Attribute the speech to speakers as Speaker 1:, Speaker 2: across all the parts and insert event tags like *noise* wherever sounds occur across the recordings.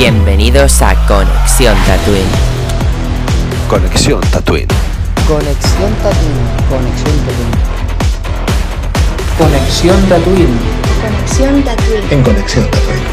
Speaker 1: Bienvenidos a Conexión Tatooine.
Speaker 2: Conexión Tatooine.
Speaker 3: Conexión Tatooine.
Speaker 4: Conexión Tatooine.
Speaker 5: Conexión Tatooine.
Speaker 6: En Conexión Tatooine.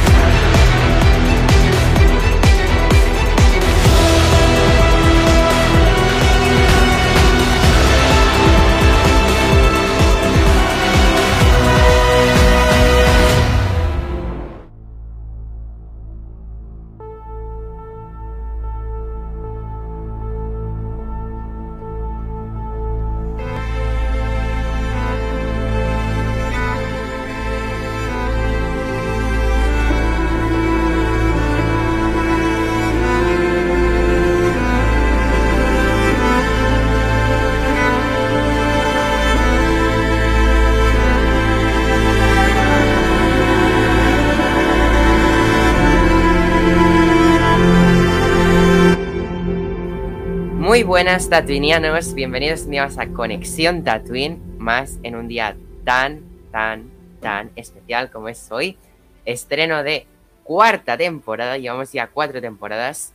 Speaker 1: Buenas tatuinianos, bienvenidos nuevos a Conexión Tatooine, más en un día tan, tan, tan especial como es hoy. Estreno de cuarta temporada, llevamos ya cuatro temporadas.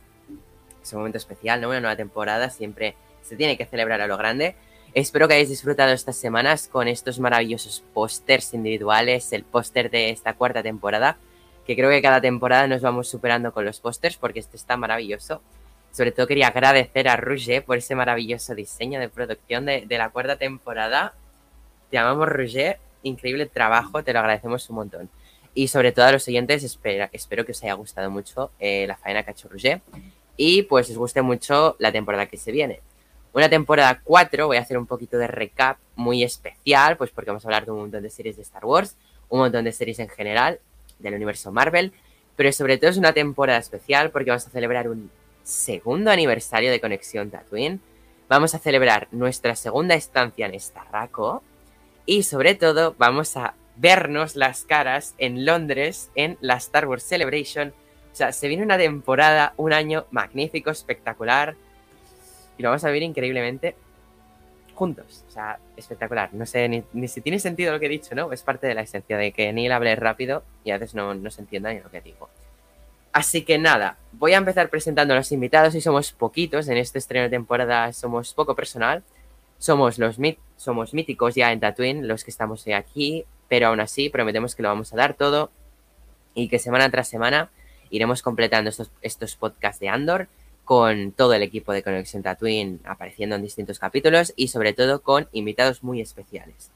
Speaker 1: Es un momento especial, ¿no? Una nueva temporada, siempre se tiene que celebrar a lo grande. Espero que hayáis disfrutado estas semanas con estos maravillosos pósters individuales, el póster de esta cuarta temporada, que creo que cada temporada nos vamos superando con los pósters porque este está maravilloso. Sobre todo quería agradecer a Roger por ese maravilloso diseño de producción de, de la cuarta temporada. Te amamos, Roger. Increíble trabajo, te lo agradecemos un montón. Y sobre todo a los oyentes, espera, espero que os haya gustado mucho eh, la faena que ha hecho Roger. Y pues os guste mucho la temporada que se viene. Una temporada 4, voy a hacer un poquito de recap muy especial, pues porque vamos a hablar de un montón de series de Star Wars, un montón de series en general del universo Marvel, pero sobre todo es una temporada especial porque vamos a celebrar un segundo aniversario de Conexión Tatooine. Vamos a celebrar nuestra segunda estancia en Starraco y sobre todo vamos a vernos las caras en Londres en la Star Wars Celebration. O sea, se viene una temporada, un año magnífico, espectacular y lo vamos a vivir increíblemente juntos. O sea, espectacular. No sé ni, si tiene sentido lo que he dicho, ¿no? Es parte de la esencia de que Neil hable rápido y a veces no, no se entienda ni lo que digo. Así que nada, voy a empezar presentando a los invitados y somos poquitos en este estreno de temporada, somos poco personal. Somos los somos míticos ya en Tatooine, los que estamos aquí, pero aún así prometemos que lo vamos a dar todo y que semana tras semana iremos completando estos, estos podcasts de Andor con todo el equipo de Conexión Tatooine apareciendo en distintos capítulos y sobre todo con invitados muy especiales.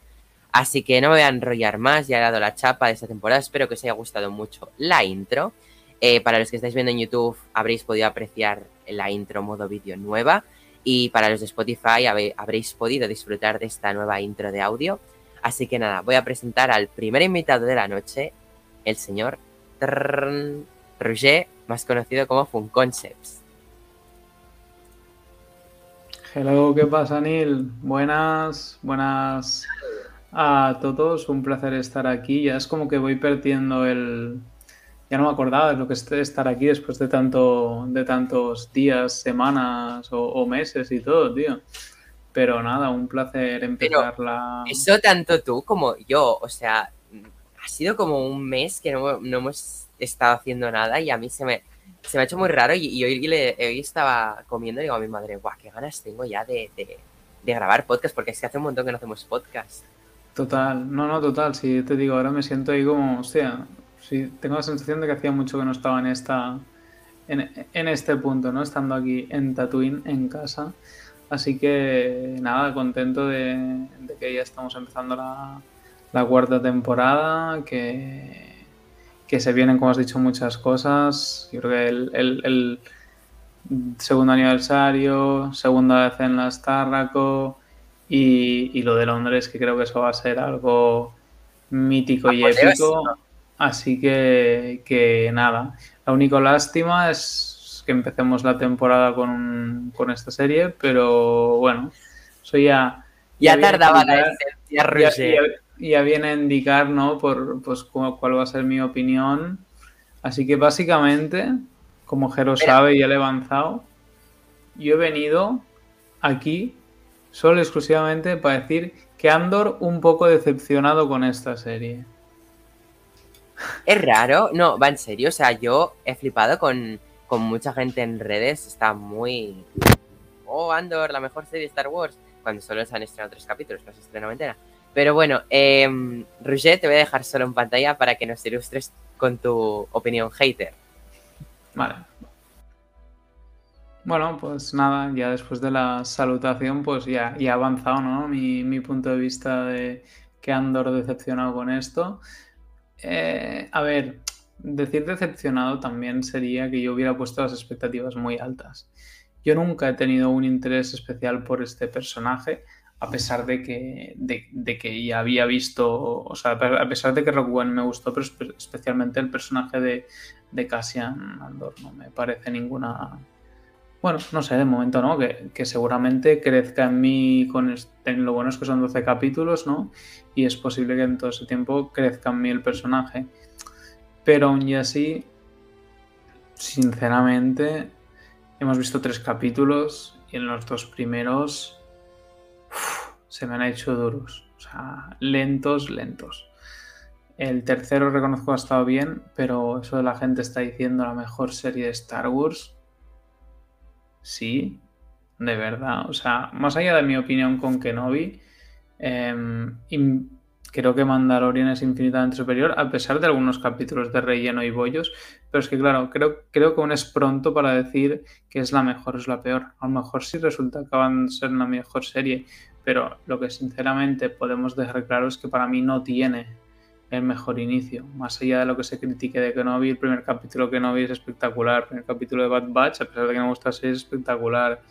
Speaker 1: Así que no me voy a enrollar más, ya he dado la chapa de esta temporada, espero que os haya gustado mucho la intro. Eh, para los que estáis viendo en YouTube habréis podido apreciar la intro modo vídeo nueva y para los de Spotify habréis podido disfrutar de esta nueva intro de audio. Así que nada, voy a presentar al primer invitado de la noche, el señor Trrr, Roger, más conocido como Fun Concepts.
Speaker 4: Hello, ¿qué pasa, Neil? Buenas, buenas a todos. Un placer estar aquí. Ya es como que voy perdiendo el, ya no me acordaba de lo que es estar aquí después de tanto de tantos días, semanas o, o meses y todo, tío. Pero nada, un placer empezar
Speaker 1: Pero
Speaker 4: la.
Speaker 1: Eso tanto tú como yo, o sea, ha sido como un mes que no, no hemos estado haciendo nada y a mí se me, se me ha hecho muy raro y, y hoy, le, hoy estaba comiendo y digo a mi madre, guau, qué ganas tengo ya de, de, de grabar podcast porque es que hace un montón que no hacemos podcast.
Speaker 4: Total, no, no, total, sí, te digo, ahora me siento ahí como, hostia, sí, tengo la sensación de que hacía mucho que no estaba en esta en, en, este punto, ¿no? Estando aquí en Tatooine, en casa. Así que nada, contento de, de que ya estamos empezando la, la cuarta temporada, que, que, se vienen, como has dicho, muchas cosas. Yo creo que el, el, el segundo aniversario, segunda vez en la Starraco y, y, lo de Londres, que creo que eso va a ser algo mítico y épico. Así que, que, nada, la única lástima es que empecemos la temporada con, esta serie, pero bueno, eso ya...
Speaker 1: Ya, ya tardaba la esencia,
Speaker 4: ya, ya, ya, viene a indicar, ¿no? Por pues cuál va a ser mi opinión. Así que básicamente, como Jero sabe y ya le he avanzado, yo he venido aquí solo exclusivamente para decir que Andor un poco decepcionado con esta serie.
Speaker 1: Es raro, no, va en serio. O sea, yo he flipado con, con mucha gente en redes. Está muy. Oh, Andor, la mejor serie de Star Wars. Cuando solo se han estrenado tres capítulos, no se estrenó entera. Pero bueno, eh, Roger, te voy a dejar solo en pantalla para que nos ilustres con tu opinión hater.
Speaker 4: Vale. Bueno, pues nada, ya después de la salutación, pues ya, ya ha avanzado, ¿no? Mi, mi punto de vista de que Andor decepcionado con esto. Eh, a ver, decir decepcionado también sería que yo hubiera puesto las expectativas muy altas. Yo nunca he tenido un interés especial por este personaje, a pesar de que, de, que ya había visto, o sea, a pesar de que One me gustó, pero espe- especialmente el personaje de, de Cassian Andor no me parece ninguna... Bueno, no sé, de momento no, que, que seguramente crezca en mí con este, lo bueno es que son 12 capítulos, ¿no? Y es posible que en todo ese tiempo crezca en mí el personaje. Pero aún y así, sinceramente, hemos visto tres capítulos y en los dos primeros se me han hecho duros. O sea, lentos, lentos. El tercero reconozco ha estado bien, pero eso de la gente está diciendo la mejor serie de Star Wars. Sí, de verdad. O sea, más allá de mi opinión con Kenobi, im- creo que Mandalorian es infinitamente superior, a pesar de algunos capítulos de relleno y bollos. Pero es que, claro, creo, creo que aún es pronto para decir que es la mejor o es la peor. A lo mejor sí resulta que van a ser la mejor serie, pero lo que sinceramente podemos dejar claro es que para mí no tiene el mejor inicio. Más allá de lo que se critique de Kenobi, el primer capítulo de Kenobi es espectacular. El primer capítulo de Bad Batch, a pesar de que no me gusta la serie, es espectacular.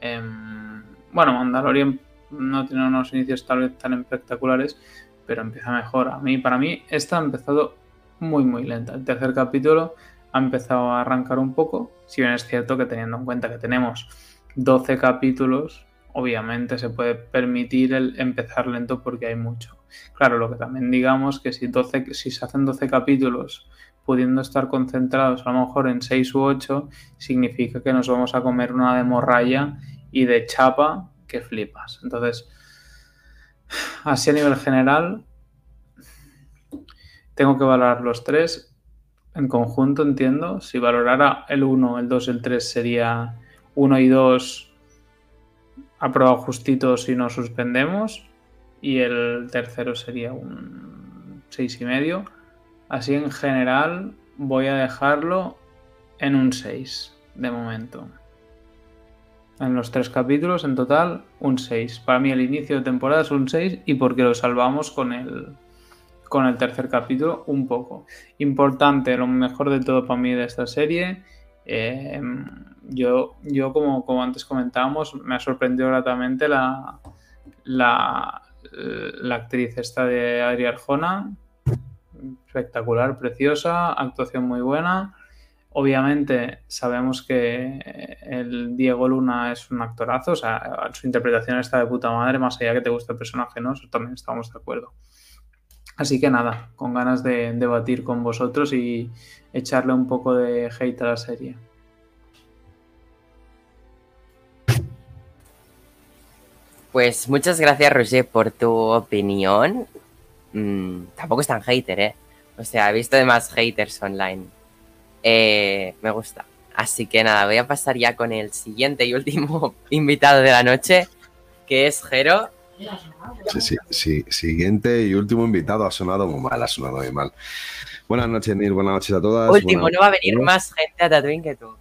Speaker 4: Em, bueno, Mandalorian no tiene unos inicios tal vez tan espectaculares, pero empieza mejor. A mí, para mí, esta ha empezado muy, muy lenta. El tercer capítulo ha empezado a arrancar un poco. Si bien es cierto que teniendo en cuenta que tenemos 12 capítulos, obviamente se puede permitir el empezar lento porque hay mucho. Claro, lo que también digamos que si, 12, si se hacen 12 capítulos pudiendo estar concentrados a lo mejor en 6 u 8, significa que nos vamos a comer una de morralla y de chapa que flipas. Entonces, así a nivel general, tengo que valorar los tres en conjunto, entiendo. Si valorara el 1, el 2 y el 3 sería 1 y 2 aprobado justito si no suspendemos y el tercero sería un 6 y medio. Así en general voy a dejarlo en un 6 de momento. En los tres capítulos en total un 6. Para mí el inicio de temporada es un 6 y porque lo salvamos con el, con el tercer capítulo un poco. Importante, lo mejor de todo para mí de esta serie. eh, yo, yo como, como antes comentábamos, me ha sorprendido gratamente la, la, la actriz esta de Adri Arjona. Espectacular, preciosa, actuación muy buena. Obviamente sabemos que el Diego Luna es un actorazo, o sea, su interpretación está de puta madre, más allá que te guste el personaje, ¿no? Eso también estamos de acuerdo. Así que nada, con ganas de debatir con vosotros y echarle un poco de hate a la serie.
Speaker 1: Pues muchas gracias, Roger, por tu opinión. Mm, tampoco es tan hater, ¿eh? O sea, he visto de más haters online. Eh, me gusta. Así que nada, voy a pasar ya con el siguiente y último *laughs* invitado de la noche, que es Jero.
Speaker 2: Sí, sí, sí, siguiente y último invitado. Ha sonado muy mal, ha sonado muy mal. Buenas noches, Nil. Buenas noches a todas.
Speaker 1: Último,
Speaker 2: Buenas
Speaker 1: no va a venir más gente a Tatooine que tú.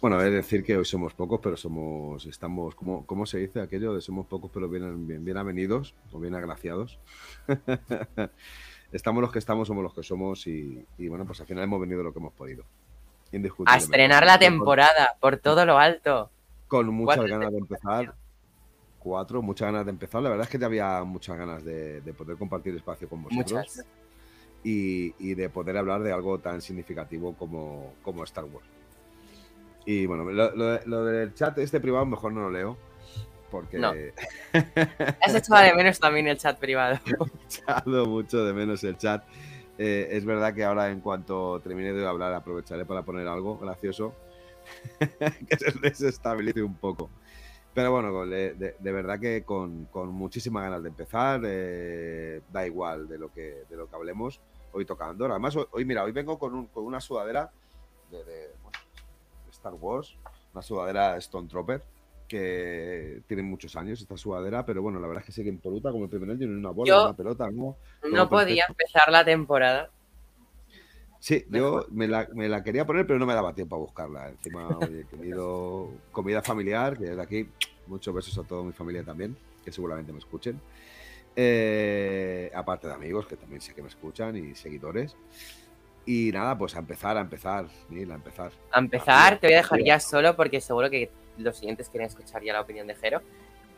Speaker 2: Bueno, es decir que hoy somos pocos, pero somos, estamos, ¿cómo, cómo se dice aquello de somos pocos pero bien, bien, bien avenidos o bien agraciados? *laughs* estamos los que estamos, somos los que somos y, y, bueno, pues al final hemos venido lo que hemos podido.
Speaker 1: A estrenar la temporada por todo lo alto.
Speaker 2: Con muchas ganas de empezar. Cuatro, muchas ganas de empezar. La verdad es que ya había muchas ganas de, de poder compartir espacio con vosotros.
Speaker 1: Muchas.
Speaker 2: y, y de poder hablar de algo tan significativo como, como Star Wars. Y bueno, lo, lo- lo del chat este privado mejor no lo leo, porque
Speaker 1: No. *laughs* Has echado de menos también el chat privado. *laughs*
Speaker 2: he echado mucho de menos el chat. Eh, es verdad que ahora en cuanto termine de hablar aprovecharé para poner algo gracioso *laughs* que se desestabilice un poco. Pero bueno, de, de- verdad que con, con muchísimas ganas de empezar, eh, da igual de lo que, de lo que hablemos. hoy toca Andor. Además, hoy, mira, hoy vengo con, un- con una sudadera de, de, bueno, de Star Wars, una sudadera Stone Trooper, que tiene muchos años esta sudadera, pero bueno, la verdad es que sigue impoluta como el primer año, ni una bola,
Speaker 1: Yo-
Speaker 2: una pelota, ¿no?
Speaker 1: No podía
Speaker 2: perfecto.
Speaker 1: empezar la temporada.
Speaker 2: Sí, yo
Speaker 1: Mejor.
Speaker 2: me la, me la quería poner, pero no me daba tiempo a buscarla. Encima, oye, he tenido comida familiar, que desde aquí, muchos besos a toda mi familia también, que seguramente me escuchen. Eh, aparte de amigos, que también sé que me escuchan, y seguidores. Y nada, pues a empezar, a empezar, Nil, a empezar.
Speaker 1: A empezar, te voy a dejar ya solo porque seguro que los siguientes quieren escuchar ya la opinión de Jero.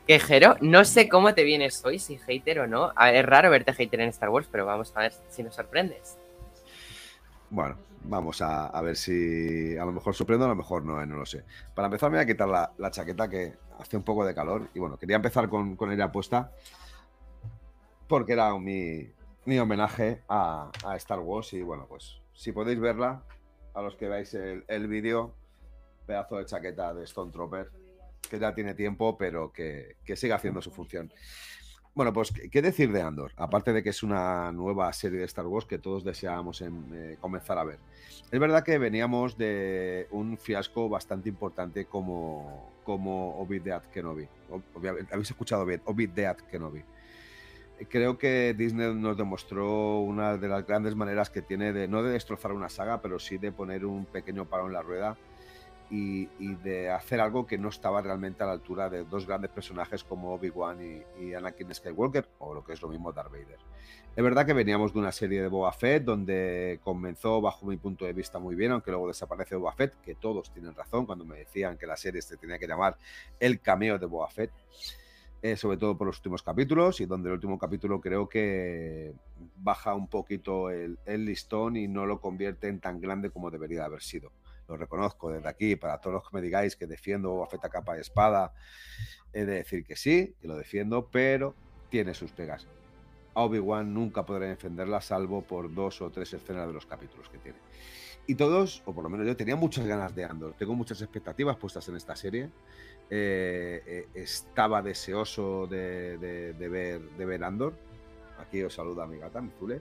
Speaker 1: Que Jero, no sé cómo te vienes hoy, si hater o no. A ver, Es raro verte hater en Star Wars, pero vamos a ver si nos sorprendes.
Speaker 2: Bueno, vamos a, a ver si a lo mejor sorprendo, a lo mejor no, eh, no lo sé. Para empezar, me voy a quitar la, la chaqueta que hace un poco de calor. Y bueno, quería empezar con, con ella puesta porque era mi, mi homenaje a, a Star Wars. Y bueno, pues si podéis verla, a los que veáis el, vídeo, pedazo de chaqueta de Stone Trooper, que ya tiene tiempo, pero que, que sigue haciendo su función. Bueno, pues, ¿qué decir de Andor? Aparte de que es una nueva serie de Star Wars que todos deseábamos en, eh, comenzar a ver. Es verdad que veníamos de un fiasco bastante importante como, como Obi-Dead Kenobi. Habéis escuchado bien, Obi-Dead Kenobi. Creo que Disney nos demostró una de las grandes maneras que tiene de, no de destrozar una saga, pero sí de poner un pequeño palo en la rueda y, de hacer algo que no estaba realmente a la altura de dos grandes personajes como Obi-Wan y, y Anakin Skywalker, o lo que es lo mismo Darth Vader. Es verdad que veníamos de una serie de Boba Fett donde comenzó, bajo mi punto de vista, muy bien, aunque luego desaparece Boba Fett, que todos tienen razón cuando me decían que la serie se tenía que llamar El cameo de Boba Fett, eh, sobre todo por los últimos capítulos, y donde el último capítulo creo que baja un poquito el, listón y no lo convierte en tan grande como debería haber sido lo reconozco desde aquí, para todos los que me digáis que defiendo a capa y espada, he de decir que sí, que lo defiendo, pero tiene sus pegas. A Obi-Wan nunca podré defenderla salvo por dos o tres escenas de los capítulos que tiene. Y todos, o por lo menos yo, tenía muchas ganas de Andor. Tengo muchas expectativas puestas en esta serie. Eh, eh, estaba deseoso de, ver, de ver Andor. Aquí os saluda mi gata, mi Zule.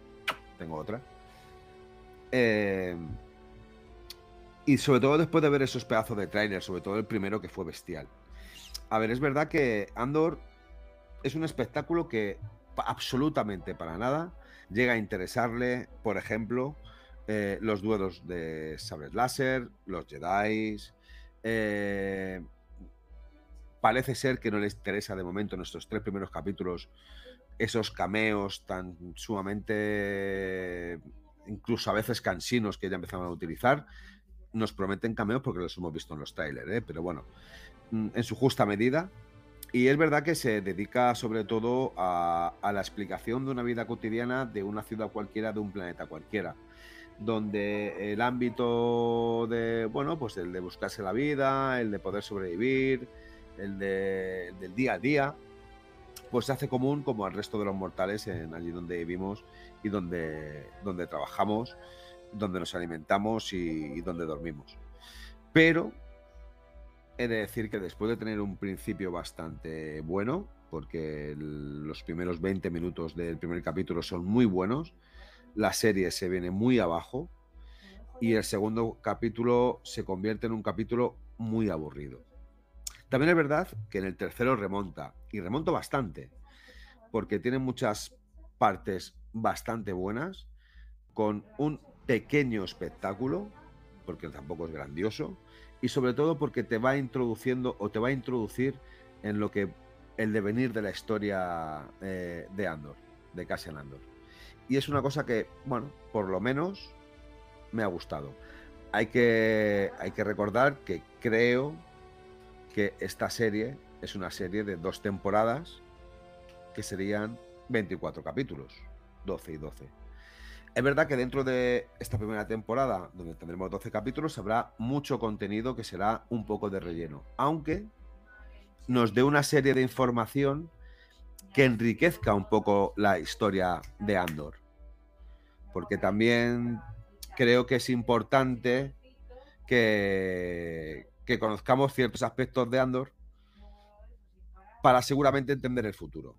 Speaker 2: Tengo otra. Eh, y sobre todo después de ver esos pedazos de tráiler, sobre todo el primero que fue bestial. A ver, es verdad que Andor es un espectáculo que absolutamente para nada llega a interesarle, por ejemplo, eh, los duelos de sables láser, los Jedi. eh, parece ser que no les interesa de momento en nuestros tres primeros capítulos esos cameos tan sumamente, incluso a veces cansinos que ya empezaban a utilizar nos prometen cameos porque los hemos visto en los trailers, ¿eh? pero bueno, mm, en su justa medida. Y es verdad que se dedica sobre todo a la explicación de una vida cotidiana de una ciudad cualquiera, de un planeta cualquiera, donde el ámbito de, bueno, pues el de buscarse la vida, el de poder sobrevivir, el, de, el del día a día, pues se hace común como al resto de los mortales en allí donde vivimos y donde, donde trabajamos donde nos alimentamos y, donde dormimos. Pero he de decir que después de tener un principio bastante bueno, porque los primeros 20 minutos del primer capítulo son muy buenos, la serie se viene muy abajo y el segundo capítulo se convierte en un capítulo muy aburrido. También es verdad que en el tercero remonta, y remonta bastante, porque tiene muchas partes bastante buenas, con un pequeño espectáculo, porque tampoco es grandioso, y sobre todo porque te va introduciendo o te va a introducir en lo que el devenir de la historia eh, de Andor, de Cassian Andor. Y es una cosa que, bueno, por lo menos me ha gustado. Hay que, hay que recordar que creo que esta serie es una serie de dos temporadas que serían 24 capítulos, 12 y 12. Es verdad que dentro de esta primera temporada, donde tendremos 12 capítulos, habrá mucho contenido que será un poco de relleno, aunque nos dé una serie de información que enriquezca un poco la historia de Andor. Porque también creo que es importante que, conozcamos ciertos aspectos de Andor para seguramente entender el futuro.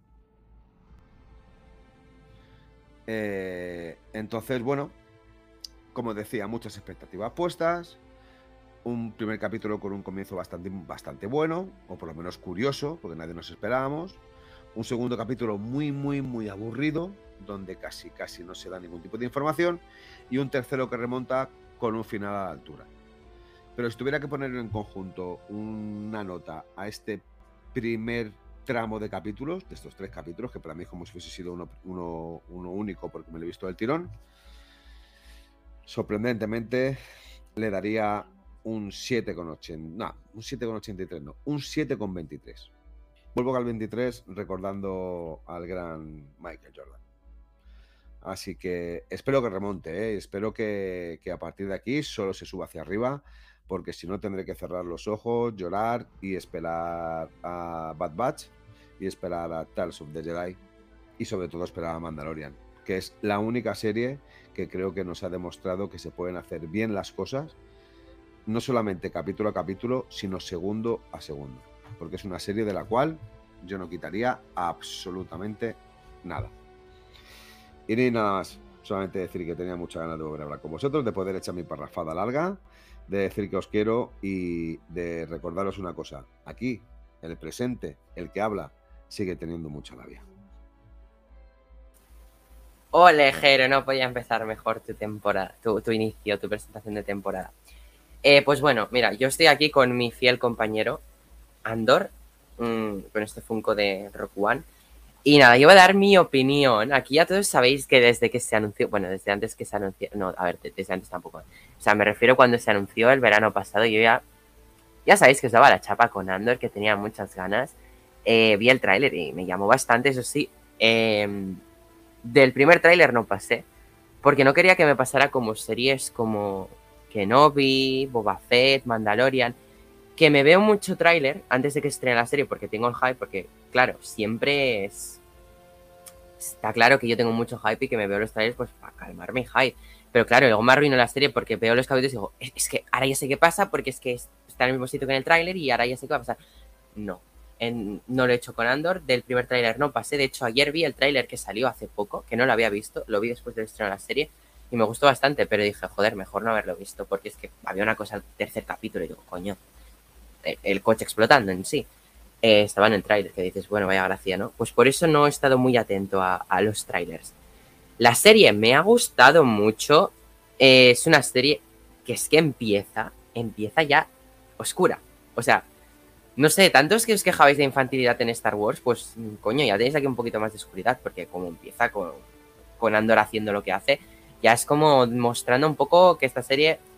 Speaker 2: Eh, entonces, bueno, como decía, muchas expectativas puestas. Un primer capítulo con un comienzo bastante, bastante bueno, o por lo menos curioso, porque nadie nos esperábamos. Un segundo capítulo muy, muy, muy aburrido, donde casi, casi no se da ningún tipo de información. Y un tercero que remonta con un final a la altura. Pero si tuviera que poner en conjunto una nota a este primer tramo de capítulos, de estos tres capítulos, que para mí es como si hubiese sido uno, uno, uno único porque me lo he visto del tirón, sorprendentemente le daría un 7,80. No, un 7,83 no, un 7,23. Vuelvo al 23 recordando al gran Michael Jordan. Así que espero que remonte, ¿eh? espero que, que, a partir de aquí solo se suba hacia arriba, porque si no tendré que cerrar los ojos, llorar y esperar a Bad Batch y esperar a Tales of the Jedi y sobre todo esperar a Mandalorian, que es la única serie que creo que nos ha demostrado que se pueden hacer bien las cosas, no solamente capítulo a capítulo, sino segundo a segundo, porque es una serie de la cual yo no quitaría absolutamente nada. Y ni nada más, solamente decir que tenía muchas ganas de volver a hablar con vosotros, de poder echar mi parrafada larga, de decir que os quiero y de recordaros una cosa. Aquí, el presente, el que habla, sigue teniendo mucha labia.
Speaker 1: Ole, Jero, no podía empezar mejor tu temporada, tu inicio, tu presentación de temporada. Eh, pues bueno, mira, yo estoy aquí con mi fiel compañero, Andor, mmm, con este Funko de Rock One. Y nada, yo voy a dar mi opinión. Aquí ya todos sabéis que desde que se anunció, bueno, desde antes que se anunció, no, a ver, desde antes tampoco. O sea, me refiero cuando se anunció el verano pasado, yo ya, ya sabéis que os daba la chapa con Andor, que tenía muchas ganas. Eh, vi el tráiler y me llamó bastante, eso sí. Eh, del primer tráiler no pasé, porque no quería que me pasara como series como Kenobi, Boba Fett, Mandalorian, que me veo mucho tráiler antes de que estrene la serie porque tengo el hype, porque claro, siempre es... Está claro que yo tengo mucho hype y que me veo los trailers pues para calmar mi hype. Pero claro, luego me arruino la serie porque veo los capítulos y digo, es, que ahora ya sé qué pasa porque es que está en el mismo sitio que en el tráiler y ahora ya sé qué va a pasar. No, en, no lo he hecho con Andor, del primer tráiler no pasé, de hecho ayer vi el tráiler que salió hace poco, que no lo había visto, lo vi después del estreno de la serie y me gustó bastante, pero dije, joder, mejor no haberlo visto porque es que había una cosa al tercer capítulo y digo, coño, el, el coche explotando en sí. Eh, estaba en el tráiler, que dices, bueno, vaya gracia, ¿no? Pues por eso no he estado muy atento a, los trailers. La serie me ha gustado mucho, eh, es una serie que es que empieza, empieza ya oscura. O sea, no sé, tantos que os quejabais de infantilidad en Star Wars, pues coño, ya tenéis aquí un poquito más de oscuridad, porque como empieza con, con Andor haciendo lo que hace, ya es como mostrando un poco que esta serie mm,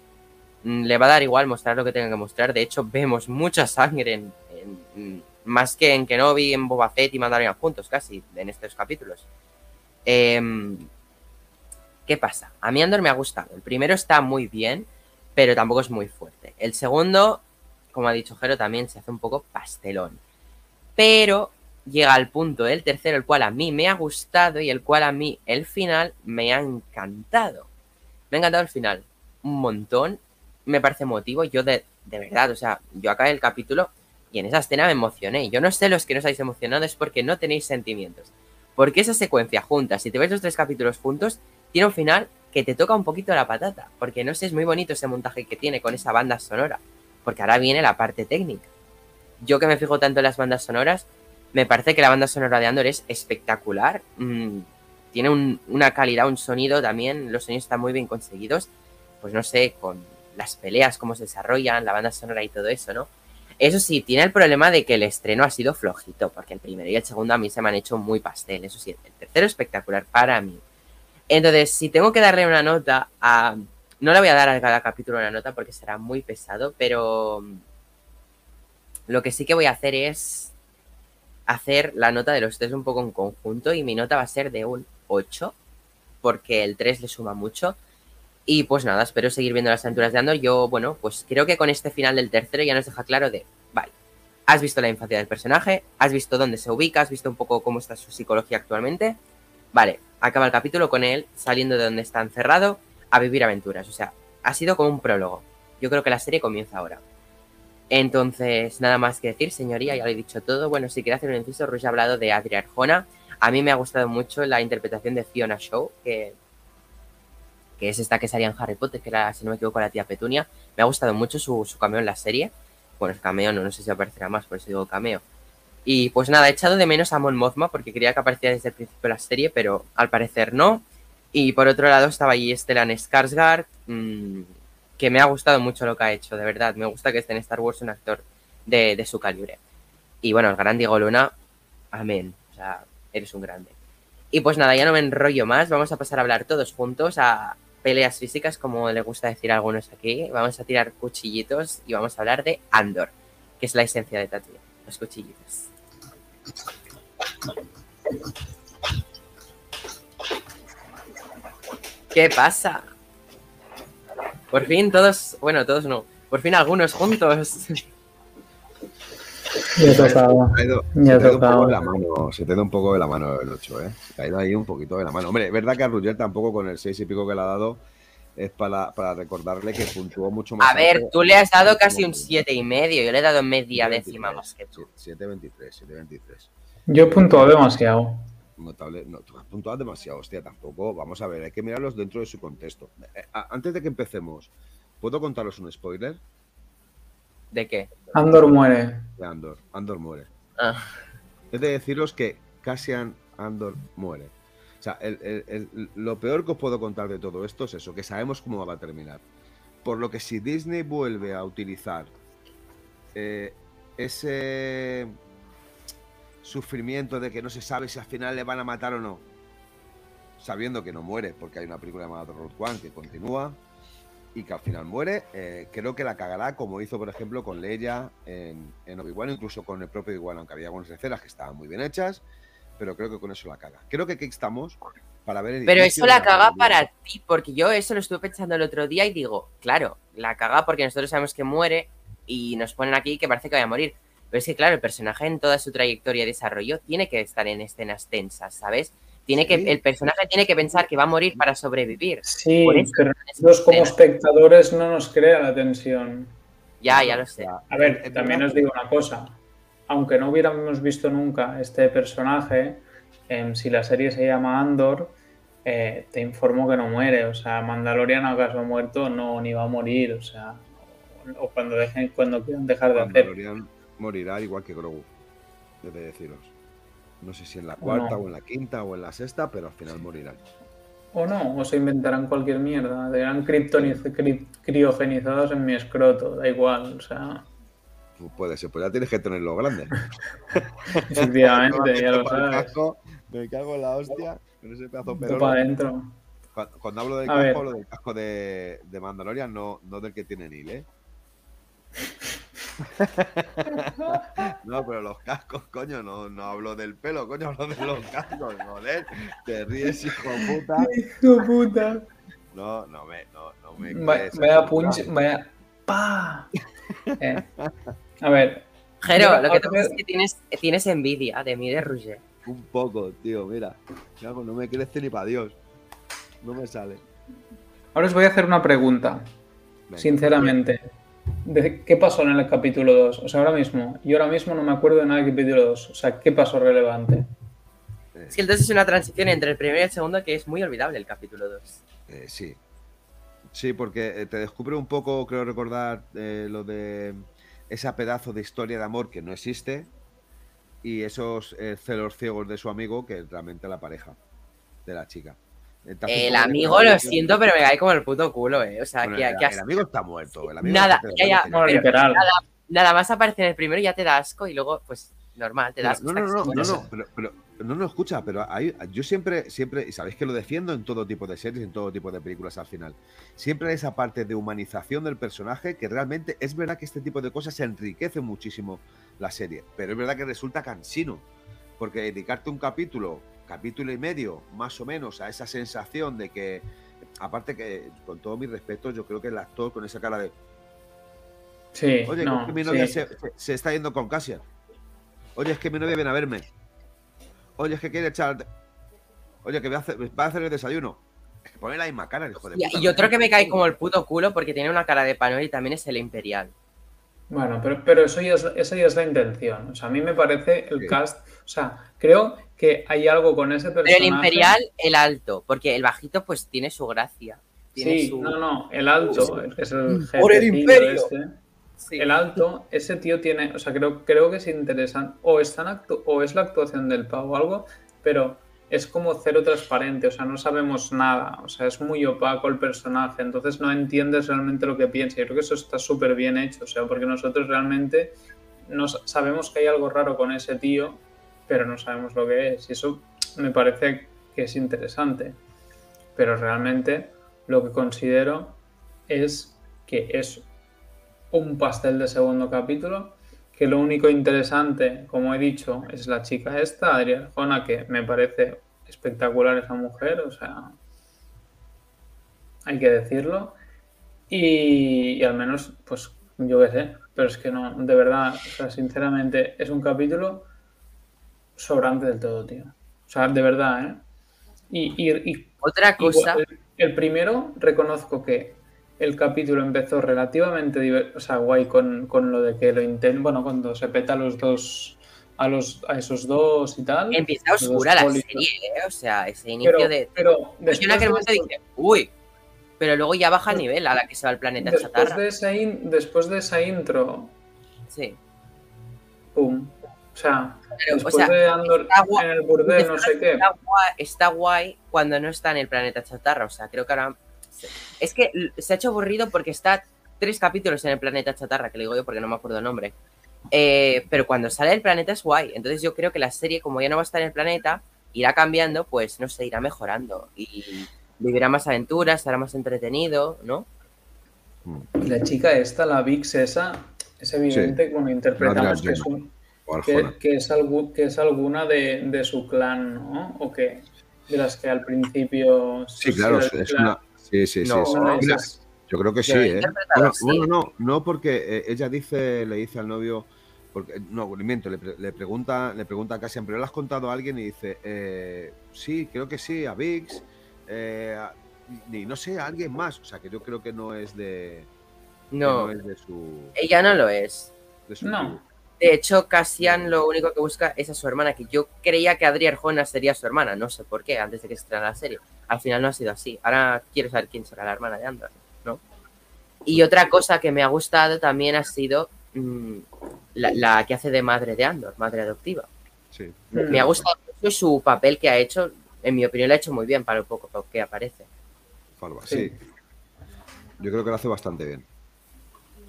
Speaker 1: le va a dar igual mostrar lo que tenga que mostrar. De hecho, vemos mucha sangre en, en, más que en Kenobi, en Boba Fett y Mandalorian juntos, casi, en estos capítulos. Eh, ¿Qué pasa? A mí Andor me ha gustado. El primero está muy bien, pero tampoco es muy fuerte. El segundo como ha dicho Jero, también se hace un poco pastelón. Pero llega al punto del tercero, el cual a mí me ha gustado y el cual a mí el final me ha encantado. Me ha encantado el final. Un montón. Me parece emotivo. Yo de, de verdad, o sea, yo acabé el capítulo y en esa escena me emocioné. Yo no sé los que no estáis emocionados es porque no tenéis sentimientos. Porque esa secuencia junta, si te ves los tres capítulos juntos, tiene un final que te toca un poquito la patata. Porque no sé, es muy bonito ese montaje que tiene con esa banda sonora porque ahora viene la parte técnica. Yo que me fijo tanto en las bandas sonoras, me parece que la banda sonora de Andor es espectacular. Mm, tiene un, una calidad, un sonido también, los sonidos están muy bien conseguidos. Pues no sé, con las peleas, cómo se desarrollan, la banda sonora y todo eso, ¿no? Eso sí, tiene el problema de que el estreno ha sido flojito, porque el primero y el segundo a mí se me han hecho muy pastel, eso sí, el tercero espectacular para mí. Entonces, si tengo que darle una nota no le voy a dar a cada capítulo una nota porque será muy pesado, pero lo que sí que voy a hacer es hacer la nota de los tres un poco en conjunto y mi nota va a ser de un 8 porque el 3 le suma mucho. Y pues nada, espero seguir viendo las aventuras de Andor. Yo, bueno, pues creo que con este final del tercero ya nos deja claro de, vale, has visto la infancia del personaje, has visto dónde se ubica, has visto un poco cómo está su psicología actualmente. Vale, acaba el capítulo con él saliendo de donde está encerrado a vivir aventuras. O sea, ha sido como un prólogo. Yo creo que la serie comienza ahora. Entonces, nada más que decir, señoría, ya lo he dicho todo. Bueno, si quiere hacer un inciso, Rush ha hablado de Adria Arjona. A mí me ha gustado mucho la interpretación de Fiona Shaw, que, que es esta que salía en Harry Potter, que era, si no me equivoco, la tía Petunia. Me ha gustado mucho su, cameo en la serie. Bueno, el cameo no, no sé si aparecerá más, por eso digo cameo. Y pues nada, he echado de menos a Mon Mothma porque quería que apareciera desde el principio de la serie, pero al parecer no. Y por otro lado estaba ahí Stellan Skarsgård, mmm, que me ha gustado mucho lo que ha hecho, de verdad. Me gusta que esté en Star Wars un actor de, de su calibre. Y bueno, el gran Diego Luna, amén. O sea, eres un grande. Y pues nada, ya no me enrollo más. Vamos a pasar a hablar todos juntos a peleas físicas, como le gusta decir a algunos aquí. Vamos a tirar cuchillitos y vamos a hablar de Andor, que es la esencia de Tatooine, los cuchillitos. ¿Qué pasa? Por fin todos, bueno, todos no, por fin algunos juntos. *laughs*
Speaker 2: Se te ha ido,
Speaker 4: Ya
Speaker 2: se te ha ido un poco de la mano, se te ido un poco de la mano el 8, ¿eh? Se te ha ido ahí un poquito de la mano. Hombre, es verdad que a Rugger tampoco con el 6 y pico que le ha dado es para, para recordarle que puntuó mucho más.
Speaker 1: A ver,
Speaker 2: alto
Speaker 1: tú le has dado casi un
Speaker 2: último
Speaker 1: siete y medio, yo le he dado media
Speaker 2: 7.23,
Speaker 1: décima más que tú.
Speaker 2: 7.23, 7.23.
Speaker 4: Yo he puntuado demasiado.
Speaker 2: Notable, no, tú has puntuado demasiado, hostia, tampoco. Vamos a ver, hay que mirarlos dentro de su contexto. Eh, a- antes de que empecemos, ¿puedo contaros un spoiler
Speaker 1: ¿De qué?
Speaker 4: Andor muere.
Speaker 2: de Andor? Andor muere.
Speaker 1: Ah,
Speaker 2: Es de deciros que Cassian Andor muere. O sea, el- el- el- lo peor que os puedo contar de todo esto es eso, que sabemos cómo va a terminar. Por lo que si Disney vuelve a utilizar eh, ese sufrimiento de que no se sabe si al final le van a matar o no, sabiendo que no muere, porque hay una película llamada Road One que continúa y que al final muere, eh, creo que la cagará como hizo, por ejemplo, con Leia en, en Obi-Wan, incluso con el propio Obi-Wan, aunque había algunas escenas que estaban muy bien hechas, pero creo que con eso la caga. Creo que aquí estamos para ver el
Speaker 1: Pero eso la caga para ti, porque yo eso lo estuve pensando el otro día y digo, claro, la caga porque nosotros sabemos que muere y nos ponen aquí que parece que vaya a morir. Pero es que, claro, el personaje en toda su trayectoria y desarrollo tiene que estar en escenas tensas, ¿sabes? Tiene que,
Speaker 2: Sí.
Speaker 1: el personaje tiene que pensar que va a morir para sobrevivir.
Speaker 4: Sí,
Speaker 1: Por eso
Speaker 4: pero nosotros como espectadores no nos crea la tensión.
Speaker 1: Ya, ya lo sé.
Speaker 4: A ver, también os digo una cosa. Aunque no hubiéramos visto nunca este personaje, em, si la serie se llama Andor, eh, te informo que no muere. O sea, Mandalorian acaso ha muerto, no, ni va a morir. O sea, o cuando dejen, cuando quieran dejar de hacer.
Speaker 2: Mandalorian morirá igual que Grogu, debe deciros. No sé si en la cuarta
Speaker 4: no.
Speaker 2: o en la quinta o en la sexta, pero al final morirán.
Speaker 4: O no, o se inventarán cualquier mierda. Criptoniz- cri- criogenizados en mi escroto, da igual. O sea,
Speaker 2: Pues puede ser, pues ya tienes que tenerlo grande. *laughs*
Speaker 4: efectivamente, *laughs* ya lo sabes.
Speaker 2: casco, me cago en la hostia, con ese pedazo de
Speaker 4: para adentro.
Speaker 2: Cuando, cuando hablo del
Speaker 4: A
Speaker 2: casco,
Speaker 4: ver.
Speaker 2: hablo del casco de, de Mandalorian, no, no del que tiene Neil, ¿eh? *laughs* *laughs* no, pero los cascos, coño, no, no hablo del pelo, coño, hablo de los cascos, joder. Te ríes, hijo de puta. *laughs*
Speaker 4: Hijo puta.
Speaker 2: No, no me, no, no me de
Speaker 4: punch, vaya. ¡Pa! Eh, A ver,
Speaker 1: Jero, lo que
Speaker 4: ahora
Speaker 1: pasa es
Speaker 4: que-
Speaker 1: tienes, tienes envidia de mí de Roger.
Speaker 2: Un poco, tío, mira. No me crece ni para Dios. No me sale.
Speaker 4: ahora os voy a hacer una pregunta,
Speaker 2: Venga.
Speaker 4: sinceramente. De ¿Qué pasó en el capítulo 2? O sea, ahora mismo, yo ahora mismo no me acuerdo de nada del capítulo 2. O sea, ¿qué pasó relevante?
Speaker 2: Eh,
Speaker 1: Es que entonces es una transición entre el primero y el segundo que es muy olvidable el capítulo 2.
Speaker 2: Eh, sí. Sí, porque eh, te descubre un poco, creo recordar, eh, lo de ese pedazo de historia de amor que no existe y esos eh, celos ciegos de su amigo que es realmente la pareja de la chica. Eh,
Speaker 1: El amigo, lo siento, pero me cae como el puto culo, eh. O sea,
Speaker 2: Bueno,
Speaker 1: que,
Speaker 2: el,
Speaker 1: que
Speaker 2: el amigo está muerto. El amigo
Speaker 1: Nada,
Speaker 2: está
Speaker 1: ya, ya,
Speaker 4: literal.
Speaker 1: nada más aparece en el primero y ya te da asco y luego, pues, normal, te da asco.
Speaker 2: no, no, no, no, no,
Speaker 1: muere.
Speaker 2: pero, pero- no, no, escucha, pero hay, yo siempre, siempre, y sabéis que lo defiendo en todo tipo de series, en todo tipo de películas al final. Siempre hay esa parte de humanización del personaje que realmente es verdad que este tipo de cosas enriquece muchísimo la serie, pero es verdad que resulta cansino, porque dedicarte un capítulo, capítulo y medio, más o menos, a esa sensación de que, aparte que, con todo mi respeto, yo creo que el actor con esa cara de,
Speaker 4: Sí,
Speaker 2: Oye,
Speaker 4: no,
Speaker 2: es que mi novia
Speaker 4: sí.
Speaker 2: se, se- está yendo con Casia. Oye, es que mi novia viene a verme. Oye, es que quiere echar. Oye, que va a hacer, va a hacer el desayuno. Es que pone la misma cara, el hijo de
Speaker 1: Y,
Speaker 2: puta.
Speaker 1: y otro que me cae como el puto culo porque tiene una cara de panel y también es el Imperial.
Speaker 4: Bueno, pero, pero eso ya es, esa ya es la intención. O sea, a mí me parece el
Speaker 2: Sí.
Speaker 4: cast. O sea, creo que hay algo con ese
Speaker 1: Pero
Speaker 4: personaje.
Speaker 1: el imperial, el alto, porque el bajito pues tiene su gracia. Tiene
Speaker 4: Sí,
Speaker 1: su...
Speaker 4: no, no, el alto, es el
Speaker 1: Por el imperio.
Speaker 4: este.
Speaker 1: Sí.
Speaker 4: El alto, ese tío tiene, o sea, creo, creo que es interesante, o, están actu- o es la actuación del pavo o algo, pero es como cero transparente, o sea, no sabemos nada, o sea, es muy opaco el personaje, entonces no entiendes realmente lo que piensa. Yo creo que eso está súper bien hecho, o sea, porque nosotros realmente no sa- sabemos que hay algo raro con ese tío, pero no sabemos lo que es, y eso me parece que es interesante. Pero realmente lo que considero es que es un pastel de segundo capítulo, que lo único interesante, como he dicho, es la chica esta, Adriana Arjona, que me parece espectacular esa mujer, o sea, hay que decirlo. Y, y al menos, pues yo qué sé, pero es que no, de verdad, o sea, sinceramente, es un capítulo sobrante del todo, tío. O sea, de verdad, ¿eh? Y, y- y
Speaker 1: Otra cosa,
Speaker 4: Igual, el, el primero, reconozco que el capítulo empezó relativamente o sea, guay con, con lo de que lo intenten. Bueno, cuando se peta a los dos, a los a esos dos y tal.
Speaker 1: empieza oscura la serie, ¿eh? O sea, ese inicio
Speaker 4: Pero,
Speaker 1: de...
Speaker 4: pero
Speaker 1: Yo en
Speaker 4: después,
Speaker 1: aquel
Speaker 4: de
Speaker 1: momento
Speaker 4: eso-
Speaker 1: dije, uy, pero luego ya baja el nivel a la que se va al planeta
Speaker 4: después,
Speaker 1: chatarra.
Speaker 4: de esa in- después de esa intro,
Speaker 1: Sí.
Speaker 4: pum. O sea,
Speaker 1: Pero, o
Speaker 4: después
Speaker 1: sea,
Speaker 4: de Andor
Speaker 1: está guay-
Speaker 4: en el burdel, no sé qué.
Speaker 1: Está guay, está guay cuando no está en el planeta chatarra. O sea, creo que ahora. Es que se ha hecho aburrido porque está tres capítulos en el planeta chatarra, que le digo yo porque no me acuerdo el nombre. Eh, pero cuando sale del planeta es guay. Entonces yo creo que la serie, como ya no va a estar en el planeta, irá cambiando, pues no sé, irá mejorando. Y vivirá más aventuras, será más entretenido, ¿no?
Speaker 4: Y la chica esta, la Vix esa, es evidente, bueno, interpretamos que es, un-
Speaker 2: O
Speaker 4: que,
Speaker 2: Arjona.
Speaker 4: que es, algu- que es alguna de, de su clan, ¿no? O que de las que al principio...
Speaker 2: Sí, claro, es,
Speaker 4: clan.
Speaker 2: una. Sí, sí, sí.
Speaker 1: No,
Speaker 2: Mira, yo creo que sí, ¿eh? Bueno, no, no, porque eh, ella dice, le dice al novio, porque no, miento, le, pre- le pregunta, le pregunta a Cassian, pero le has contado a alguien y dice, eh, sí, creo que sí, a Vix, eh, a- y no sé, a alguien más, o sea, que yo creo que no es de,
Speaker 1: No,
Speaker 2: no es de su,
Speaker 1: ella no lo es.
Speaker 2: de su
Speaker 4: No.
Speaker 2: tribu.
Speaker 1: De hecho, Cassian lo único que busca es a su hermana, que yo creía que Adri Arjona sería su hermana, no sé por qué, antes de que se estrenara la serie. Al final no ha sido así. Ahora quiero saber quién será la hermana de Andor, ¿no? Y otra cosa que me ha gustado también ha sido mm, la, la que hace de madre de Andor, madre adoptiva.
Speaker 2: Sí.
Speaker 1: Me ha gustado mucho su papel que ha hecho, en mi opinión lo ha hecho muy bien para lo poco que aparece.
Speaker 2: Farba,
Speaker 4: Sí.
Speaker 2: sí. Yo creo que lo hace bastante bien.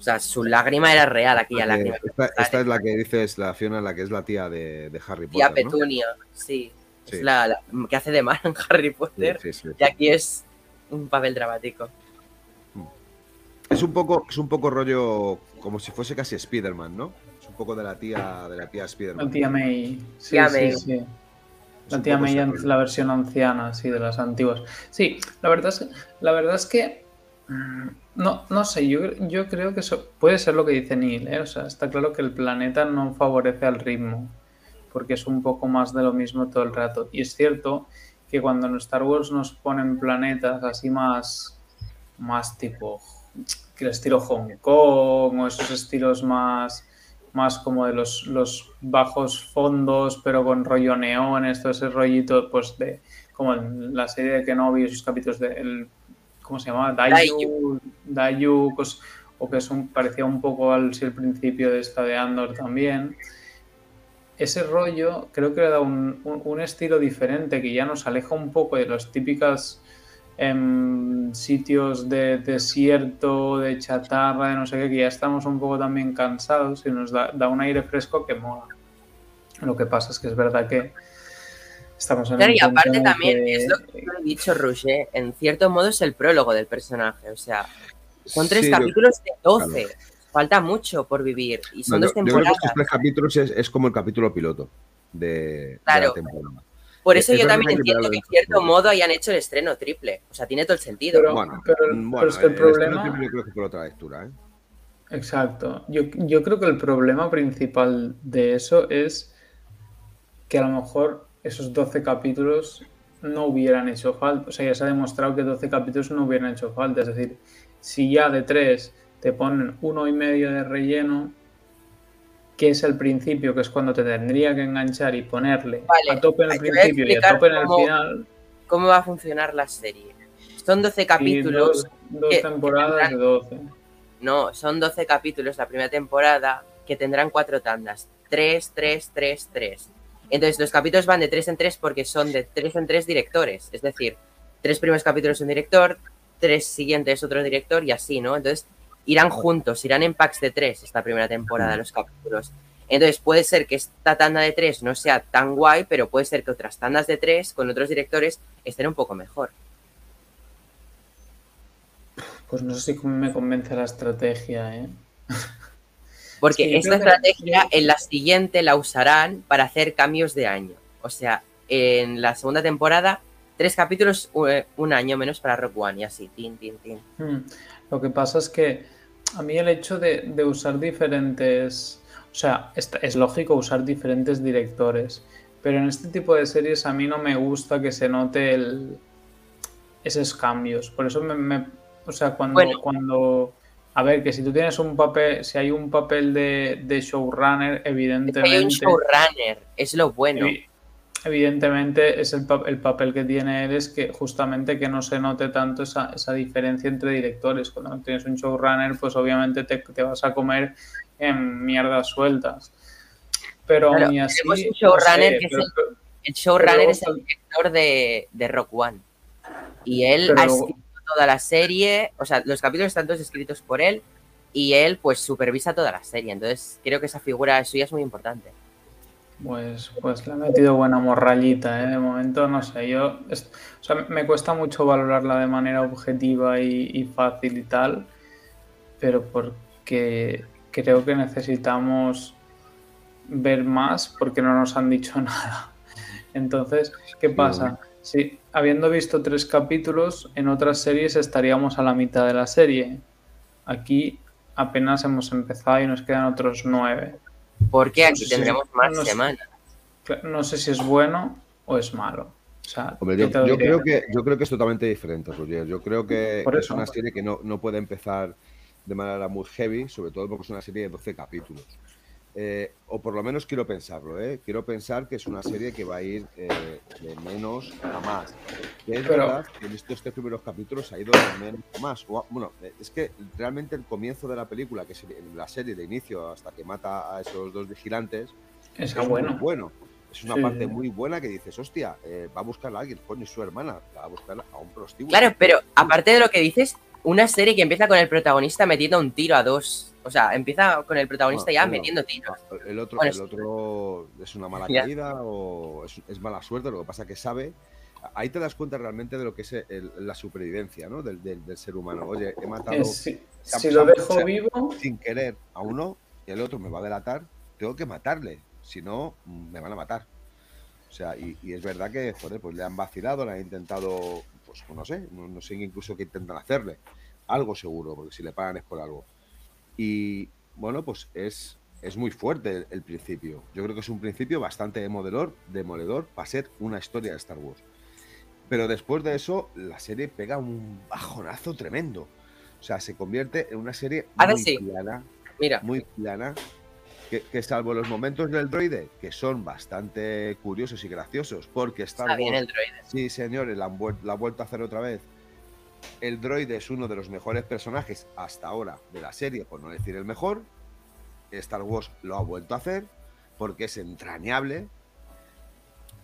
Speaker 1: O sea, su lágrima era real, aquella
Speaker 2: Eh,
Speaker 1: lágrima.
Speaker 2: esta, esta es la que dices, la Fiona, la que es la tía de, de Harry
Speaker 1: Tía
Speaker 2: Potter, ¿no?
Speaker 1: Petunia, sí.
Speaker 2: Sí.
Speaker 1: Es la, la que hace de mal en Harry Potter.
Speaker 2: sí, sí.
Speaker 1: Y aquí es un papel dramático.
Speaker 2: Es un poco, es un poco rollo como si fuese casi Spider-Man, ¿no? Es un poco de la tía, de la tía Spider-Man.
Speaker 4: La tía May. Sí,
Speaker 1: Tía
Speaker 4: sí,
Speaker 1: May.
Speaker 4: sí.
Speaker 2: Es
Speaker 4: La tía May,
Speaker 2: rollo.
Speaker 4: la versión anciana, sí, de las antiguas. Sí, la verdad es, la verdad es que. Mm, No, no sé, yo, yo creo que eso puede ser lo que dice Neil, ¿eh? O sea, está claro que el planeta no favorece al ritmo, porque es un poco más de lo mismo todo el rato. Y es cierto que cuando en Star Wars nos ponen planetas así más, más tipo que el estilo Hong Kong o esos estilos más, más como de los, bajos fondos, pero con rollo neones, todo ese rollito, pues de como en la serie de Kenobi, esos capítulos de el, ¿cómo se llamaba? Daiju, cos- o que es un, parecía un poco al sí, el principio de esta de Andor también. Ese rollo creo que le da un, un- un estilo diferente que ya nos aleja un poco de las típicas em, sitios de desierto, de chatarra, de no sé qué, que ya estamos un poco también cansados y nos da, da un aire fresco que mola. Lo que pasa es que es verdad que estamos en
Speaker 1: Claro, y aparte también
Speaker 4: que-
Speaker 1: es lo que he dicho Roger, en cierto modo es el prólogo del personaje, o sea, son tres
Speaker 2: Sí,
Speaker 1: capítulos de 12, falta mucho por vivir y son
Speaker 2: No,
Speaker 1: dos
Speaker 2: yo- yo creo que
Speaker 1: temporadas.
Speaker 2: estos tres capítulos es, es como el capítulo piloto de, de
Speaker 1: Claro.
Speaker 2: la temporada.
Speaker 1: Por
Speaker 2: es
Speaker 1: eso yo también entiendo que en cierto modo hayan hecho el estreno triple, o sea, tiene todo el sentido.
Speaker 4: Pero-
Speaker 2: Bueno,
Speaker 4: pero-
Speaker 2: bueno,
Speaker 4: pero es que el problema-
Speaker 2: Yo creo que por otra lectura, ¿eh?
Speaker 4: Exacto. Yo, yo creo que el problema principal de eso es que a lo mejor esos 12 capítulos no hubieran hecho falta. O sea, ya se ha demostrado que 12 capítulos no hubieran hecho falta. Es decir, si ya de 3 te ponen uno y medio de relleno, que es el principio, que es cuando te tendría que enganchar y ponerle
Speaker 1: Vale,
Speaker 4: a tope en el principio y a tope en el
Speaker 1: cómo-
Speaker 4: final.
Speaker 1: ¿Cómo va a funcionar la serie? Son 12
Speaker 4: y
Speaker 1: capítulos.
Speaker 4: dos, dos
Speaker 1: que-
Speaker 4: temporadas de 12.
Speaker 1: No, son 12 capítulos la primera temporada que tendrán cuatro tandas. 3, 3, 3, 3. Entonces los capítulos van de 3 en 3 porque son de 3 en 3 directores. Es decir, tres primeros capítulos un director, tres siguientes otro director y así, ¿no? Entonces irán juntos, irán en packs de 3 esta primera temporada los capítulos. Entonces puede ser que esta tanda de 3 no sea tan guay, pero puede ser que otras tandas de 3 con otros directores estén un poco mejor.
Speaker 4: Pues no sé si me convence la estrategia, ¿eh? *laughs*
Speaker 1: Porque
Speaker 4: Sí,
Speaker 1: esta
Speaker 4: que-
Speaker 1: estrategia en la siguiente la usarán para hacer cambios de año. O sea, en la segunda temporada, tres capítulos, u- un año menos para Rock One y así, tin, tin, tin.
Speaker 4: Hmm. Lo que pasa es que a mí el hecho de, de usar diferentes, o sea, es lógico usar diferentes directores, pero en este tipo de series a mí no me gusta que se note el, esos cambios. Por eso me, me- o sea, cuando,
Speaker 1: Bueno.
Speaker 4: cuando, a ver, que si tú tienes un papel, si hay un papel de, de showrunner,
Speaker 1: Es que
Speaker 4: evidentemente.
Speaker 1: hay un showrunner, es lo bueno.
Speaker 4: Evi- Evidentemente es el, el papel que tiene él es que justamente que no se note tanto esa, esa diferencia entre directores. Cuando tienes un showrunner, pues obviamente te, te vas a comer en mierdas sueltas. Pero
Speaker 1: Claro,
Speaker 4: aún así,
Speaker 1: tenemos un
Speaker 4: no
Speaker 1: showrunner
Speaker 4: sé,
Speaker 1: que es el- El showrunner
Speaker 4: Pero-
Speaker 1: es el director de, de Rock One. Y él
Speaker 4: Pero
Speaker 1: ha escrito toda la serie, o sea, los capítulos están todos escritos por él y él pues supervisa toda la serie. Entonces creo que esa figura suya es muy importante.
Speaker 4: Pues, pues le ha metido buena morrallita, ¿eh? De momento, no sé, yo... es- o sea, me cuesta mucho valorarla de manera objetiva y, y fácil y tal, pero porque creo que necesitamos ver más porque no nos han dicho *laughs* nada. Entonces, ¿qué pasa? Si habiendo visto tres capítulos, en otras series estaríamos a la mitad de la serie. Aquí apenas hemos empezado y nos quedan otros nueve.
Speaker 1: Porque
Speaker 4: No
Speaker 1: aquí
Speaker 4: sé si-
Speaker 1: tendremos más
Speaker 4: no
Speaker 1: semanas.
Speaker 4: No sé si es bueno o es malo. O sea,
Speaker 2: Hombre,
Speaker 4: ¿qué
Speaker 2: yo, creo que, yo creo que es totalmente diferente, Roger. Yo creo que
Speaker 4: Por
Speaker 2: es
Speaker 4: eso.
Speaker 2: una serie que no, no puede empezar de manera muy heavy, sobre todo porque es una serie de 12 capítulos. Eh, o por lo menos quiero pensarlo, ¿eh? Quiero pensar que es una serie que va a ir eh, de menos a más. Que es
Speaker 4: Pero-
Speaker 2: verdad que en estos tres primeros capítulos ha ido de menos a más. O a- bueno, eh, es que realmente el comienzo de la película, que es la serie de inicio hasta que mata a esos dos vigilantes,
Speaker 4: Está
Speaker 2: es
Speaker 4: bueno.
Speaker 2: muy bueno. Es una
Speaker 4: Sí,
Speaker 2: parte muy buena que dices, hostia, eh, va a buscar a alguien, coño, su hermana, la va a buscar a un prostíbulo.
Speaker 1: Claro, pero aparte de lo que dices, una serie que empieza con el protagonista metiendo un tiro a dos. O sea, empieza con el protagonista
Speaker 2: Bueno,
Speaker 1: ya
Speaker 2: bueno,
Speaker 1: metiendo tiros.
Speaker 2: El otro,
Speaker 1: Bueno,
Speaker 2: el otro es una mala
Speaker 1: Ya.
Speaker 2: caída o es, es mala suerte, lo que pasa que sabe. Ahí te das cuenta realmente de lo que es el- la supervivencia ¿no? del, del- del ser humano. Oye, he matado
Speaker 4: Es- si,
Speaker 2: se
Speaker 4: lo dejo
Speaker 2: se
Speaker 4: vivo,
Speaker 2: sin querer a uno y el otro me va a delatar, tengo que matarle, si no, me van a matar. O sea, y, y es verdad que, joder, pues le han vacilado, le han intentado, pues no sé, no, no sé incluso qué intentan hacerle. Algo seguro, porque si le pagan es por algo. Y bueno, pues es, es muy fuerte el, el principio. Yo creo que es un principio bastante demoledor, demoledor para ser una historia de Star Wars. Pero después de eso, la serie pega un bajonazo tremendo. O sea, se convierte en una serie
Speaker 1: Ahora
Speaker 2: muy
Speaker 1: sí.
Speaker 2: plana,
Speaker 1: Mira,
Speaker 2: muy plana, que, que salvo los momentos del droide, que son bastante curiosos y graciosos, porque Star
Speaker 1: está bien
Speaker 2: Wars,
Speaker 1: el droide.
Speaker 2: sí señores, la han, vuelto a hacer otra vez. El droide es uno de los mejores personajes hasta ahora de la serie, por no decir el mejor. Star Wars lo ha vuelto a hacer, porque es entrañable.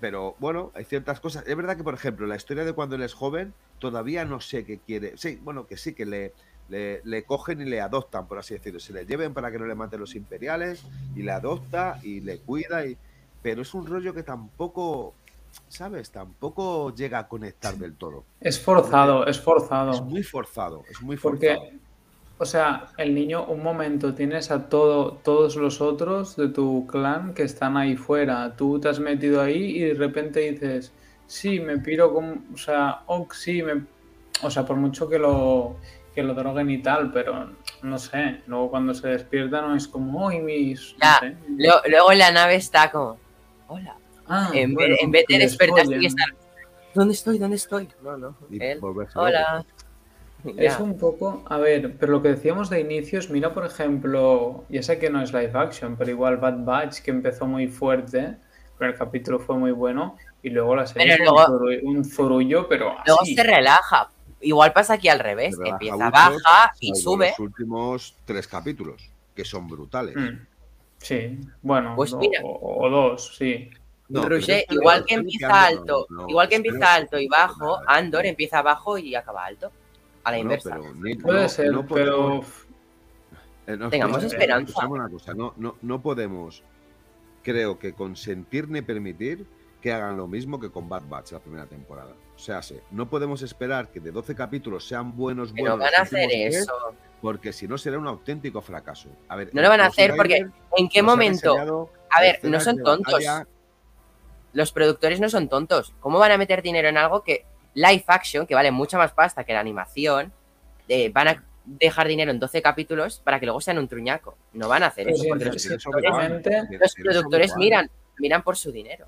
Speaker 2: Pero bueno, hay ciertas cosas. Es verdad que, por ejemplo, la historia de cuando él es joven, todavía no sé qué quiere. Sí, bueno, que sí, que le, le, le cogen y le adoptan, por así decirlo. Se le lleven para que no le maten los imperiales y le adopta y le cuida. Y... Pero es un rollo que tampoco, ¿sabes? Tampoco llega a conectar del todo.
Speaker 4: es forzado, es
Speaker 2: Es
Speaker 4: forzado.
Speaker 2: muy forzado, es muy forzado.
Speaker 4: Porque, o sea, el niño, un momento, tienes a todo, todos los otros de tu clan que están ahí fuera. Tú te has metido ahí y de repente dices, sí, me piro con. O sea, sí, me. O sea, por mucho que lo, que lo droguen y tal, pero no sé. Luego cuando se despierta no es como, ¡ay, mis! no
Speaker 1: Ya,
Speaker 4: sé.
Speaker 1: Luego, luego la nave está como, hola.
Speaker 4: Ah,
Speaker 1: En,
Speaker 4: bueno,
Speaker 1: vez, en vez de despertarse y estar, ¿dónde estoy? ¿Dónde estoy? No, no. Él, hola. *laughs*
Speaker 4: Es un poco, a ver, pero lo que decíamos de inicios, mira por ejemplo, ya sé que no es live action, pero igual Bad Batch, que empezó muy fuerte, pero el capítulo fue muy bueno, y luego la serie
Speaker 1: Pero
Speaker 4: fue un
Speaker 1: luego-
Speaker 4: zurullo- un zurullo, pero
Speaker 1: Luego se relaja. Igual pasa aquí al revés. Empieza
Speaker 2: mucho,
Speaker 1: baja y sube.
Speaker 2: Los últimos tres capítulos, que son brutales.
Speaker 4: Mm. Sí, bueno,
Speaker 1: Pues mira.
Speaker 4: o, o dos, sí.
Speaker 2: No,
Speaker 1: Roger, igual que empieza alto,
Speaker 2: no- no,
Speaker 1: igual que empieza alto y bajo, Andor empieza bajo y acaba alto. A la
Speaker 2: no,
Speaker 1: inversa.
Speaker 2: pero ni-
Speaker 4: Puede
Speaker 2: no-
Speaker 4: ser,
Speaker 2: no
Speaker 4: pero
Speaker 2: eh, no,
Speaker 1: Tengamos esperanza.
Speaker 2: una cosa, no, no, no podemos, creo que consentir ni permitir que hagan lo mismo que con Bad Batch la primera temporada. O sea, sí, no podemos esperar que de 12 capítulos sean buenos, buenos.
Speaker 1: van a hacer eso.
Speaker 2: Porque si no será un auténtico fracaso. A ver,
Speaker 1: No lo van a hacer porque ¿en qué momento? A ver, no son tontos.
Speaker 2: batalla
Speaker 1: Los productores no son tontos. ¿Cómo van a meter dinero en algo que live action, que vale mucha más pasta que la animación, eh, van a dejar dinero en 12 capítulos para que luego sean un truñaco? No van a hacer
Speaker 4: Pues
Speaker 1: eso. Porque los, los productores miran, miran por su dinero.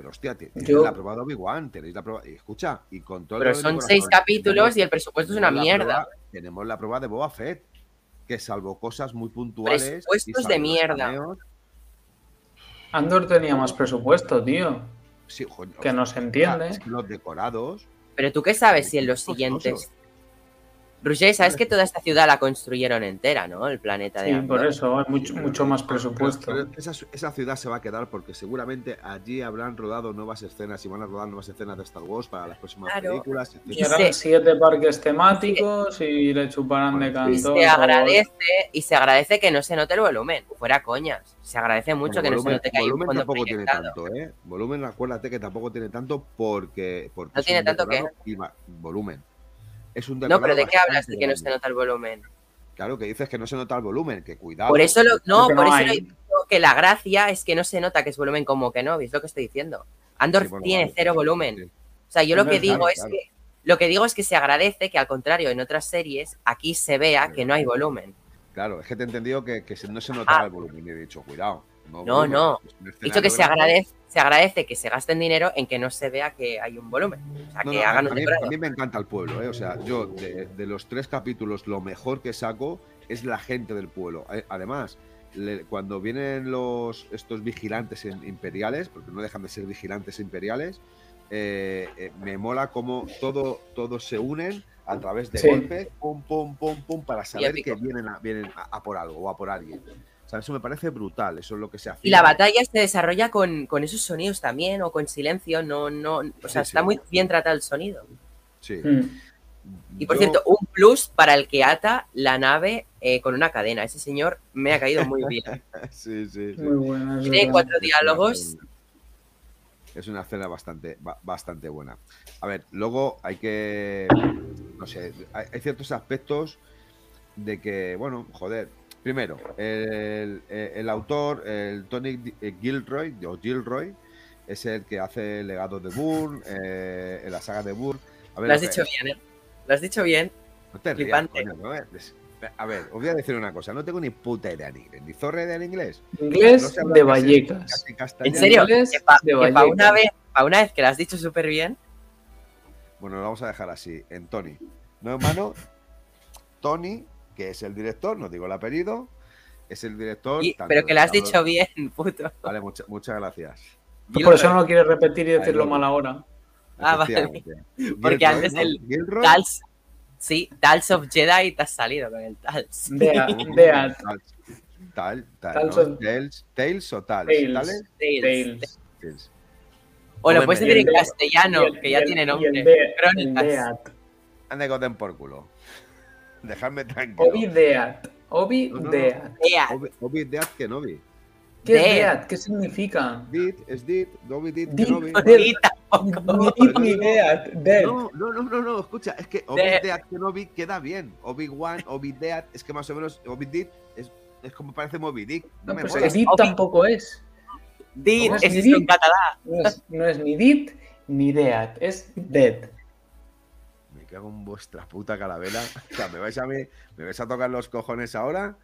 Speaker 2: Pero hostia, te- tenéis
Speaker 4: Yo-
Speaker 2: la prueba de Obi-Wan, tenéis la prueba. y Escucha, y con todo
Speaker 1: Pero son seis capítulos
Speaker 2: tenemos-
Speaker 1: y el presupuesto es una mierda.
Speaker 2: prueba- tenemos la prueba de Boba Fett, que salvo cosas muy puntuales.
Speaker 1: Presupuestos de mierda.
Speaker 2: cameos,
Speaker 4: Andor tenía más presupuesto, tío.
Speaker 2: sí, joder,
Speaker 4: Que no se entiende.
Speaker 2: los decorados.
Speaker 1: Pero tú qué sabes si en los
Speaker 2: Costosos.
Speaker 1: siguientes. Roger, sabes que toda esta ciudad la construyeron entera, ¿no? El planeta de
Speaker 4: Sí,
Speaker 1: Andor.
Speaker 4: por eso, hay mucho,
Speaker 2: pero-
Speaker 4: mucho más
Speaker 2: pero-
Speaker 4: presupuesto.
Speaker 2: pero esa, esa ciudad se va a quedar porque seguramente allí habrán rodado nuevas escenas y van a rodar nuevas escenas de Star Wars para las próximas
Speaker 1: Claro.
Speaker 2: películas.
Speaker 4: Y
Speaker 1: se-
Speaker 4: siete parques temáticos y le chuparán de
Speaker 1: Y
Speaker 4: canto.
Speaker 1: se agradece, y se agradece que no se note el volumen. Fuera coñas. Se agradece mucho
Speaker 2: Bueno,
Speaker 1: que no se
Speaker 2: volumen,
Speaker 1: note que hay un
Speaker 2: volumen
Speaker 1: fondo
Speaker 2: tampoco tiene tanto, ¿eh? Volumen, acuérdate que tampoco tiene tanto porque. porque
Speaker 1: No tiene tanto que-
Speaker 2: y volumen. Es un
Speaker 1: No, pero ¿de qué hablas de que no se nota el volumen?
Speaker 2: Claro, que dices que no se nota el volumen, que cuidado.
Speaker 1: Por eso lo, no, por
Speaker 4: no
Speaker 1: eso lo
Speaker 4: hay.
Speaker 1: he dicho que la gracia es que no se nota que es volumen como que no, es lo que estoy diciendo. Andor
Speaker 2: Sí, bueno,
Speaker 1: tiene
Speaker 2: vale,
Speaker 1: cero volumen.
Speaker 2: sí.
Speaker 1: O sea, yo lo que digo
Speaker 2: claro,
Speaker 1: es
Speaker 2: claro.
Speaker 1: que lo que digo es que se agradece que al contrario en otras series aquí se vea que no hay volumen.
Speaker 2: Claro, es que te he entendido que, que no se notaba
Speaker 1: Ah.
Speaker 2: el volumen y he dicho, cuidado. No,
Speaker 1: No, no.
Speaker 2: es un
Speaker 1: Dicho que se agradece, se agradece que se gasten dinero en que no se vea que hay un volumen. O sea,
Speaker 2: No,
Speaker 1: que
Speaker 2: no, a,
Speaker 1: hagan un
Speaker 2: a mí,
Speaker 1: decorado.
Speaker 2: a mí me encanta el pueblo, ¿eh? O sea, yo de, de los tres capítulos lo mejor que saco es la gente del pueblo. Eh, Además, le- cuando vienen los estos vigilantes en- imperiales, porque no dejan de ser vigilantes imperiales, eh, eh, me mola cómo todo, todos se unen a través de
Speaker 4: Sí.
Speaker 2: golpes, pum, pum, pum, pum, para saber que vienen, a, vienen a, a por algo o a por alguien. O sea, eso me parece brutal, eso es lo que se hace.
Speaker 1: Y la batalla se desarrolla con, con esos sonidos también o con silencio. No, no, o sea,
Speaker 2: Sí,
Speaker 1: está
Speaker 2: sí.
Speaker 1: muy bien tratado el sonido.
Speaker 2: Sí.
Speaker 4: Mm.
Speaker 1: Y por
Speaker 2: Yo-
Speaker 1: cierto, un plus para el que ata la nave eh, con una cadena. Ese señor me ha caído muy bien. *laughs*
Speaker 2: Sí, sí, sí.
Speaker 4: Muy buena. es
Speaker 1: Tiene cuatro diálogos.
Speaker 2: Es una escena bastante, ba- bastante buena. A ver, luego hay que. No sé, hay ciertos aspectos de que, bueno, joder. Primero, el, el autor, el Tony eh, Gilroy, o Gilroy, es el que hace el legado de Bourne, eh, en la saga de Bourne. A ver,
Speaker 1: Lo has dicho bien, ¿eh? Lo has dicho bien.
Speaker 2: no te rías,
Speaker 1: flipante.
Speaker 2: coño, ¿no? Es- A ver, os voy a decir una cosa. No tengo ni puta idea en inglés, ni zorra idea en inglés.
Speaker 4: Inglés de Vallecas.
Speaker 1: En serio, que para una vez, pa' una vez que lo has dicho súper bien,
Speaker 2: Bueno, lo vamos a dejar así, en Tony. No, hermano, Tony, que es el director, no digo el apellido, es el director.
Speaker 1: y- pero que lo has dicho bien, *laughs* puto.
Speaker 2: Vale, mucha- muchas gracias.
Speaker 4: Por eso no lo quieres repetir y decirlo mal ahora.
Speaker 1: Ah, vale. Porque
Speaker 2: Gilroy,
Speaker 1: antes el
Speaker 2: Gilroy,
Speaker 1: Tals. Sí, Tals of Jedi te has salido con el Tals.
Speaker 4: Dead, Dead,
Speaker 2: Tales, Tal, *laughs* tal,
Speaker 4: Tales
Speaker 2: ¿no?
Speaker 4: of-
Speaker 2: Tales, Tales o Tales.
Speaker 4: Tales.
Speaker 2: ¿Tales?
Speaker 1: Tales. O lo puedes decir en castellano,
Speaker 4: el-
Speaker 1: que ya
Speaker 4: el-
Speaker 1: tiene nombre. Crónicas.
Speaker 2: Ande den por culo. Dejadme tranquilo.
Speaker 4: Obi Dead. Obi
Speaker 2: No, no, no.
Speaker 4: Dead.
Speaker 1: Dead.
Speaker 2: Obi, Obi Dead Kenobi.
Speaker 4: ¿Qué es.
Speaker 1: Dead?
Speaker 4: ¿Qué significa?
Speaker 2: Did, es Did, Obi Did, Kenobi.
Speaker 4: Ni. Dead.
Speaker 2: No, no, no, no, no, escucha, es que Obi
Speaker 1: De-
Speaker 2: Dead Kenobi queda bien. Obi-Wan, Obi Dead, es que más o menos Obi Did es, es como parece Moby Dick. No,
Speaker 4: No,
Speaker 2: me
Speaker 4: pues
Speaker 1: Obi-
Speaker 4: tampoco es.
Speaker 1: Dit,
Speaker 4: ¿Cómo es
Speaker 1: es
Speaker 4: Dit?
Speaker 1: en catalán.
Speaker 4: No es, no es ni Dit ni Dead. Es Dead.
Speaker 2: Me cago en vuestra puta calavera. *laughs* O sea, ¿me vais a, mí, ¿me vais a tocar los cojones ahora?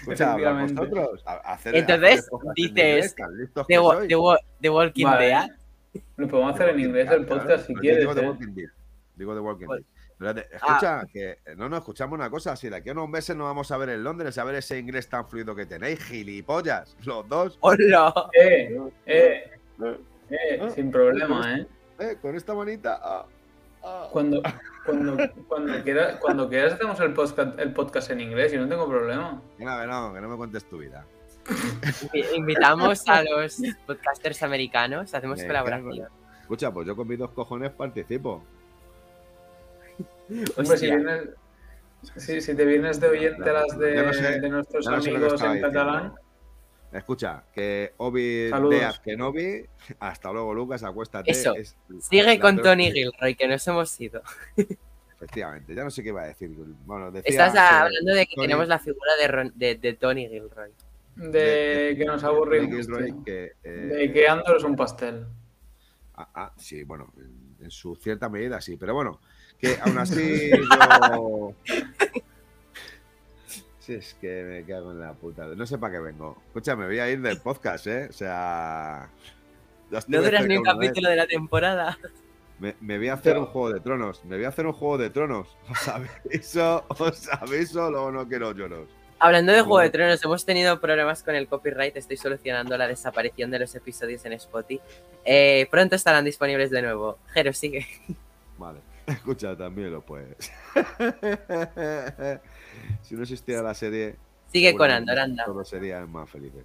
Speaker 2: Escucha, vosotros. A- hacer-
Speaker 1: Entonces,
Speaker 2: hacer
Speaker 1: dices, The, Walking
Speaker 4: Vale.
Speaker 1: Dead.
Speaker 4: Lo podemos hacer en inglés el podcast si quieres.
Speaker 2: Digo The
Speaker 4: ¿eh?
Speaker 2: Walking Dead. Digo The Walking
Speaker 1: Pues-
Speaker 2: Dead. Espérate, escucha, que no nos escuchamos una cosa. Si de aquí a unos meses nos vamos a ver en Londres, a ver ese inglés tan fluido que tenéis, gilipollas, los dos.
Speaker 1: ¡Hola!
Speaker 4: Eh, eh, eh, sin problema, ¿eh?
Speaker 2: Eh, con esta manita. ah, ah.
Speaker 4: Cuando, cuando, cuando, quieras, cuando quieras hacemos el podcast, el podcast en inglés y no tengo problema.
Speaker 2: No, que no, que no me cuentes tu vida.
Speaker 1: Invi- Invitamos a *laughs* los podcasters americanos, hacemos colaboración.
Speaker 2: Escucha, pues yo con mis dos cojones participo.
Speaker 4: Hombre, si, vienes, si, si te vienes de oyente a las de,
Speaker 2: Ya no sé-
Speaker 4: de nuestros amigos en
Speaker 2: diciendo.
Speaker 4: catalán,
Speaker 2: Escucha, que Obi
Speaker 4: Saludos.
Speaker 2: No vi. Hasta luego, Lucas, acuéstate.
Speaker 1: Eso.
Speaker 2: Es
Speaker 1: Sigue con
Speaker 2: peor-
Speaker 1: Tony Gilroy, que nos hemos ido.
Speaker 2: Efectivamente, ya no sé qué iba a decir. Bueno, decía
Speaker 1: Estás hablando de que
Speaker 2: Tony-
Speaker 1: tenemos la figura de, Ron- de, de Tony Gilroy.
Speaker 4: de que nos
Speaker 2: Tony
Speaker 4: aburrimos.
Speaker 2: Gilroy,
Speaker 4: tío.
Speaker 2: que, eh,
Speaker 4: De que Andor es un pastel.
Speaker 2: Ah, ah, sí, bueno, en, en su cierta medida sí, pero bueno, que aún así *laughs* yo... Sí, es que me cago en la puta. No sé para qué vengo. Escucha, me voy a ir del podcast, ¿eh? O sea...
Speaker 1: No duras ni un capítulo de la temporada.
Speaker 2: Me, me voy a hacer un juego de tronos. Me voy a hacer un juego de tronos. *laughs* Os aviso, os aviso, luego no quiero lloros.
Speaker 1: Hablando de Juego de. Tronos, hemos tenido problemas con el copyright. Estoy solucionando la desaparición de los episodios en Spotify. Eh, pronto estarán disponibles de nuevo. Jero, sigue.
Speaker 2: Vale. *laughs* Escucha, también lo puedes. *laughs* si no existiera la serie,
Speaker 1: Sigue con
Speaker 2: Seguramente
Speaker 1: Andor, anda.
Speaker 2: Todos serían más felices.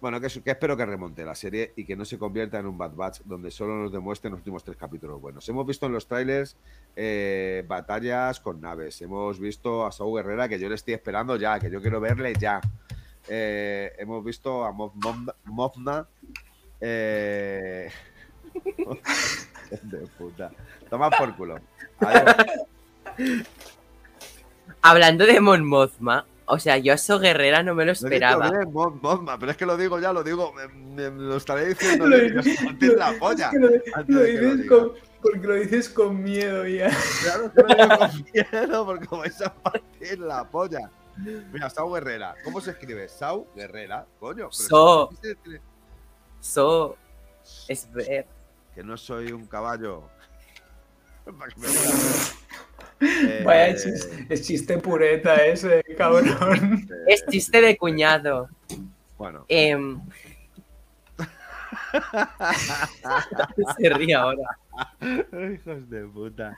Speaker 2: Bueno, que, que espero que remonte la serie y que no se convierta en un Bad Batch donde solo nos demuestren los últimos tres capítulos buenos. Hemos visto en los trailers eh, batallas con naves. Hemos visto a Saúl Guerrera, que yo le estoy esperando ya, que yo quiero verle ya. Eh, hemos visto a Mothma. eh, *laughs* de puta. Toma por culo. Adiós. *laughs*
Speaker 1: Hablando de Mon Mothma, o sea, yo a So Guerrera no me lo esperaba.
Speaker 2: bien, Moth- Mothma, pero es que lo digo ya, lo digo, me, me- me lo estaré diciendo *laughs*
Speaker 4: Lo
Speaker 2: la polla.
Speaker 4: Es que lo, lo dices con, porque lo dices con miedo ya.
Speaker 2: Claro que lo digo con miedo porque vais a partir la polla. Mira, Sau Guerrera. ¿Cómo se escribe? Sau Guerrera. Coño. pero
Speaker 1: So.
Speaker 2: si-
Speaker 1: So es ver.
Speaker 2: Que no soy un caballo. *laughs* Para que me veas. *laughs* Eh,
Speaker 4: Vaya chiste, es chiste pureta ese, *laughs* cabrón.
Speaker 1: Es chiste de cuñado.
Speaker 2: Bueno,
Speaker 1: Em, *laughs* se ríe ahora.
Speaker 2: hijos de puta.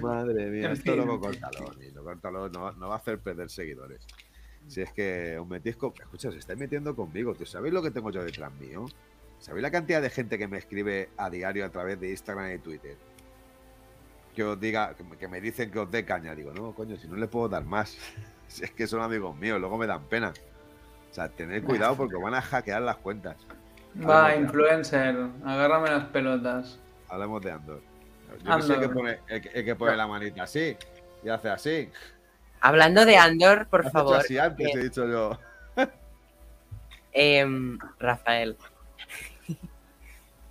Speaker 2: Madre mía, esto luego córtalo, niño, córtalo, no, no va a hacer perder seguidores. Si es que os metís con. Escucha, se estáis metiendo conmigo, tío. ¿Sabéis lo que tengo yo detrás mío? ¿Sabéis la cantidad de gente que me escribe a diario a través de Instagram y Twitter? Que os diga, que me- dicen que os dé caña. Digo, no, coño, si no le puedo dar más. *laughs* Si es que son amigos míos, luego me dan pena. O sea, tened cuidado porque os van a hackear las cuentas.
Speaker 4: Va, influencer, agárrame las pelotas.
Speaker 2: Hablamos de Andor. Yo no sé el que pone, el que- el que pone la manita así y hace así.
Speaker 1: Hablando de Andor, por
Speaker 2: Has hecho
Speaker 1: favor.
Speaker 2: así antes,
Speaker 1: eh,
Speaker 2: he dicho yo. *laughs*
Speaker 1: em, Rafael.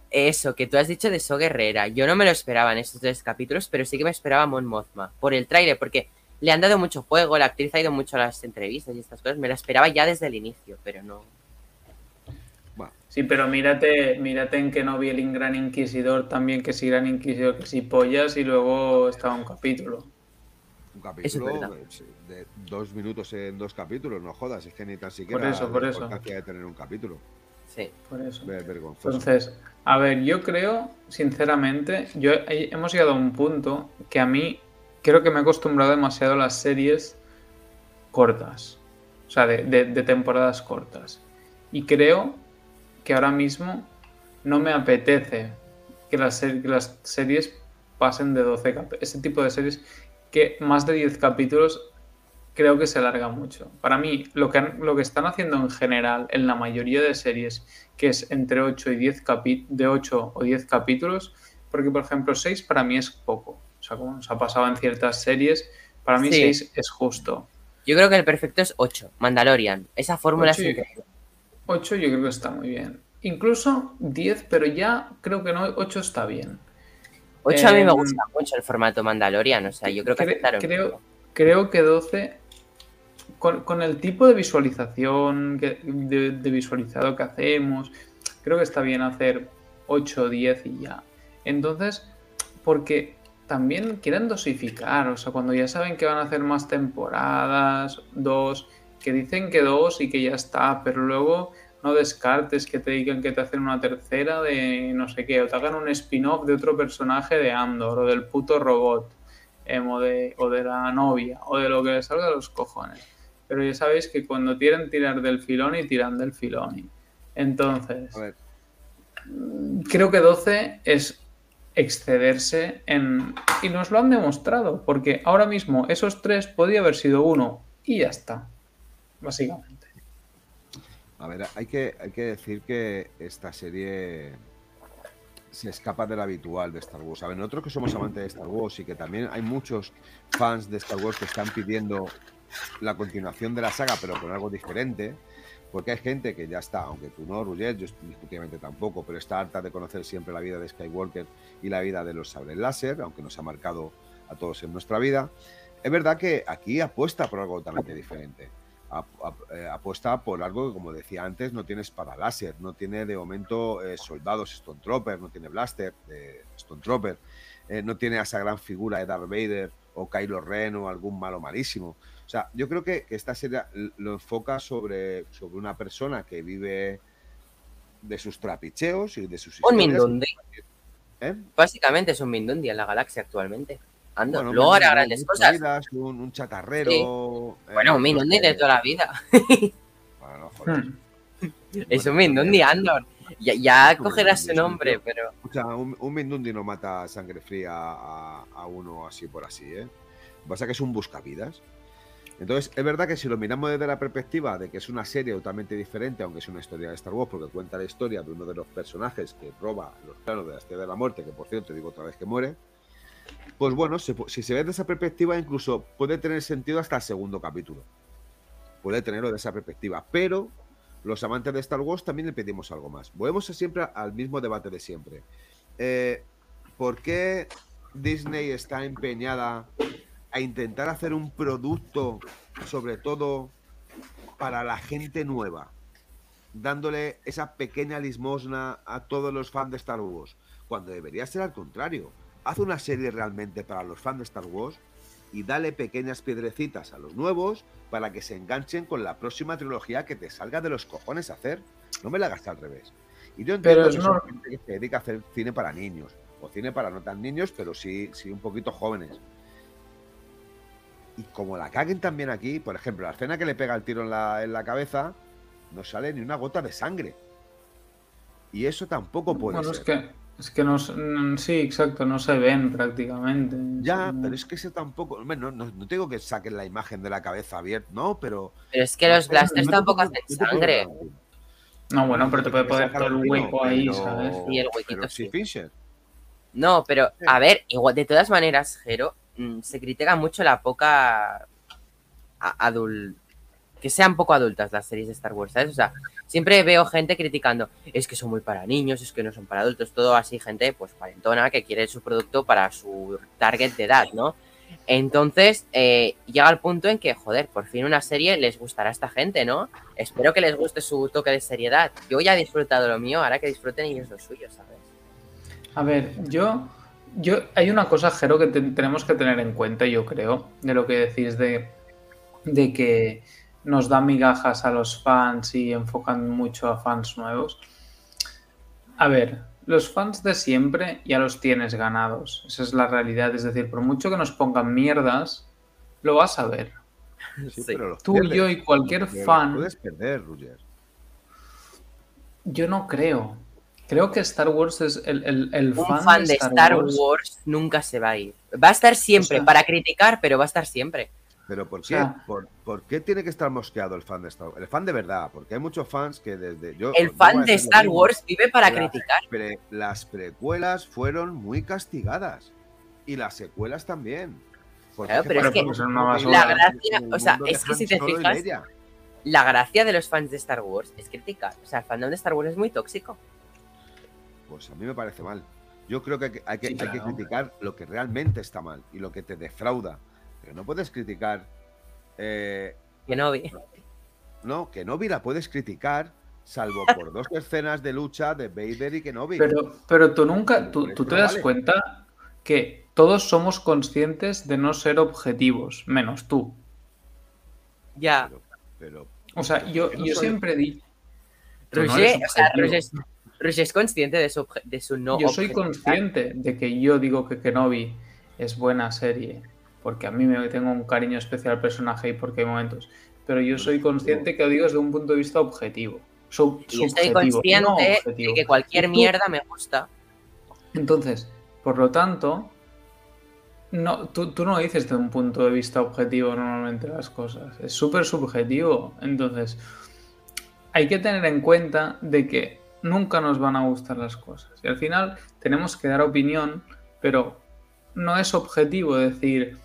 Speaker 1: Eso, que tú has dicho de So Guerrera. Yo no me lo esperaba en estos tres capítulos, pero sí que me esperaba a Mon Mothma. Por el tráiler, porque le han dado mucho juego, la actriz ha ido mucho a las entrevistas y estas cosas. Me lo esperaba ya desde el inicio, pero no.
Speaker 4: Sí, pero mírate, mírate en que no vi el Gran Inquisidor también, que si Gran Inquisidor, que si pollas, y luego estaba un capítulo.
Speaker 2: Un capítulo de dos minutos en dos capítulos, no jodas, es que ni tan siquiera
Speaker 4: Por eso, por
Speaker 2: la
Speaker 4: eso.
Speaker 2: importancia de tener un capítulo.
Speaker 1: Sí.
Speaker 4: Por eso.
Speaker 2: Ver- vergonzoso.
Speaker 4: Entonces, a ver, yo creo, sinceramente, yo he- hemos llegado a un punto que a mí creo que me he acostumbrado demasiado a las series cortas, o sea, de, de- de temporadas cortas. Y creo que ahora mismo no me apetece que las, ser- que las series pasen de 12 capítulos. Ese tipo de series que más de 10 capítulos creo que se alarga mucho. Para mí, lo que, han- lo que están haciendo en general en la mayoría de series, que es entre 8 y 10 capi- de 8 o 10 capítulos, porque por ejemplo 6 para mí es poco. O sea, como nos ha pasado en ciertas series, para mí
Speaker 1: Sí.
Speaker 4: 6 es justo.
Speaker 1: Yo creo que el perfecto es 8, Mandalorian. Esa fórmula es
Speaker 4: Ocho y-
Speaker 1: increíble.
Speaker 4: 8 yo creo que está muy bien. Incluso 10, pero ya creo que no, 8 está bien.
Speaker 1: 8 a mí me
Speaker 4: Em,
Speaker 1: gusta mucho el formato Mandalorian, o sea, yo creo que
Speaker 4: Cre- creo, creo que 12, con, el tipo de visualización, que- de, visualizado que hacemos, creo que está bien hacer 8 o 10 y ya. Entonces, porque también quieren dosificar, o sea, cuando ya saben que van a hacer más temporadas, dos, que dicen que dos y que ya está, pero luego no descartes que te digan que te hacen una tercera de no sé qué, o te hagan un spin-off de otro personaje de Andor, o del puto robot, o, de, o de la novia, o de lo que les salga de los cojones. Pero ya sabéis que cuando quieren tirar del filón y tiran del filón. Entonces,
Speaker 2: ver,
Speaker 4: creo que 12 es excederse en... Y nos lo han demostrado, porque ahora mismo esos tres podía haber sido uno y ya está, básicamente.
Speaker 2: a ver, hay que, hay que decir que esta serie se escapa del habitual de Star Wars. A ver, nosotros que somos amantes de Star Wars y que también hay muchos fans de Star Wars que están pidiendo la continuación de la saga, pero con algo diferente, porque hay gente que ya está, aunque tú no, Roger, yo definitivamente tampoco, pero está harta de conocer siempre la vida de Skywalker y la vida de los sables láser, aunque nos ha marcado a todos en nuestra vida. Es verdad que aquí apuesta por algo totalmente diferente. Eh, apuesta por algo que, como decía antes, no tiene espada láser, no tiene de momento eh, soldados Stone Trooper, no tiene blaster eh, Stone Trooper, no tiene a esa gran figura de Darth Vader o Kylo Ren o algún malo malísimo. O sea, yo creo que, que esta serie lo enfoca sobre, sobre una persona que vive de sus trapicheos y de sus
Speaker 1: Un
Speaker 2: historias.
Speaker 1: Mindundi.
Speaker 2: ¿Eh?
Speaker 1: Básicamente es un Mindundi en la galaxia actualmente. Ando.
Speaker 2: Bueno,
Speaker 1: Luego
Speaker 2: un-
Speaker 1: hará
Speaker 2: un-
Speaker 1: grandes
Speaker 2: un
Speaker 1: cosas.
Speaker 2: vidas, Un, un chatarrero. eh,
Speaker 1: Bueno, un Mindundi de toda la vida.
Speaker 2: bueno, joder.
Speaker 1: Es un Mindundi, Andor. Ya, ya
Speaker 2: un
Speaker 1: cogerá su
Speaker 2: un
Speaker 1: nombre, pero.
Speaker 2: O sea, un, un Mindundi no mata a sangre fría a, a uno así por así, ¿eh? Lo que pasa es que es un buscavidas. Entonces, es verdad que si lo miramos desde la perspectiva de que es una serie totalmente diferente, aunque es una historia de Star Wars, porque cuenta la historia de uno de los personajes que roba los planos de la Estrella de la Muerte, que por cierto digo otra vez que muere, pues bueno, si se ve desde esa perspectiva, incluso puede tener sentido hasta el segundo capítulo. Puede tenerlo de esa perspectiva, pero los amantes de Star Wars también le pedimos algo más. Volvemos siempre al mismo debate de siempre. Eh, ¿Por qué Disney está empeñada a intentar hacer un producto, sobre todo para la gente nueva, dándole esa pequeña limosna a todos los fans de Star Wars, cuando debería ser al contrario? Haz una serie realmente para los fans de Star Wars y dale pequeñas piedrecitas a los nuevos para que se enganchen con la próxima trilogía que te salga de los cojones a hacer. No me la hagas al revés. Y yo entiendo
Speaker 4: Pero
Speaker 2: que
Speaker 4: no-
Speaker 2: gente que se dedica a hacer cine para niños, o cine para no tan niños, pero sí, sí un poquito jóvenes. Y como la caguen también aquí, por ejemplo, la escena que le pega el tiro en la, en la cabeza, no sale ni una gota de sangre. Y eso tampoco puede
Speaker 4: Bueno, es
Speaker 2: ser.
Speaker 4: que, es que no, se- sí, exacto, no se ven prácticamente.
Speaker 2: Ya,
Speaker 4: Sí.
Speaker 2: pero es que ese tampoco. Bueno, no, no, no tengo que saquen la imagen de la cabeza abierta, no, pero.
Speaker 1: Pero es que los blasters
Speaker 2: No
Speaker 1: tampoco hacen sangre.
Speaker 4: No, bueno, pero te puede poner todo el hueco ahí,
Speaker 2: pero-
Speaker 4: ¿sabes?
Speaker 1: Sí, el huequito
Speaker 2: pero sí,
Speaker 1: sí.
Speaker 2: Fincher.
Speaker 1: No, pero a ver, igual, de todas maneras, Jero, se critica mucho la poca adult que sean poco adultas las series de Star Wars, ¿sabes? O sea, siempre veo gente criticando, es que son muy para niños, es que no son para adultos, todo así, gente pues cuarentona que quiere su producto para su target de edad, ¿no? Entonces, eh, llega el punto en que, joder, por fin una serie les gustará a esta gente, ¿no? Espero que les guste su toque de seriedad. Yo ya he disfrutado lo mío, ahora que disfruten ellos lo suyo, ¿sabes?
Speaker 4: A ver, yo, yo hay una cosa, Jero, que te- tenemos que tener en cuenta, yo creo, de lo que decís de, de que nos da migajas a los fans y enfocan mucho a fans nuevos. A ver, los fans de siempre ya los tienes ganados. Esa es la realidad. Es decir, por mucho que nos pongan mierdas, lo vas a ver.
Speaker 2: Sí, pero los
Speaker 4: Tú,
Speaker 2: pierdes.
Speaker 4: yo y cualquier fan.
Speaker 2: Puedes perder, Roger.
Speaker 4: Yo no creo. Creo que Star Wars es el, el, el
Speaker 1: Un
Speaker 4: fan,
Speaker 1: fan, de Star Wars, nunca se va a ir. Va a estar siempre,
Speaker 4: O sea-
Speaker 1: para criticar, pero va a estar siempre.
Speaker 2: Pero ¿por qué?
Speaker 4: sea-
Speaker 2: ¿Por, por qué tiene que estar mosqueado el fan de Star Wars? El fan de verdad, porque hay muchos fans que desde. Yo,
Speaker 1: El fan de Star
Speaker 2: mismo.
Speaker 1: Wars vive para
Speaker 2: Las
Speaker 1: criticar.
Speaker 2: pre- las precuelas fueron muy castigadas. Y las secuelas también. Porque
Speaker 1: Claro, pero
Speaker 4: es que.
Speaker 1: La gracia- o sea, es que si te fijas-. La gracia de los fans de Star Wars es criticar. O sea, el fandom de Star Wars es muy tóxico.
Speaker 2: Pues a mí me parece mal. Yo creo que hay que, hay que,
Speaker 4: Sí,
Speaker 2: hay que
Speaker 4: claro.
Speaker 2: criticar lo que realmente está mal y lo que te defrauda. Pero no puedes criticar. eh,
Speaker 1: Que no vi.
Speaker 2: no, que Kenobi la puedes criticar, salvo *laughs* por dos escenas de lucha de Vader y Kenobi.
Speaker 4: Pero, pero tú nunca, tú, tú te
Speaker 2: no
Speaker 4: das
Speaker 2: vale.
Speaker 4: cuenta que todos somos conscientes de no ser objetivos, menos tú.
Speaker 1: Ya.
Speaker 2: Pero, pero
Speaker 4: O sea, yo,
Speaker 2: Yo no
Speaker 4: yo
Speaker 2: soy-
Speaker 4: siempre di. No
Speaker 1: Roger, o sea. Roger Roger es consciente de su, de su no
Speaker 4: yo soy consciente de que yo digo que Kenobi es buena serie, porque a mí me tengo un cariño especial al personaje y porque hay momentos. Pero yo soy consciente que lo digo desde un punto de vista objetivo. Sub-
Speaker 1: Y yo soy
Speaker 4: subjetivo,
Speaker 1: consciente
Speaker 4: no
Speaker 1: de que cualquier mierda me gusta.
Speaker 4: Entonces, por lo tanto, no, tú, tú no dices de un punto de vista objetivo normalmente las cosas. Es súper subjetivo. Entonces, hay que tener en cuenta de que nunca nos van a gustar las cosas. Y al final tenemos que dar opinión, pero no es objetivo decir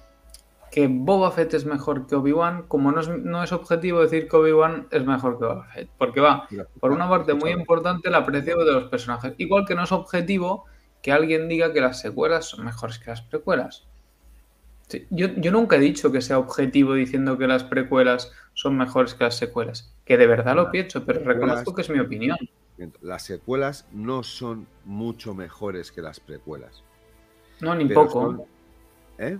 Speaker 4: que Boba Fett es mejor que Obi-Wan, como no es, no es objetivo decir que Obi-Wan es mejor que Boba Fett. Porque va, por una parte muy importante el aprecio de los personajes. Igual que no es objetivo que alguien diga que las secuelas son mejores que las precuelas. Sí, yo, yo nunca he dicho que sea objetivo diciendo que las precuelas son mejores que las secuelas. Que de verdad lo pienso, pero reconozco que es mi opinión.
Speaker 2: Las secuelas no son mucho mejores que las precuelas.
Speaker 4: No, ni poco.
Speaker 2: son- ¿Eh?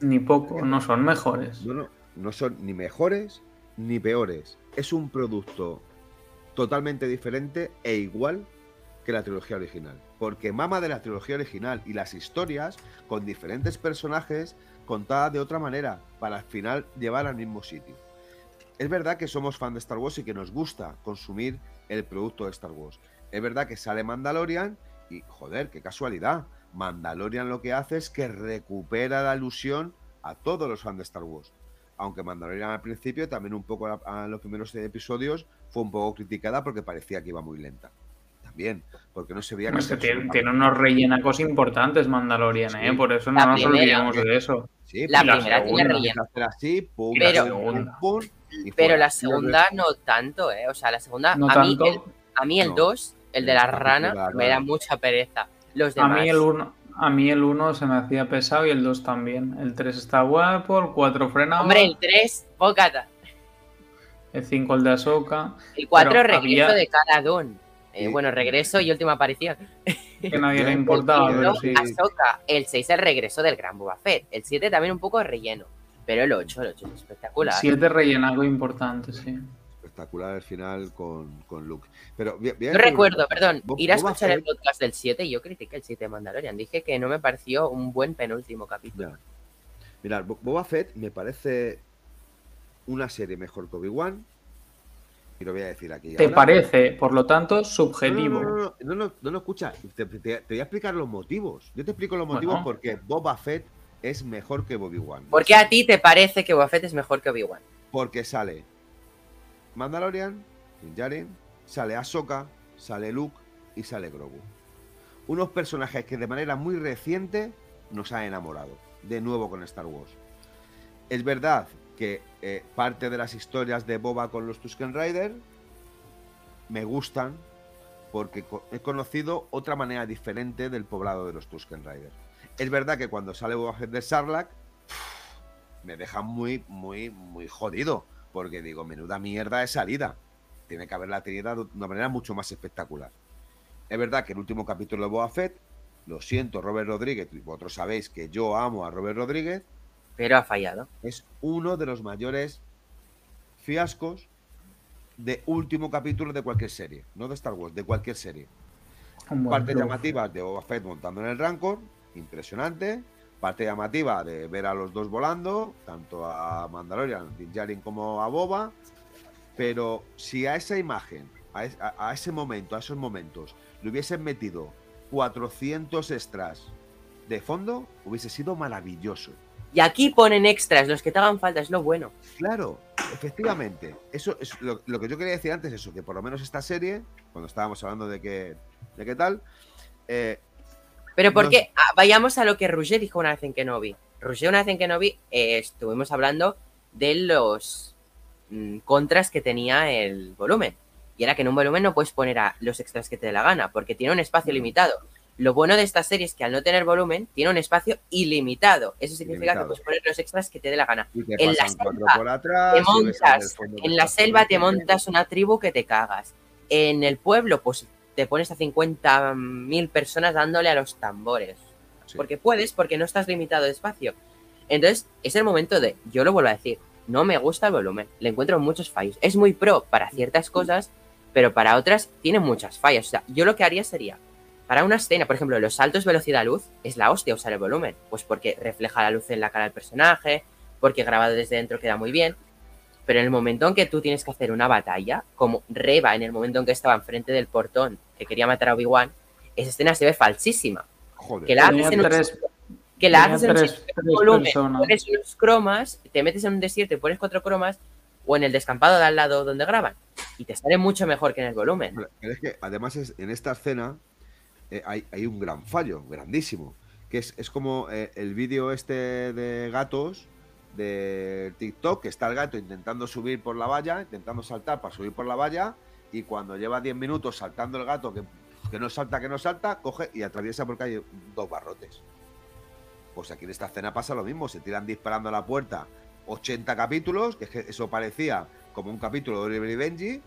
Speaker 4: Ni poco, no son mejores.
Speaker 2: No, no, no son ni mejores ni peores. Es un producto totalmente diferente e igual que la trilogía original. Porque mama de la trilogía original y las historias con diferentes personajes contadas de otra manera para al final llevar al mismo sitio. Es verdad que somos fan de Star Wars y que nos gusta consumir el producto de Star Wars. Es verdad que sale Mandalorian y, joder, qué casualidad. Mandalorian lo que hace es que recupera la ilusión a todos los fans de Star Wars. Aunque Mandalorian al principio, también un poco a los primeros episodios, fue un poco criticada porque parecía que iba muy lenta. También, porque no se veía
Speaker 4: Es que tiene, tiene unos rellenacos importantes Mandalorian,
Speaker 2: Sí.
Speaker 4: ¿eh? Por eso
Speaker 1: La
Speaker 4: no nos
Speaker 1: primera.
Speaker 4: olvidemos de eso.
Speaker 2: Sí,
Speaker 1: La
Speaker 2: pero
Speaker 4: primera tiene
Speaker 2: segunda
Speaker 1: relleno.
Speaker 2: a hacer así, pum,
Speaker 1: Pero-
Speaker 2: pum, pum, y
Speaker 1: Pero la segunda no tanto, ¿eh? O sea, la segunda,
Speaker 4: No
Speaker 1: a, mí,
Speaker 4: tanto.
Speaker 1: el, a mí el
Speaker 2: No.
Speaker 1: 2, el de la rana,
Speaker 2: la
Speaker 1: me da mucha pereza. Los
Speaker 4: A
Speaker 1: demás.
Speaker 4: mí el 1 a mí el uno se me hacía pesado y el 2 también. El 3 está guapo, el 4 frenaba,
Speaker 1: Hombre, el 3, bocata.
Speaker 4: el 5 el de Ahsoka,
Speaker 1: El 4,
Speaker 4: Pero
Speaker 1: regreso
Speaker 4: había-
Speaker 1: de Cara Dune. Eh, bueno, regreso y última aparición. *laughs*
Speaker 4: que nadie le
Speaker 2: Bien,
Speaker 4: importaba, pero
Speaker 1: No,
Speaker 4: sí.
Speaker 1: Ahsoka. El 6, el regreso del gran Boba Fett. El 7 también un poco relleno. Pero el 8, el 8 es espectacular.
Speaker 4: 7 rellena algo importante, sí.
Speaker 2: espectacular el final con, con Luke. Pero
Speaker 1: Yo
Speaker 2: decir
Speaker 1: recuerdo, perdón, ir a escuchar el
Speaker 2: Fett-
Speaker 1: podcast del 7 y yo critiqué el 7 de Mandalorian. Dije que no me pareció un buen penúltimo capítulo.
Speaker 2: Mirad, Bo- Boba Fett me parece una serie mejor que Obi-Wan. Y lo voy a decir aquí.
Speaker 4: Te
Speaker 2: ahora.
Speaker 4: parece, por lo tanto, subjetivo.
Speaker 2: No, no, no, no, no, no, no, escucha. Te, te- te voy a explicar los motivos. Yo te explico los motivos
Speaker 4: Bueno.
Speaker 2: porque Boba Fett es mejor que Obi-Wan.
Speaker 1: ¿Por qué a ti te parece que Boba Fett es mejor que Obi-Wan?
Speaker 2: Porque sale Mandalorian, Djarin, sale Ahsoka, sale Luke y sale Grogu. Unos personajes que de manera muy reciente nos han enamorado, de nuevo con Star Wars. Es verdad que eh, parte de las historias de Boba con los Tusken Rider me gustan porque he conocido otra manera diferente del poblado de los Tusken Rider. Es verdad que cuando sale Boba Fett de Sarlacc me deja muy, muy, muy jodido. Porque digo, menuda mierda de salida. Tiene que haberla tenido de una manera mucho más espectacular. Es verdad que el último capítulo de Boba Fett, lo siento, Robert Rodríguez, vosotros sabéis que yo amo a Robert Rodríguez,
Speaker 1: Pero ha fallado.
Speaker 2: es uno de los mayores fiascos de último capítulo de cualquier serie. No de Star Wars, de cualquier serie. Partes
Speaker 4: bluff.
Speaker 2: llamativas de Boba Fett montando en el Rancor, impresionante. Parte llamativa de ver a los dos volando, tanto a Mandalorian, Din Djarin como a Boba. Pero si a esa imagen, a, es- a- a ese momento, a esos momentos, le hubiesen metido 400 extras de fondo, hubiese sido maravilloso.
Speaker 1: Y aquí ponen extras, los que te hagan falta, es lo bueno.
Speaker 2: Claro, efectivamente. Eso es lo, lo que yo quería decir antes, eso, que por lo menos esta serie, cuando estábamos hablando de qué, de qué tal, eh,
Speaker 1: Pero porque ah, vayamos a lo que Roger dijo una vez en Kenobi. Roger una vez en Kenobi eh, estuvimos hablando de los mm, contras que tenía el volumen. Y era que en un volumen no puedes poner a los extras que te dé la gana, porque tiene un espacio limitado. Lo bueno de esta serie es que al no tener volumen, tiene un espacio ilimitado. Eso significa
Speaker 2: Ilimitado.
Speaker 1: que puedes poner los extras que te dé la gana. En la selva
Speaker 2: por atrás.
Speaker 1: te
Speaker 2: en
Speaker 1: montas, en la selva te montas una tribu que te cagas. En el pueblo, pues te pones a 50.000 personas dándole a los tambores.
Speaker 2: Sí.
Speaker 1: porque puedes, porque no estás limitado de espacio. Entonces, es el momento de, yo lo vuelvo a decir, no me gusta el volumen, le encuentro muchos fallos. Es muy pro para ciertas cosas, pero para otras tiene muchas fallas. O sea, yo lo que haría sería, para una escena, por ejemplo, los saltos velocidad-luz, es la hostia usar el volumen. Pues porque refleja la luz en la cara del personaje, porque grabado desde dentro queda muy bien. Pero en el momento en que tú tienes que hacer una batalla, como Reba en el momento en que estaba enfrente del portón que quería matar a Obi-Wan, esa escena se ve falsísima.
Speaker 2: Joder.
Speaker 1: Que la haces en un
Speaker 4: tres,
Speaker 1: que la haces en un
Speaker 4: tres-
Speaker 1: sitio
Speaker 4: tres
Speaker 1: volumen,
Speaker 4: personas.
Speaker 1: pones unos cromas, te metes en un desierto y pones cuatro cromas, o en el descampado de al lado donde graban, y te sale mucho mejor que en el volumen.
Speaker 2: Pero es que además es- en esta escena eh, hay, un gran fallo, grandísimo. Que es, es como eh, el vídeo este de gatos de TikTok, que está el gato intentando subir por la valla, intentando saltar para subir por la valla, y cuando lleva 10 minutos saltando el gato, que, que no salta, que no salta, coge y atraviesa porque hay dos barrotes. Pues aquí en esta escena pasa lo mismo, se tiran disparando a la puerta 80 capítulos, que eso parecía como un capítulo de Oliver y Benji,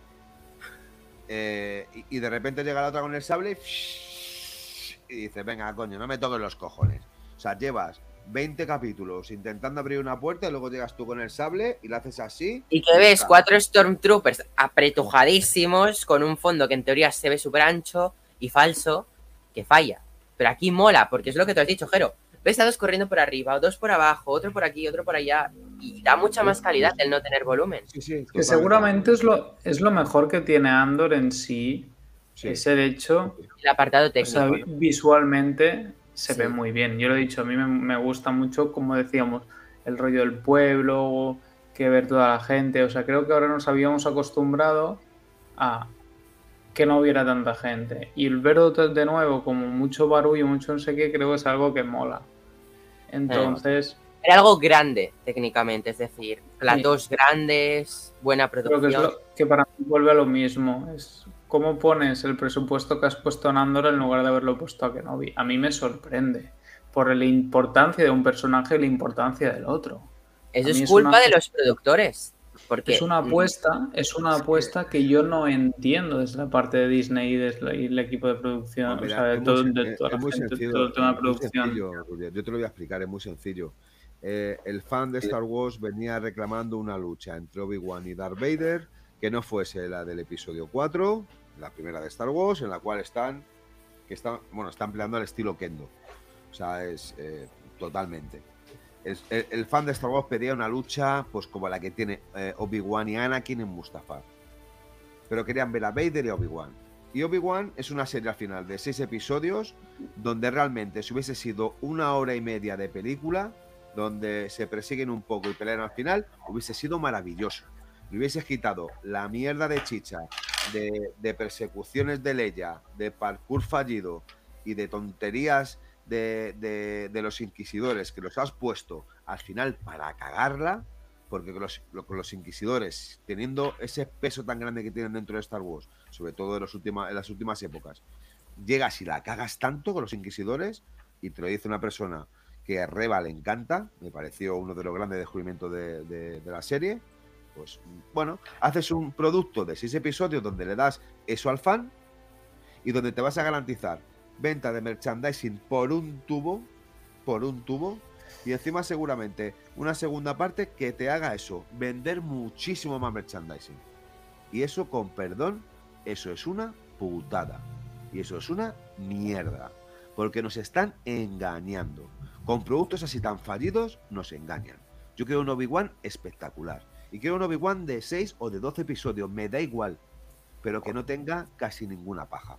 Speaker 2: eh, y, y de repente llega la otra con el sable y dice, venga, coño, no me toques los cojones. O sea, llevas 20 capítulos intentando abrir una puerta y luego llegas tú con el sable y la haces así.
Speaker 1: Y que ves
Speaker 2: está.
Speaker 1: cuatro Stormtroopers apretujadísimos, con un fondo que en teoría se ve súper ancho y falso, que falla. Pero aquí mola, porque es lo que te has dicho, Jero. Ves a dos corriendo por arriba, dos por abajo, otro por aquí, otro por allá, y da mucha más calidad el no tener volumen.
Speaker 2: Sí, sí.
Speaker 4: Que seguramente es lo, es lo mejor que tiene Andor en sí,
Speaker 2: Sí.
Speaker 4: es el hecho,
Speaker 1: El apartado
Speaker 4: o sea,
Speaker 1: técnico.
Speaker 4: vi-
Speaker 1: ¿no?
Speaker 4: visualmente se
Speaker 1: Sí.
Speaker 4: ve muy bien. Yo lo he dicho, a mí me, me gusta mucho, como decíamos, el rollo del pueblo, que ver toda la gente. O sea, creo que ahora nos habíamos acostumbrado a que no hubiera tanta gente. Y el ver otra- de nuevo como mucho barullo, mucho no sé qué, creo que es algo que mola. Entonces,
Speaker 1: Era algo grande, técnicamente, es decir, platos grandes, buena
Speaker 4: creo que es
Speaker 1: producción.
Speaker 4: lo que para mí vuelve a lo mismo. Es cómo pones el presupuesto que has puesto en Andor en lugar de haberlo puesto a Kenobi. A mí me sorprende por la importancia de un personaje y la importancia del otro.
Speaker 1: Eso
Speaker 4: a
Speaker 1: es
Speaker 4: es
Speaker 1: culpa
Speaker 4: una-
Speaker 1: de los productores. Porque
Speaker 4: Es una apuesta, es una apuesta que yo no entiendo desde la parte de Disney y desde y el equipo de producción, o
Speaker 2: mira,
Speaker 4: sea, de,
Speaker 2: es
Speaker 4: todo,
Speaker 2: muy,
Speaker 4: de
Speaker 2: sen-
Speaker 4: toda
Speaker 2: es
Speaker 4: la
Speaker 2: muy
Speaker 4: gente,
Speaker 2: sencillo.
Speaker 4: todo el tema de producción.
Speaker 2: sencillo. Yo te lo voy a explicar, es muy sencillo. Eh, el fan de Star Wars venía reclamando una lucha entre Obi-Wan y Darth Vader que no fuese la del episodio 4, la primera de Star Wars, en la cual están, que están, bueno, están empleando el estilo Kendo. O sea, es eh, totalmente. El, fan de Star Wars pedía una lucha, pues como la que tiene eh, Obi-Wan y Anakin en Mustafar. Pero querían ver a Vader y Obi-Wan. Y Obi-Wan es una serie al final de seis episodios donde realmente si hubiese sido una hora y media de película, donde se persiguen un poco y pelean al final, hubiese sido maravilloso. Le hubieses quitado la mierda de chicha, de, persecuciones de Leia, de parkour fallido y de tonterías de, los inquisidores que los has puesto al final para cagarla, porque los, los inquisidores, teniendo ese peso tan grande que tienen dentro de Star Wars, sobre todo en, los las últimas épocas, llegas y la cagas tanto con los inquisidores, y te lo dice una persona que a Reba le encanta, me pareció uno de los grandes descubrimientos de, de- de la serie, pues bueno, haces un producto de seis episodios donde le das eso al fan y donde te vas a garantizar venta de merchandising por un tubo, por un tubo, y encima seguramente una segunda parte que te haga eso, vender muchísimo más merchandising. Y eso, con perdón, eso es una putada. Y eso es una mierda. Porque nos están engañando. Con productos así tan fallidos, nos engañan. Yo quiero un Obi-Wan espectacular. Y quiero un Obi-Wan de 6 o de 12 episodios, me da igual. Pero que no tenga casi ninguna paja.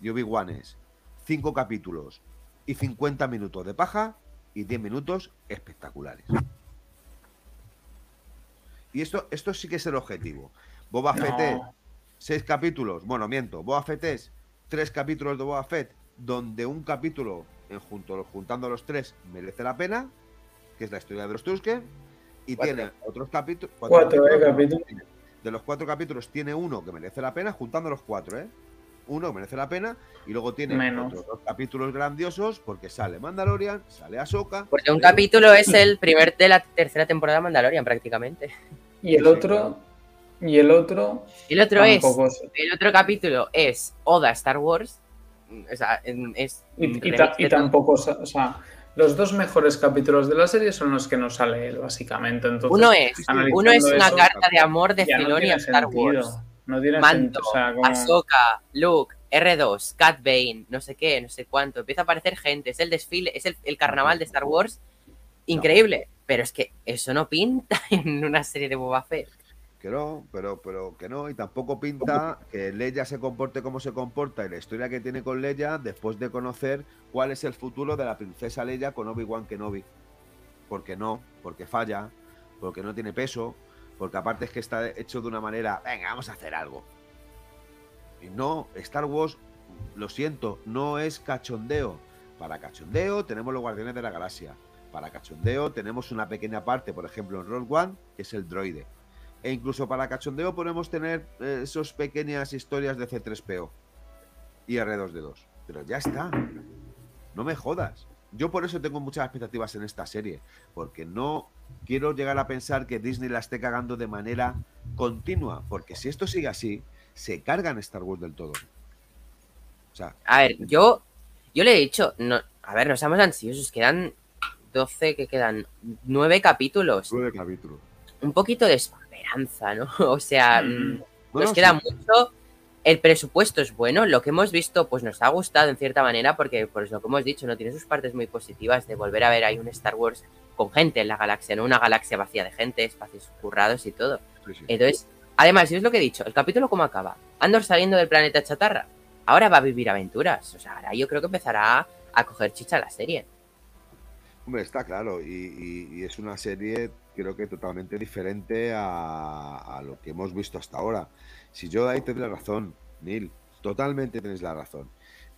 Speaker 2: Y Obi-Wan es 5 capítulos y 50 minutos de paja y 10 minutos espectaculares. Y esto, esto sí que es el objetivo. Boba Fett es
Speaker 4: No,
Speaker 2: 6 capítulos, bueno, miento, Boba Fett es 3 capítulos de Boba Fett, donde un capítulo, en junto, juntando los tres, merece la pena, que es la historia de los Tusken, y
Speaker 1: Cuatro.
Speaker 2: tiene otros capítulos.
Speaker 4: Cuatro, eh, capítulos.
Speaker 2: De los cuatro capítulos tiene uno que merece la pena, juntando los cuatro, ¿eh? Uno que merece la pena, y luego tiene
Speaker 4: Menos.
Speaker 2: otros dos capítulos grandiosos, porque sale Mandalorian, sale Ahsoka.
Speaker 1: Porque un
Speaker 2: sale-
Speaker 1: capítulo es el primer de la tercera temporada de Mandalorian, prácticamente. *laughs*
Speaker 4: y el otro, y el otro
Speaker 1: Y el otro es, el otro capítulo es Oda Star Wars, O sea, es.
Speaker 4: Y, y ta- tampoco, o sea, los dos mejores capítulos de la serie son los que no sale él, básicamente. Entonces,
Speaker 1: Uno es, uno es una
Speaker 4: eso,
Speaker 1: carta de amor de
Speaker 4: no
Speaker 1: Filoni
Speaker 4: tiene
Speaker 1: a Star
Speaker 4: sentido.
Speaker 1: Wars.
Speaker 4: No tiene
Speaker 1: Mando.
Speaker 4: O sea, como...
Speaker 1: Ahsoka, Luke, R2, Cat Bane, no sé qué, no sé cuánto. Empieza a aparecer gente. Es el desfile, es el, el carnaval de Star Wars. Increíble. Pero es que eso no pinta *laughs* en una serie de Boba Fett.
Speaker 2: Que no, pero, pero que no, y tampoco pinta que Leia se comporte como se comporta y la historia que tiene con Leia después de conocer cuál es el futuro de la princesa Leia con Obi-Wan Kenobi. Porque no, porque falla, porque no tiene peso, porque aparte es que está hecho de una manera, venga, vamos a hacer algo. Y no, Star Wars, lo siento, no es cachondeo. Para cachondeo tenemos los Guardianes de la Galaxia. Para cachondeo tenemos una pequeña parte, por ejemplo, en Roll One, que es el droide. E incluso para cachondeo podemos tener eh, esas pequeñas historias de C3PO y R2D2. Pero ya está. No me jodas. Yo por eso tengo muchas expectativas en esta serie. Porque no quiero llegar a pensar que Disney la esté cagando de manera continua. Porque si esto sigue así, se cargan Star Wars del todo. O sea,
Speaker 1: A ver, yo, yo le he dicho, no, a ver, no seamos ansiosos, quedan 12, que quedan 9 capítulos.
Speaker 2: nueve capítulos.
Speaker 1: Un poquito de esperanza, ¿no? *laughs* O sea,
Speaker 4: Mm.
Speaker 1: mm,
Speaker 2: No,
Speaker 1: nos
Speaker 2: no,
Speaker 1: queda
Speaker 2: sí.
Speaker 1: mucho. El presupuesto es bueno, lo que hemos visto pues nos ha gustado en cierta manera porque pues lo que hemos dicho no tiene sus partes muy positivas de volver a ver ahí un Star Wars con gente en la galaxia, no una galaxia vacía de gente, espacios currados y todo.
Speaker 2: Sí, sí.
Speaker 1: Entonces, además, y es lo que he dicho, el capítulo cómo acaba. Andor saliendo del planeta chatarra. Ahora va a vivir aventuras. O sea, ahora yo creo que empezará a coger chicha la serie.
Speaker 2: Hombre, está claro, y, y- y es una serie creo que totalmente diferente a, a lo que hemos visto hasta ahora. Si yo ahí te doy la razón, Neil, totalmente tienes la razón.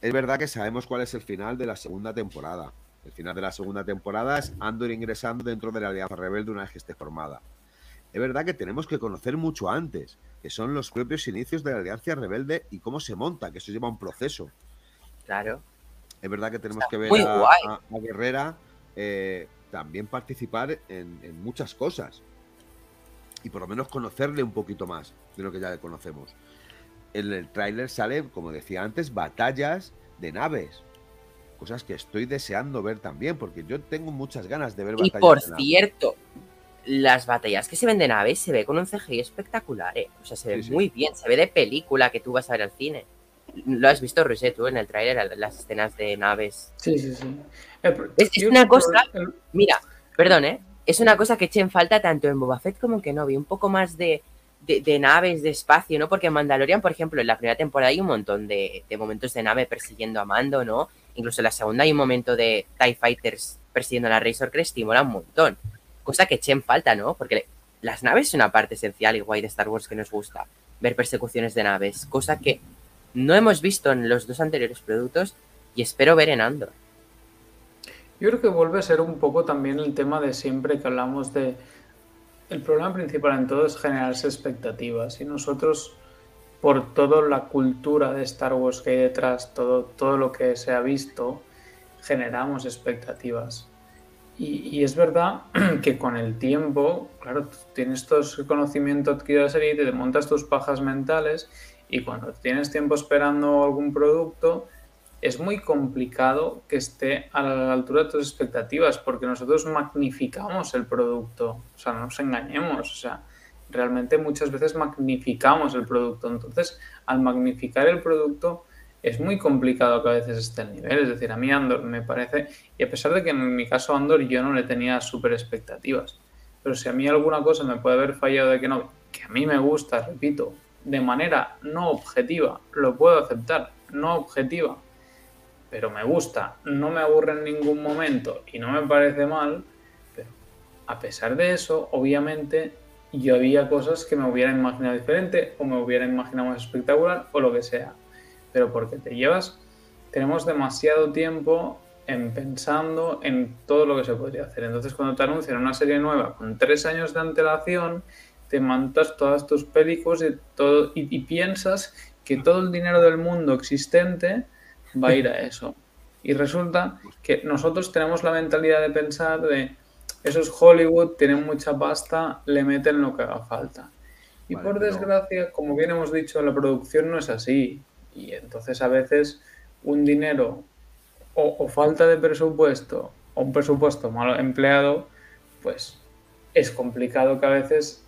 Speaker 2: Es verdad que sabemos cuál es el final de la segunda temporada. El final de la segunda temporada es Andor ingresando dentro de la Alianza Rebelde una vez que esté formada. Es verdad que tenemos que conocer mucho antes, que son los propios inicios de la Alianza Rebelde y cómo se monta, que eso lleva un proceso.
Speaker 1: Claro.
Speaker 2: Es verdad que tenemos que ver a, a- a Guerrera eh, también participar en, en muchas cosas. Y por lo menos conocerle un poquito más de lo que ya le conocemos. En el tráiler sale, como decía antes, batallas de naves. Cosas que estoy deseando ver también, porque yo tengo muchas ganas de ver
Speaker 1: Y
Speaker 2: batallas
Speaker 1: por
Speaker 2: de naves.
Speaker 1: cierto, las batallas que se ven de naves se ve con un CGI espectacular, ¿eh? O sea, se ve
Speaker 2: Sí, sí.
Speaker 1: muy bien, se ve de película que tú vas a ver al cine. ¿Lo has visto, Roger, tú en el tráiler, las escenas de naves?
Speaker 4: Sí, sí, sí.
Speaker 1: Es- una cosa- Mira, perdón, ¿eh? Es una cosa que eché en falta tanto en Boba Fett como en Kenobi, un poco más de, de, de naves, de espacio, ¿no? Porque en Mandalorian, por ejemplo, en la primera temporada hay un montón de, de momentos de nave persiguiendo a Mando, ¿no? Incluso en la segunda hay un momento de TIE Fighters persiguiendo a la Razor Crest y mola un montón. Cosa que eché en falta, ¿no? Porque las naves son una parte esencial y guay de Star Wars que nos gusta. Ver persecuciones de naves, cosa que no hemos visto en los dos anteriores productos y espero ver en Andor.
Speaker 4: Yo creo que vuelve a ser un poco también el tema de siempre que hablamos de... El problema principal en todo es generarse expectativas y nosotros, por toda la cultura de Star Wars que hay detrás, todo, todo lo que se ha visto, generamos expectativas. Y, es verdad *clears throat* que con el tiempo, claro, tienes todo ese conocimiento adquirido de la serie te montas tus pajas mentales y cuando tienes tiempo esperando algún producto, es muy complicado que esté a la altura de tus expectativas, porque nosotros magnificamos el producto, o sea, no nos engañemos, o sea, realmente muchas veces magnificamos el producto, entonces al magnificar el producto es muy complicado que a veces esté el nivel, es decir, a mí Andor me parece, y a pesar de que en mi caso Andor yo no le tenía súper expectativas, pero si a mí alguna cosa me puede haber fallado de que no, que a mí me gusta, repito, de manera no objetiva, lo puedo aceptar, no objetiva, pero me gusta, no me aburre en ningún momento y no me parece mal, pero a pesar de eso, obviamente yo había cosas que me hubiera imaginado diferente o me hubiera imaginado más espectacular o lo que sea. Pero porque te llevas, tenemos demasiado tiempo en pensando en todo lo que se podría hacer. Entonces cuando te anuncian una serie nueva con tres años de antelación, te montas todas tus películas y, todo, y, y piensas que todo el dinero del mundo existente va a ir a eso. Y resulta que nosotros tenemos la mentalidad de pensar de eso es Hollywood, tienen mucha pasta, le meten lo que haga falta. Y
Speaker 2: Vale,
Speaker 4: por
Speaker 2: pero-
Speaker 4: desgracia, como bien hemos dicho, la producción no es así. Y entonces a veces un dinero o, o falta de presupuesto o un presupuesto mal empleado, pues es complicado que a veces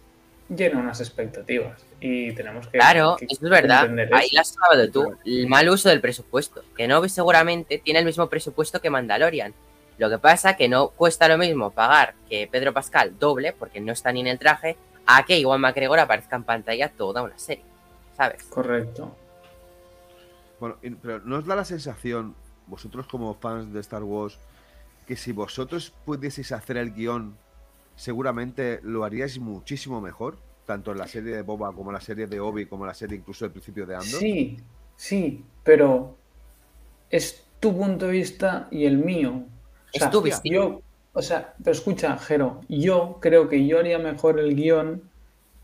Speaker 4: llene unas expectativas y tenemos que...
Speaker 1: Claro,
Speaker 4: que
Speaker 1: eso es verdad. Ahí
Speaker 4: eso.
Speaker 1: lo has salvado tú. El mal uso del presupuesto. Que no seguramente tiene el mismo presupuesto que Mandalorian. Lo que pasa que no cuesta lo mismo pagar que Pedro Pascal doble, porque no está ni en el traje, a que Iwan McGregor aparezca en pantalla toda una serie. ¿Sabes?
Speaker 4: Correcto.
Speaker 2: Bueno, pero ¿no os da la sensación, vosotros como fans de Star Wars, que si vosotros pudieseis hacer el guion, seguramente lo haríais muchísimo mejor? Tanto en la serie de Boba como en la serie de Obi, como en la serie incluso del principio de Andor.
Speaker 4: Sí, sí, pero es tu punto de vista y el mío. O
Speaker 1: Es tu.
Speaker 4: Yo, o sea, pero escucha, Jero, yo creo que yo haría mejor el guion,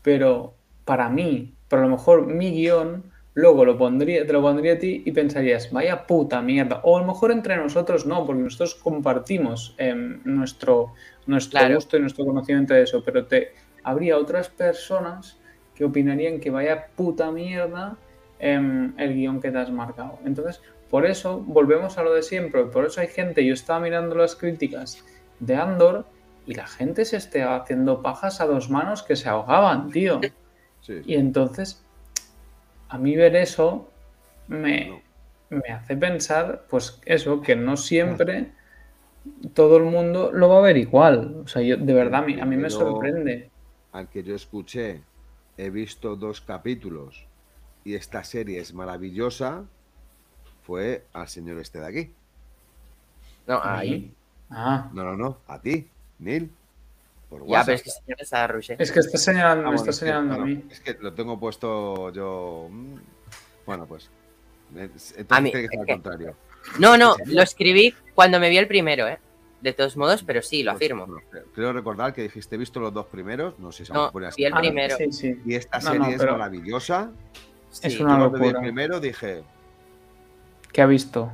Speaker 4: pero para mí, pero a lo mejor mi guion, luego lo pondría, te lo pondría a ti y pensarías, vaya puta mierda. O a lo mejor entre nosotros no, porque nosotros compartimos em, nuestro, nuestro
Speaker 1: Claro.
Speaker 4: gusto y nuestro conocimiento de eso, pero te habría otras personas que opinarían que vaya puta mierda em, el guion que te has marcado. Entonces, por eso volvemos a lo de siempre. Por eso hay gente, yo estaba mirando las críticas de Andor y la gente se está haciendo pajas a dos manos que se ahogaban, tío.
Speaker 2: Sí.
Speaker 4: Y entonces, a mí ver eso me, me hace pensar, pues eso, que no siempre todo el mundo lo va a ver igual. O sea, yo, de verdad, a mí, a mí me sorprende.
Speaker 2: Al que yo escuché, he visto dos capítulos y esta serie es maravillosa, fue al señor este de aquí.
Speaker 1: No,
Speaker 4: ¿A
Speaker 1: ahí.
Speaker 4: Ah,
Speaker 2: No, no, no, a ti, Neil. Por
Speaker 1: Ya, pero es que señor está Ruche.
Speaker 4: es que está señalando,
Speaker 2: Ah,
Speaker 4: me
Speaker 2: bueno,
Speaker 4: está
Speaker 2: es que,
Speaker 4: señalando a mí.
Speaker 2: Es que lo tengo puesto yo. mm, Bueno, pues. es- Entonces
Speaker 1: A mí-
Speaker 2: tiene que ser
Speaker 1: es
Speaker 2: al contrario.
Speaker 1: No, no, lo escribí cuando me vi el primero, ¿eh? De todos modos, pero sí, lo
Speaker 2: Pues,
Speaker 1: afirmo.
Speaker 2: creo- recordar que dijiste, he visto los dos primeros, no sé si
Speaker 1: No,
Speaker 2: aún pone así.
Speaker 1: vi el
Speaker 4: Ah,
Speaker 1: primero.
Speaker 4: sí, sí.
Speaker 2: Y esta
Speaker 4: No,
Speaker 2: serie
Speaker 4: no,
Speaker 2: es
Speaker 4: pero-
Speaker 2: maravillosa.
Speaker 4: Es
Speaker 1: Sí.
Speaker 4: una
Speaker 2: Yo cuando vi el
Speaker 4: locura.
Speaker 2: primero dije,
Speaker 4: ¿Qué ha visto?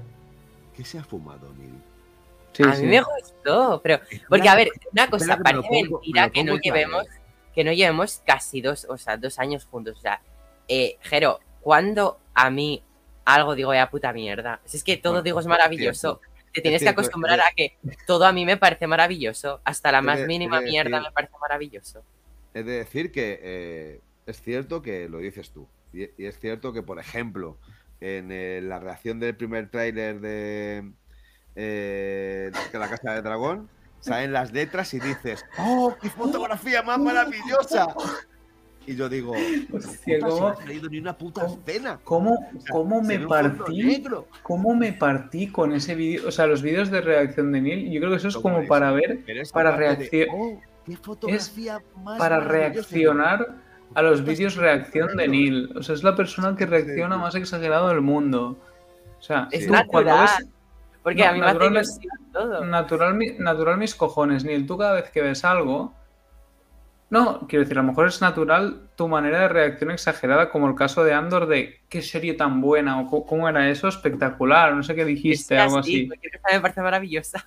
Speaker 2: ¿qué se ha fumado, Neil?
Speaker 4: Sí,
Speaker 1: a
Speaker 4: sí.
Speaker 1: mí me gustó, pero porque a ver, una cosa,
Speaker 2: me
Speaker 1: parece
Speaker 2: pongo-
Speaker 1: mentira
Speaker 2: me
Speaker 1: que no
Speaker 2: vez.
Speaker 1: llevemos, que no llevemos casi dos, o sea, dos años juntos. O sea, eh, Jero, cuando a mí algo digo ya puta mierda, si es que todo
Speaker 2: Bueno,
Speaker 1: digo es
Speaker 2: es
Speaker 1: maravilloso. Te tienes que acostumbrar
Speaker 2: es
Speaker 1: a que todo a mí me parece maravilloso. Hasta la más
Speaker 2: de-
Speaker 1: mínima
Speaker 2: de
Speaker 1: mierda me parece maravilloso.
Speaker 2: He de decir que eh, es cierto que lo dices tú. Y, y es cierto que, por ejemplo, en eh, la reacción del primer tráiler de, eh, de La Casa de Dragón, *laughs* salen las letras y dices, ¡Oh, qué fotografía más maravillosa! Y yo digo,
Speaker 4: Hostia,
Speaker 2: "Puta, si
Speaker 4: ¿cómo,
Speaker 2: no ha traído ni una puta
Speaker 4: cómo-
Speaker 2: escena.
Speaker 4: cómo,
Speaker 2: O sea,
Speaker 4: cómo
Speaker 2: se
Speaker 4: me partí?
Speaker 2: negro.
Speaker 4: ¿Cómo me partí con ese vídeo? O sea, los vídeos de reacción de Neil, yo creo que eso es como
Speaker 2: eso.
Speaker 4: para ver, para
Speaker 2: aparte de,
Speaker 4: reaccio-
Speaker 2: "Oh, qué fotografía más
Speaker 4: para
Speaker 2: maravillosa".
Speaker 4: reaccionar a los vídeos reacción de. Neil. O sea, es la persona que reacciona más exagerado del mundo. O sea,
Speaker 1: Es
Speaker 4: tú cuando ves
Speaker 1: Porque
Speaker 4: No,
Speaker 1: a mí me hace
Speaker 4: natural-
Speaker 1: todo.
Speaker 4: natural, mi- natural mis cojones, Neil, tú cada vez que ves algo... No, quiero decir, a lo mejor es natural tu manera de reacción exagerada, como el caso de Andor de qué serie tan buena o cómo era eso, espectacular, no sé qué dijiste, algo
Speaker 1: así,
Speaker 4: así.
Speaker 1: cosa me parece maravillosa.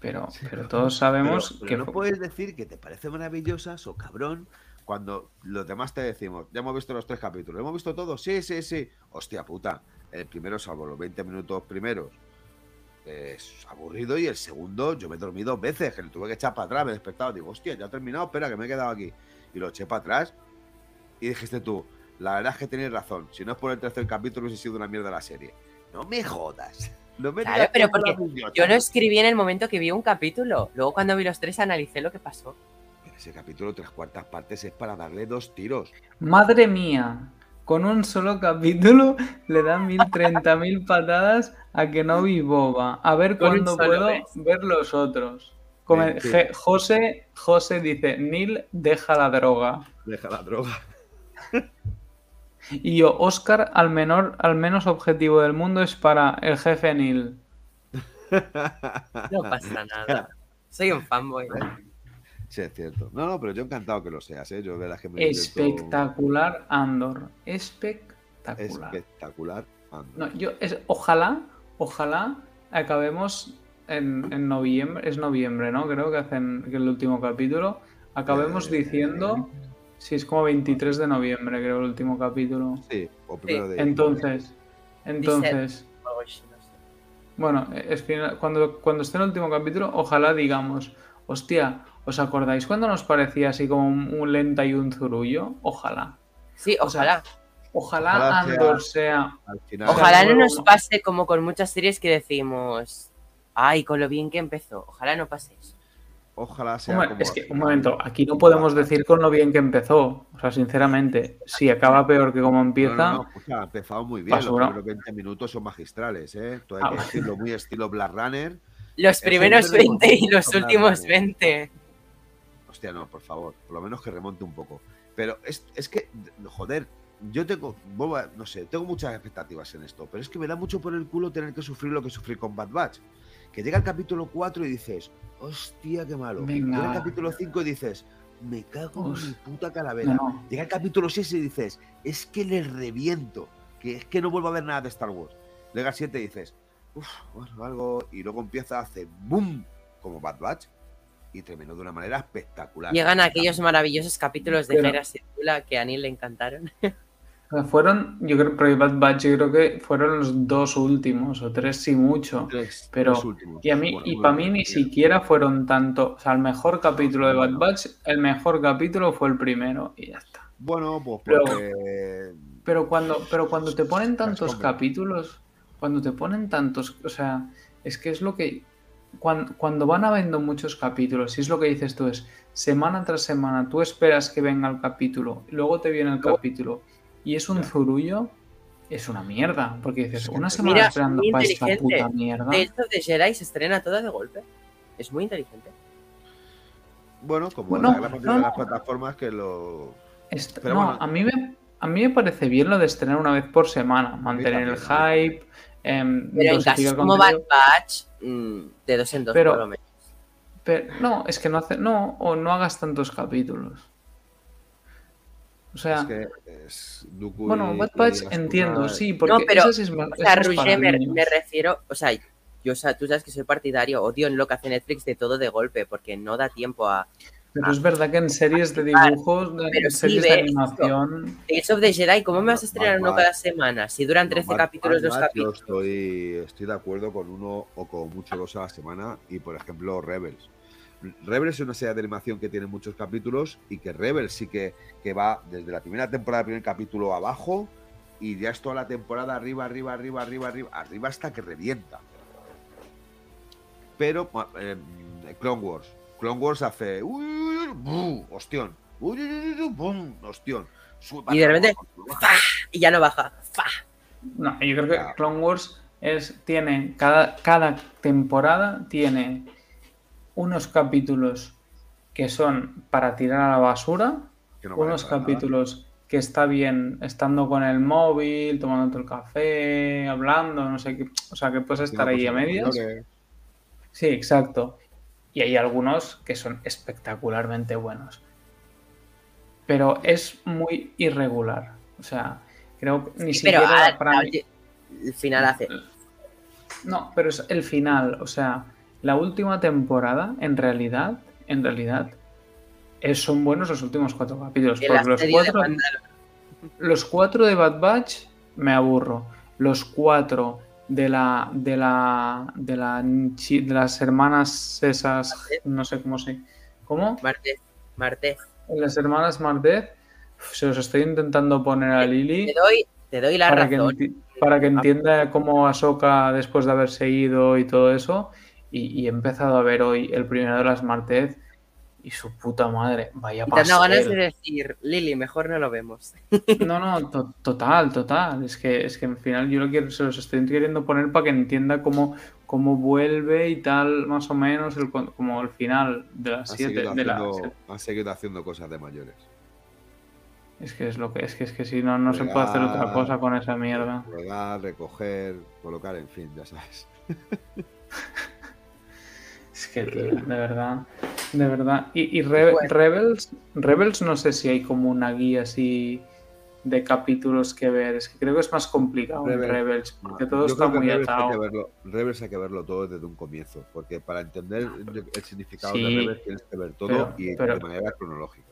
Speaker 4: Pero, pero todos sabemos
Speaker 2: Pero- pero
Speaker 4: que
Speaker 2: no puedes decir que te parece maravillosa o cabrón cuando los demás te decimos, ya hemos visto los tres capítulos, ¿hemos visto todos? Sí, sí, sí. Hostia puta, el primero, salvo los 20 minutos primeros, es aburrido y el segundo yo me dormí dos veces, que le tuve que echar para atrás, me he despertado, digo, hostia, ya ha terminado, espera, que me he quedado aquí. Y lo eché para atrás y dijiste tú, la verdad es que tienes razón, si no es por el tercer capítulo hubiese sido una mierda la serie. No me jodas. *laughs* No me
Speaker 1: Claro, pero porque. Yo lo escribí en el momento que vi un capítulo. Luego cuando vi los tres analicé lo que pasó.
Speaker 2: Pero ese capítulo, tres cuartas partes, es para darle dos tiros.
Speaker 4: Madre mía, con un solo capítulo le dan mil treinta mil patadas a que no vi boba. A ver cuándo puedo ver los otros. José, José dice, Neil, deja la droga.
Speaker 2: Deja la droga.
Speaker 4: Y yo, Oscar, al, menor, al menos objetivo del mundo es para el jefe Neil.
Speaker 1: No pasa nada. Soy un fanboy. *laughs*
Speaker 2: Sí, es cierto. No, no, pero yo encantado que lo seas, ¿eh? Yo verdad que me
Speaker 4: Espectacular, Andor. Espectacular.
Speaker 2: Espectacular. Ando.
Speaker 4: No, yo es, ojalá, ojalá acabemos en, en noviembre, es noviembre, ¿no? Creo que hacen que el último capítulo. Acabemos
Speaker 2: Eh,
Speaker 4: diciendo si es como 23 de noviembre, creo, el último capítulo.
Speaker 2: Sí, o primero de
Speaker 4: Entonces, Entonces, bueno, es final- cuando, cuando esté en el último capítulo, ojalá digamos, hostia, ¿os acordáis cuando nos parecía así como un, un lenta y un zurullo? Ojalá.
Speaker 1: Sí,
Speaker 4: O sea,
Speaker 1: ojalá.
Speaker 4: Ojalá,
Speaker 2: Ojalá
Speaker 4: Andor sea...
Speaker 2: Final,
Speaker 1: Ojalá no nos pase como con muchas series que decimos, ay, con lo bien que empezó. Ojalá no pase eso.
Speaker 2: ojalá sea
Speaker 4: Hombre,
Speaker 2: como
Speaker 4: es que, un momento, aquí no podemos decir con lo bien que empezó. O sea, sinceramente, si acaba peor que como empieza,
Speaker 2: No, no, no, ha empezado muy bien.
Speaker 4: Basura.
Speaker 2: Los primeros 20 minutos son magistrales, ¿eh? Todo hay
Speaker 4: Ah,
Speaker 2: que
Speaker 4: vale.
Speaker 2: decirlo muy estilo Black Runner.
Speaker 1: Los primeros
Speaker 2: no tenemos
Speaker 1: 20 y los últimos
Speaker 2: Dani.
Speaker 1: 20.
Speaker 2: Hostia, no, por favor, por lo menos que remonte un poco. Pero es, es que, joder, yo tengo, no sé, tengo muchas expectativas en esto, pero es que me da mucho por el culo tener que sufrir lo que sufrí con Bad Batch. Que llega el capítulo 4 y dices, hostia, qué malo.
Speaker 4: Venga.
Speaker 2: Llega el capítulo 5 y dices, me cago en mi puta calavera.
Speaker 4: no.
Speaker 2: Llega el capítulo 6 y dices, es que le reviento, que es que no vuelvo a ver nada de Star Wars. Llega el 7 y dices, uff, bueno, algo, y luego empieza a hacer boom, como Bad Batch, y terminó de una manera espectacular.
Speaker 1: Llegan aquellos maravillosos capítulos de Hera Circula que a Neil le encantaron.
Speaker 4: Sea, *laughs* Fueron, yo creo, pero Bad Batch yo creo que fueron los dos últimos, o tres si mucho.
Speaker 2: Tres-
Speaker 4: pero-
Speaker 2: tres últimos.
Speaker 4: Y a mí,
Speaker 2: Bueno,
Speaker 4: y para mí ni siquiera fueron tanto. O sea, el mejor capítulo de Bad. Batch, el mejor capítulo fue el primero y ya está.
Speaker 2: Bueno, pues porque.
Speaker 4: Pero cuando, pero cuando te ponen tantos capítulos, cuando te ponen tantos, o sea, es que es lo que cuando, cuando van habiendo muchos capítulos, y es lo que dices tú, es semana tras semana, tú esperas que venga el capítulo, y luego te viene el capítulo, y es un zurullo, es una mierda, porque dices, una
Speaker 2: Mira,
Speaker 4: semana esperando para esta puta mierda.
Speaker 1: Tales of the Jedi se estrena toda de golpe. Es muy inteligente.
Speaker 2: Bueno, como
Speaker 4: Bueno,
Speaker 2: la gran mayoría
Speaker 4: no,
Speaker 2: de las plataformas que lo. Pero
Speaker 4: no,
Speaker 2: bueno.
Speaker 4: a mí me a mí me parece bien lo de estrenar una vez por semana, mantener el hype, em,
Speaker 1: Pero en casos como Bad. Batch, mm, de dos en dos
Speaker 4: Pero-
Speaker 1: por lo menos.
Speaker 4: Pero, no, es que no hace, no, o no hagas tantos capítulos. O sea,
Speaker 2: Es que es Dooku
Speaker 4: bueno,
Speaker 2: y-
Speaker 4: Bad Batch entiendo, sí, porque
Speaker 1: No, pero,
Speaker 4: es más,
Speaker 1: O sea, Roger, me, me refiero, o sea, yo, o sea, tú sabes que soy partidario, odio en lo que hace Netflix de todo de golpe, porque no da tiempo a...
Speaker 4: Pero es verdad que en series de dibujos,
Speaker 1: sí
Speaker 4: series de animación,
Speaker 1: Tales of the Jedi, ¿cómo me vas a estrenar uno cada semana? Si duran
Speaker 2: No,
Speaker 1: 13
Speaker 2: Bad-
Speaker 1: capítulos
Speaker 2: Batch,
Speaker 1: capítulos.
Speaker 2: Yo estoy, estoy de acuerdo con uno o con mucho dos a la semana y, por ejemplo, Rebels. Rebels es una serie de animación que tiene muchos capítulos y que Rebels sí que, que va desde la primera temporada, primer capítulo abajo y ya es toda la temporada arriba, arriba, arriba, arriba, arriba, arriba hasta que revienta. Pero eh, Clone Wars. Clone Wars hace... uy, uy, uy, bu, Ostión. Uy, uy, uy, uy, bum, Ostión. Sube
Speaker 1: Y de repente,
Speaker 2: baja.
Speaker 1: Y ya no baja. ¡Fa!
Speaker 4: no, yo creo que. Clone Wars es, tiene, cada, cada temporada tiene unos capítulos que son para tirar a la basura,
Speaker 2: Que no
Speaker 4: unos
Speaker 2: para nada.
Speaker 4: capítulos que está bien estando con el móvil, tomando el café, hablando, no sé qué, o sea, que puedes estar ahí a
Speaker 2: Haciendo cosas
Speaker 4: medias.
Speaker 2: mayores.
Speaker 4: Sí, exacto. Y hay algunos que son espectacularmente buenos. Pero es muy irregular. O sea, creo que ni
Speaker 1: Sí,
Speaker 4: siquiera
Speaker 1: a-
Speaker 4: para mí-
Speaker 1: el final hace...
Speaker 4: No, pero es el final. O sea, la última temporada, en realidad, en realidad, es- son buenos los últimos cuatro capítulos. Porque los cuatro, los cuatro de Bad Batch me aburro. Los cuatro de la de la de la de las hermanas esas no sé cómo se ¿Cómo?
Speaker 1: Martes, martes.
Speaker 4: Las hermanas Mardez se los estoy intentando poner a
Speaker 1: Te
Speaker 4: Lily
Speaker 1: doy, te doy la
Speaker 4: para que,
Speaker 1: razón.
Speaker 4: enti- para que entienda cómo Ahsoka después de haberse ido y todo eso y, y he empezado a ver hoy el primero de las Martez y su puta madre vaya
Speaker 1: Y te ganas de
Speaker 4: pastel.
Speaker 1: decir, Lili, mejor no lo vemos. *laughs*
Speaker 4: No, no, to- total, total. Es que, es que al final yo lo quiero, se los estoy queriendo poner para que entienda cómo, cómo vuelve y tal, más o menos, el, como el final de las
Speaker 2: Han
Speaker 4: 7.
Speaker 2: seguido,
Speaker 4: De la,
Speaker 2: han seguido haciendo cosas de mayores.
Speaker 4: es que es lo que es que es que si no, no se puede hacer otra cosa con esa mierda.
Speaker 2: Ruegar, recoger, colocar, en fin, ya sabes. *laughs*
Speaker 4: Es que, tío, de verdad, de verdad. Y, y Re-
Speaker 1: Bueno.
Speaker 4: Rebels, Rebels no sé si hay como una guía así de capítulos que ver. Es que creo que es más complicado en
Speaker 2: Rebels-
Speaker 4: Rebels, porque
Speaker 2: Yo
Speaker 4: todo está muy
Speaker 2: Rebels Hay que,
Speaker 4: atado.
Speaker 2: verlo, Rebels hay que verlo todo desde un comienzo, porque para entender el significado
Speaker 4: Sí,
Speaker 2: de Rebels tienes que ver todo
Speaker 4: pero-
Speaker 2: y
Speaker 4: pero-
Speaker 2: de manera cronológica.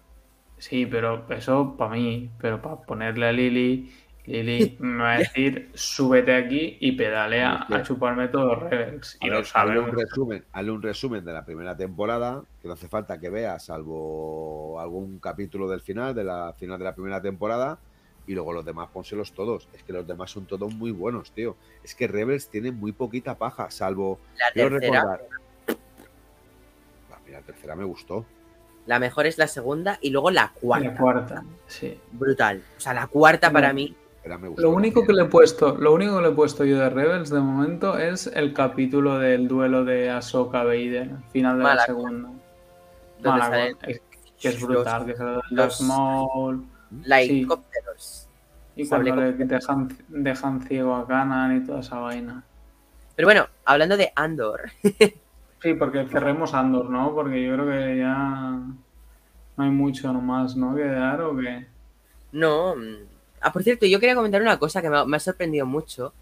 Speaker 4: Sí, pero eso para mí, pero para ponerle a Lily Lili me va a decir, súbete aquí y pedalea a chuparme todos los Rebels. Y lo
Speaker 2: ver, hazle
Speaker 4: sabemos.
Speaker 2: un resumen, hazle un resumen de la primera temporada, que no hace falta que veas, salvo algún capítulo del final, de la final de la primera temporada, y luego los demás pónselos todos. Es que los demás son todos muy buenos, tío. Es que Rebels tiene muy poquita paja, salvo.
Speaker 1: La
Speaker 2: Quiero
Speaker 1: tercera,
Speaker 2: recordar. La primera tercera me gustó.
Speaker 1: la mejor es la segunda y luego la cuarta.
Speaker 4: La cuarta, sí.
Speaker 1: Brutal. O sea, la cuarta para mí.
Speaker 2: Era me gustó
Speaker 4: Lo único que le he puesto, lo único que le he puesto yo de Rebels de momento es el capítulo del duelo de Ahsoka Vader, al final de la
Speaker 1: Malakon.
Speaker 4: segunda.
Speaker 1: Salen
Speaker 4: es- que es
Speaker 1: los-
Speaker 4: brutal, que es el de
Speaker 1: los-
Speaker 4: los Maul.
Speaker 1: La
Speaker 4: Sí.
Speaker 1: helicópteros.
Speaker 4: Y cuando le dejan, dejan ciego a Kanan y toda esa vaina.
Speaker 1: Pero bueno, hablando de Andor,
Speaker 4: Sí, porque cerremos Andor, ¿no? Porque yo creo que ya no hay mucho nomás, ¿no? Que dar o que.
Speaker 1: no. Ah, por cierto, yo quería comentar una cosa que me ha, sorprendido mucho,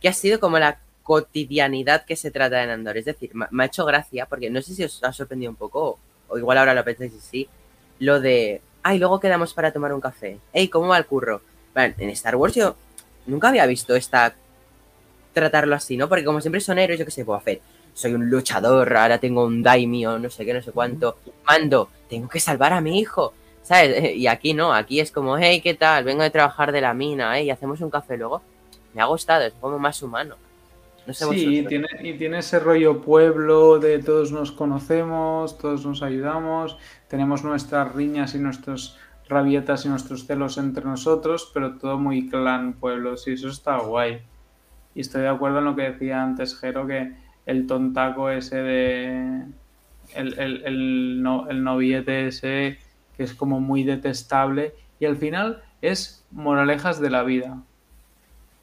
Speaker 1: que ha sido como la cotidianidad que se trata en Andor. Es decir, me, ha hecho gracia, porque no sé si os ha sorprendido un poco, o, igual ahora lo pensáis y sí, lo de, ay, luego quedamos para tomar un café. Ey, ¿cómo va el curro? Vale, en Star Wars yo nunca había visto esta tratarlo así, ¿no? Porque como siempre son héroes, yo qué sé, hacer. Soy un luchador, ahora tengo un daimio, no sé qué, no sé cuánto. Mando, tengo que salvar a mi hijo. ¿Sabes? *laughs* Y aquí no, aquí es como, hey, ¿qué tal? Vengo de trabajar de la mina, ¿eh? Y hacemos un café luego. Me ha gustado, es como más humano. No sé
Speaker 4: Sí, y
Speaker 1: vosotros.
Speaker 4: tiene, y tiene ese rollo pueblo de todos nos conocemos, todos nos ayudamos, tenemos nuestras riñas y nuestras rabietas y nuestros celos entre nosotros, pero todo muy clan pueblo, sí, eso está guay. Y estoy de acuerdo en lo que decía antes Jero, que el tontaco ese de... El, el, el, no, el noviete ese que es como muy detestable y al final es moralejas de la vida.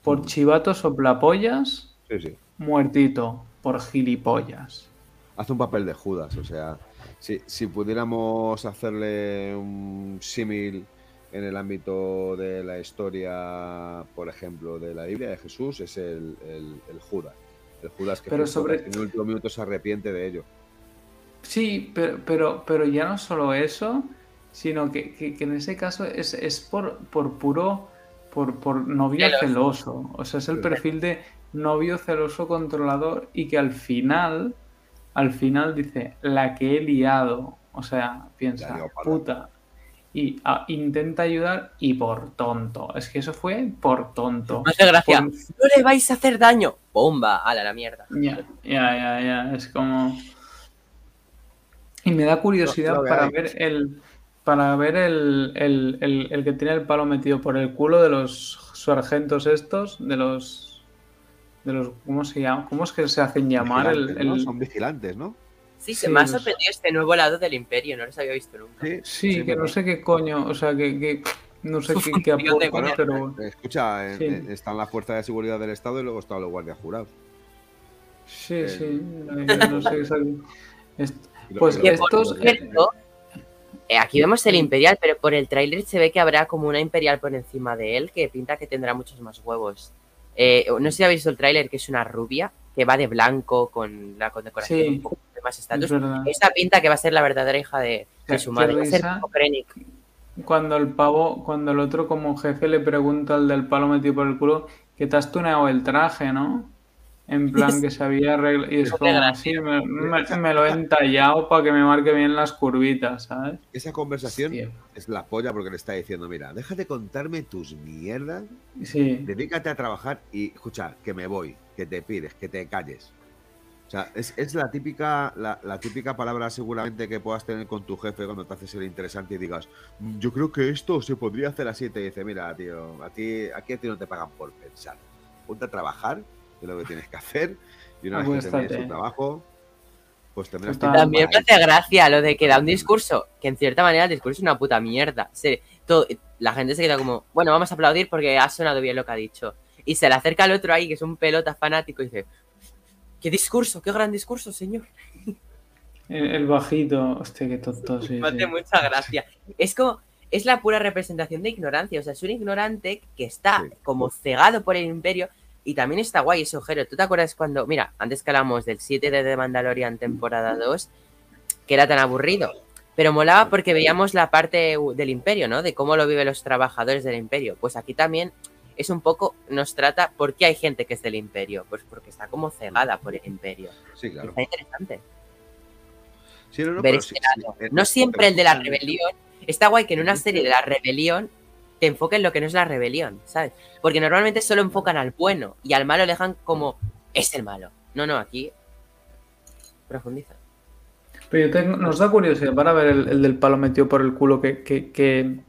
Speaker 4: Por chivatos soplapollas
Speaker 2: Sí, sí.
Speaker 4: muertito por gilipollas.
Speaker 2: Hace un papel de Judas, o sea, si, si pudiéramos hacerle un símil en el ámbito de la historia, por ejemplo, de la Biblia de Jesús, es el, el- el Judas. El Judas que
Speaker 4: Pero sobre-
Speaker 2: en el último minuto se arrepiente de ello.
Speaker 4: Sí, pero, pero, pero ya no solo eso, sino que, que- que en ese caso es, es por, por puro, por, por novio
Speaker 1: Celos.
Speaker 4: celoso. O sea, es el perfil de novio celoso controlador y que al final, al final dice, la que he liado. O sea, piensa, puta. Y ah, intenta ayudar y por tonto. Es que eso fue por tonto.
Speaker 1: Me hace gracia.
Speaker 4: Por-
Speaker 1: No le vais a hacer daño. ¡Bomba! ¡A la mierda!
Speaker 4: Ya, ya, ya, ya. Es como. Y me da curiosidad para ver el. Para ver el, el, el, el que tiene el palo metido por el culo de los sargentos estos, de los. De los. ¿Cómo se llama? ¿Cómo es que se hacen llamar?
Speaker 2: ¿no? Son vigilantes, ¿no?
Speaker 1: Sí, se
Speaker 4: Sí,
Speaker 1: me ha
Speaker 4: los-
Speaker 1: sorprendido este nuevo lado del imperio, no los había visto nunca.
Speaker 4: Sí, que no sé qué coño. O sea, que. que no sé qué, qué *laughs* aporta,
Speaker 1: gobierno.
Speaker 4: pero.
Speaker 2: Escucha, en-
Speaker 4: Sí.
Speaker 2: en- están las fuerzas de seguridad del Estado y luego están los guardias jurados.
Speaker 4: Sí, sí. No sé *laughs* Pues
Speaker 1: por
Speaker 4: estos-
Speaker 1: cierto, eh, aquí vemos el Imperial, pero por el tráiler se ve que habrá como una Imperial por encima de él que pinta que tendrá muchos más huevos. Eh, no sé si habéis visto el tráiler, que es una rubia, que va de blanco con la condecoración
Speaker 4: Sí.
Speaker 1: un poco de más
Speaker 4: Es
Speaker 1: estatus.
Speaker 4: verdad.
Speaker 1: Esa pinta que va a ser la verdadera hija de, su madre. Va a ser Krennic.
Speaker 4: Cuando el pavo, cuando el otro como jefe le pregunta al del palo metido por el culo que te has tuneado el traje, ¿no? En plan que se había arreglado. Y es como,
Speaker 1: gracia.
Speaker 4: sí, me, me- me lo he entallado para que me marque bien las curvitas, ¿sabes?
Speaker 2: Esa conversación
Speaker 4: Hostia.
Speaker 2: es la polla porque le está diciendo, mira, deja de contarme tus mierdas,
Speaker 4: Sí,
Speaker 2: dedícate a trabajar y escucha, que me voy, que te pides, que te calles. O sea, es, es la típica la, la típica palabra seguramente que puedas tener con tu jefe cuando te haces el interesante y digas, "Mm, yo creo que esto se podría hacer así. Y te dice, mira, tío, a ti, aquí a ti no te pagan por pensar. Ponte a trabajar, que es lo que tienes que hacer. Y una vez que termines tu trabajo, pues tendrás tiempo
Speaker 1: También me hace gracia lo de que da un discurso, que en cierta manera el discurso es una puta mierda. Se- todo- la gente se queda como, bueno, vamos a aplaudir porque ha sonado bien lo que ha dicho. Y se le acerca al otro ahí, que es un pelota fanático, y dice, qué discurso, qué gran discurso, señor.
Speaker 4: el, el bajito, hostia, qué tonto, sí. *laughs*
Speaker 1: Me hace
Speaker 4: sí.
Speaker 1: mucha gracia. Es como, es la pura representación de ignorancia. O sea, es un ignorante que está
Speaker 2: Sí.
Speaker 1: como cegado por el imperio y también está guay ese ojero. ¿Tú te acuerdas cuando, mira, antes que hablamos del 7 de The Mandalorian temporada 2, que era tan aburrido? Pero molaba porque veíamos la parte del imperio, ¿no? De cómo lo viven los trabajadores del imperio. Pues aquí también es un poco, nos trata, ¿por qué hay gente que es del imperio? Pues porque está como cegada por el imperio.
Speaker 2: Sí, claro.
Speaker 1: Está interesante.
Speaker 2: Sí, no, no,
Speaker 1: ver
Speaker 2: pero
Speaker 1: ese
Speaker 2: sí, sí,
Speaker 1: No siempre el de la rebelión. Está guay que en una serie de la rebelión te enfoquen lo que no es la rebelión, ¿sabes? Porque normalmente solo enfocan al bueno y al malo dejan como es el malo. No, no, aquí profundiza.
Speaker 4: Pero tengo- nos da curiosidad para ver el, el del palo metido por el culo que, que- que-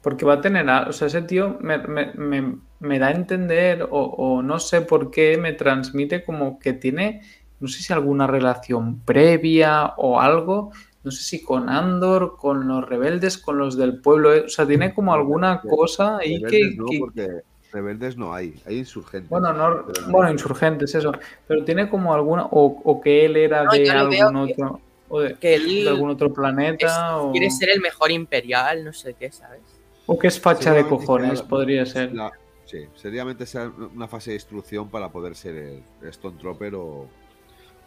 Speaker 4: porque va a tener, o sea, ese tío me, me- da a entender o no sé por qué me transmite como que tiene, no sé si alguna relación previa o algo, no sé si con Andor, con los rebeldes, con los del pueblo, eh, o sea, tiene como alguna cosa ahí que,
Speaker 2: Rebeldes no,
Speaker 4: que-
Speaker 2: porque rebeldes no hay, hay insurgentes.
Speaker 4: bueno, no,
Speaker 2: Pero
Speaker 4: bueno, insurgentes, eso, pero tiene como alguna, o, o que él era
Speaker 1: No,
Speaker 4: de
Speaker 1: veo
Speaker 4: algún
Speaker 1: que-
Speaker 4: otro, o de,
Speaker 1: Que
Speaker 4: de
Speaker 1: él
Speaker 4: algún otro
Speaker 1: es-
Speaker 4: planeta, o,
Speaker 1: quiere ser el mejor imperial, no sé qué, ¿sabes?
Speaker 4: o que es facha de cojones,
Speaker 2: la-
Speaker 4: podría ser.
Speaker 2: la- sí, seriamente sea una fase de instrucción para poder ser el, el Stone Trooper o,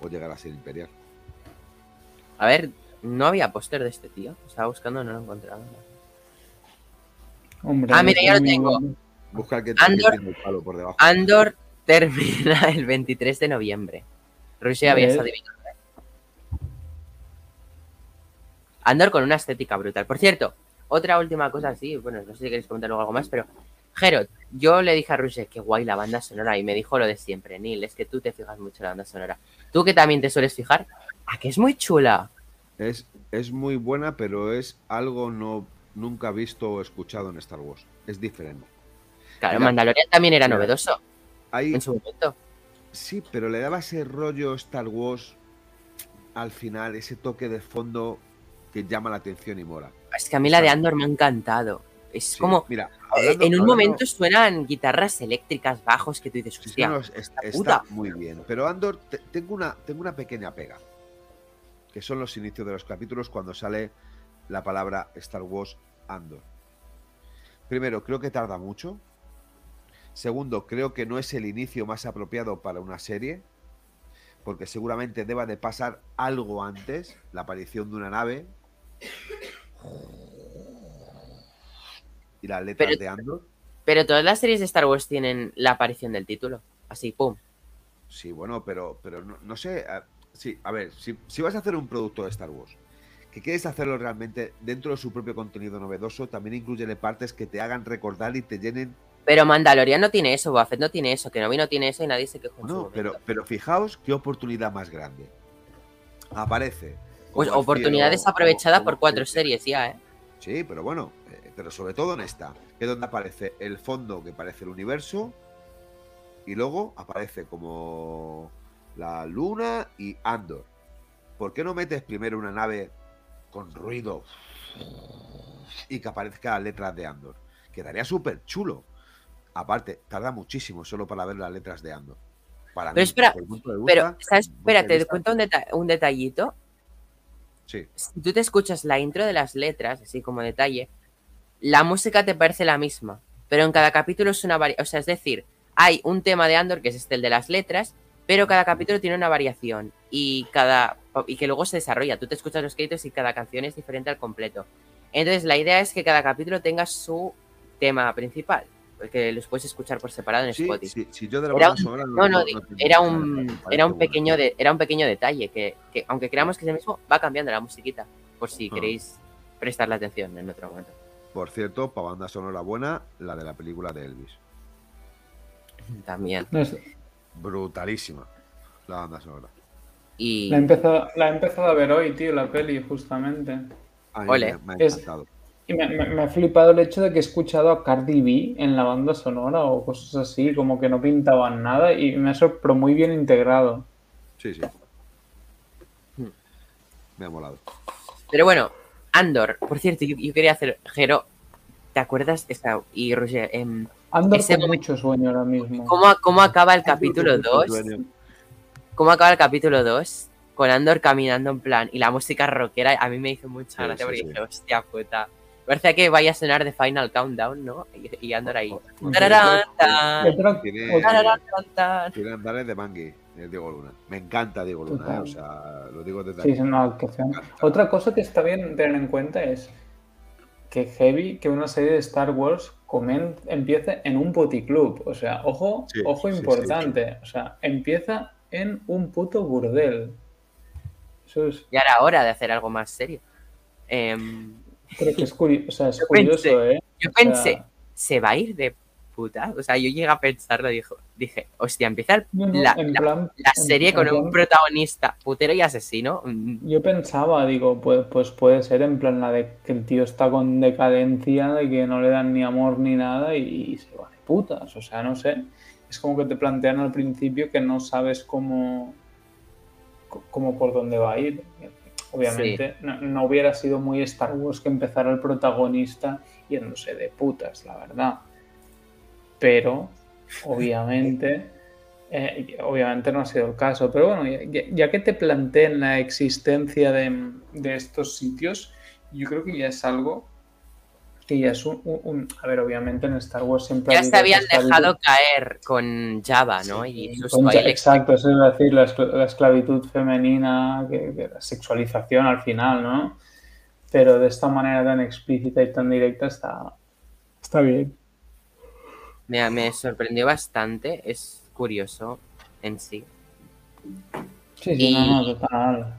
Speaker 2: o llegar a ser imperial.
Speaker 1: A ver, no había póster de este tío. Estaba buscando, no lo encontraba.
Speaker 4: Hombre,
Speaker 1: Ah, mira, ya lo tengo.
Speaker 2: Busca el que,
Speaker 1: Andor-
Speaker 2: que tiene el palo por debajo.
Speaker 1: Andor termina *laughs* el 23 de noviembre. Rusia había
Speaker 4: ¿Ves?
Speaker 1: adivinado. Andor con una estética brutal. Por cierto, otra última cosa así, bueno, no sé si queréis comentar luego algo más, pero Gerot, yo le dije a Rusia que guay la banda sonora y me dijo lo de siempre, Neil, es que tú te fijas mucho en la banda sonora. Tú que también te sueles fijar, a que es muy chula.
Speaker 2: Es, es muy buena, pero es algo no nunca visto o escuchado en Star Wars. Es diferente.
Speaker 1: Claro,
Speaker 2: Mira,
Speaker 1: Mandalorian también era novedoso
Speaker 2: Hay,
Speaker 1: en su momento.
Speaker 2: Sí, pero le daba ese rollo Star Wars al final, ese toque de fondo que llama la atención y mola.
Speaker 1: Es que a mí la de. Andor me ha encantado. Es
Speaker 2: Sí,
Speaker 1: como,
Speaker 2: Mira,
Speaker 1: eh,
Speaker 2: hablando-
Speaker 1: en un
Speaker 2: hablando-
Speaker 1: momento suenan guitarras eléctricas bajos que tú dices, hostia,
Speaker 2: no, es- está
Speaker 1: puta.
Speaker 2: muy bien. Pero Andor, te- tengo, una, tengo una pequeña pega. Que son los inicios de los capítulos cuando sale la palabra Star Wars Andor. Primero, creo que tarda mucho. Segundo, creo que no es el inicio más apropiado para una serie. Porque seguramente deba de pasar algo antes. La aparición de una nave. Y las letras
Speaker 1: Pero-
Speaker 2: de Andor.
Speaker 1: Pero todas las series de Star Wars tienen la aparición del título. Así, pum.
Speaker 2: Sí, bueno, pero, pero no, no sé. Sí, a ver, si, si vas a hacer un producto de Star Wars, que quieres hacerlo realmente dentro de su propio contenido novedoso, también incluye partes que te hagan recordar y te llenen.
Speaker 1: Pero Mandalorian no tiene eso, Buffett no tiene eso, Kenobi no tiene eso y nadie se quejó en
Speaker 2: No, pero, pero fijaos qué oportunidad más grande. Aparece.
Speaker 1: Pues
Speaker 2: como el
Speaker 1: oportunidad
Speaker 2: cielo,
Speaker 1: desaprovechada
Speaker 2: como-
Speaker 1: por cuatro
Speaker 2: sí,
Speaker 1: series ya, ¿eh?
Speaker 2: Sí, pero bueno, eh, pero sobre todo en esta, que es donde aparece el fondo que parece el universo y luego aparece como la luna y Andor. ¿Por qué no metes primero una nave con ruido y que aparezca las letras de Andor? Quedaría súper chulo. Aparte, tarda muchísimo solo para ver las letras de Andor. Para
Speaker 1: Pero
Speaker 2: mí,
Speaker 1: espera, Pero, ¿sabes? Espérate, te cuento un, deta- un detallito.
Speaker 2: Sí,
Speaker 1: Si tú te escuchas la intro de las letras, así como detalle, la música te parece la misma, pero en cada capítulo es una variación. O sea, es decir, hay un tema de Andor, que es este, el de las letras, pero cada capítulo tiene una variación y cada y que luego se desarrolla. Tú te escuchas los créditos y cada canción es diferente al completo. Entonces, la idea es que cada capítulo tenga su tema principal, que los puedes escuchar por separado en
Speaker 2: sí,
Speaker 1: Spotify.
Speaker 2: sí, sí, yo de la
Speaker 1: Era
Speaker 2: banda
Speaker 1: un-
Speaker 2: sonora
Speaker 1: No, no,
Speaker 2: tengo
Speaker 1: era un, era un pequeño de, era un pequeño detalle que, que aunque creamos que es el mismo, va cambiando la musiquita, por si
Speaker 2: Ah.
Speaker 1: queréis prestarle atención en otro momento.
Speaker 2: Por cierto, para banda sonora buena, la de la película de Elvis.
Speaker 1: También.
Speaker 4: No
Speaker 2: Brutalísima la banda sonora.
Speaker 1: Y
Speaker 4: La he, empezado, la he empezado a ver hoy, tío, la peli, justamente.
Speaker 2: A mí
Speaker 1: Ole.
Speaker 2: me, me ha
Speaker 4: Es-. Y me, me- me ha flipado el hecho de que he escuchado a Cardi B en la banda sonora o cosas así, como que no pintaban nada y me ha sorprendido muy bien integrado.
Speaker 2: Sí, sí.
Speaker 1: Hmm.
Speaker 2: Me ha molado.
Speaker 1: Pero bueno, Andor, por cierto, yo, yo quería hacer, Jero, ¿te acuerdas? Esta, y Roger, em,
Speaker 4: Ando
Speaker 1: Ese
Speaker 4: con
Speaker 1: momento-
Speaker 4: mucho sueño ahora mismo.
Speaker 1: ¿cómo, ¿cómo acaba el capítulo
Speaker 2: Mucho
Speaker 1: 2?
Speaker 2: sueño.
Speaker 1: ¿Cómo acaba el capítulo 2? Con Andor caminando en plan, y la música rockera a mí me hizo mucha
Speaker 2: Sí,
Speaker 1: gracia
Speaker 2: sí,
Speaker 1: porque
Speaker 2: sí.
Speaker 1: dije, hostia puta. Parece que vaya a sonar de Final Countdown, ¿no? Y, y Andor ahí.
Speaker 2: Tiene, tiene andares de Mangui, el Diego Luna. Me encanta Diego Luna, eh, o sea, lo digo desde
Speaker 4: Sí,
Speaker 2: aquí.
Speaker 4: es una actuación.
Speaker 2: Me encanta.
Speaker 4: Otra cosa que está bien tener en cuenta es que Heavy, que una serie de Star Wars comen- empieza en un puticlub. O sea, ojo,
Speaker 2: Sí,
Speaker 4: ojo
Speaker 2: sí, sí,
Speaker 4: importante. O sea, empieza en un puto burdel. Eso es,
Speaker 1: Ya era hora de hacer algo más serio. Em,
Speaker 4: creo que es, curi- o sea, es *laughs*
Speaker 1: Yo
Speaker 4: curioso,
Speaker 1: pensé-
Speaker 4: ¿eh?
Speaker 1: yo
Speaker 4: O sea,
Speaker 1: pensé, ¿se va a ir de puta? O sea, yo llegué a pensarlo, dijo, dije, hostia, empieza el-
Speaker 4: no, no,
Speaker 1: la, la-
Speaker 4: plan-
Speaker 1: la
Speaker 4: en-
Speaker 1: serie
Speaker 4: en
Speaker 1: con un protagonista putero y asesino. Mm,
Speaker 4: Yo pensaba, digo, pues, pues puede ser en plan la de que el tío está con decadencia, de que no le dan ni amor ni nada y, y se va de putas. O sea, no sé. Es como que te plantean al principio que no sabes cómo, cómo por dónde va a ir. Obviamente, no, no hubiera sido muy Star Wars que empezara el protagonista yéndose de putas, la verdad. Pero, *laughs* obviamente, eh, obviamente no ha sido el caso, pero bueno, ya, que te planteen la existencia de, de estos sitios, yo creo que ya es algo que ya es un, un- un- A ver, obviamente en Star Wars siempre
Speaker 1: Ya se habían dejado caer con Java, ¿no? Y sus
Speaker 4: con-. Exacto, eso es decir, la, escl- la esclavitud femenina, que, que la sexualización al final, ¿no? Pero de esta manera tan explícita y tan directa está, está bien.
Speaker 1: Me, me sorprendió bastante, es curioso en sí.
Speaker 4: Sí, sí,
Speaker 1: Y-
Speaker 4: no, no, total.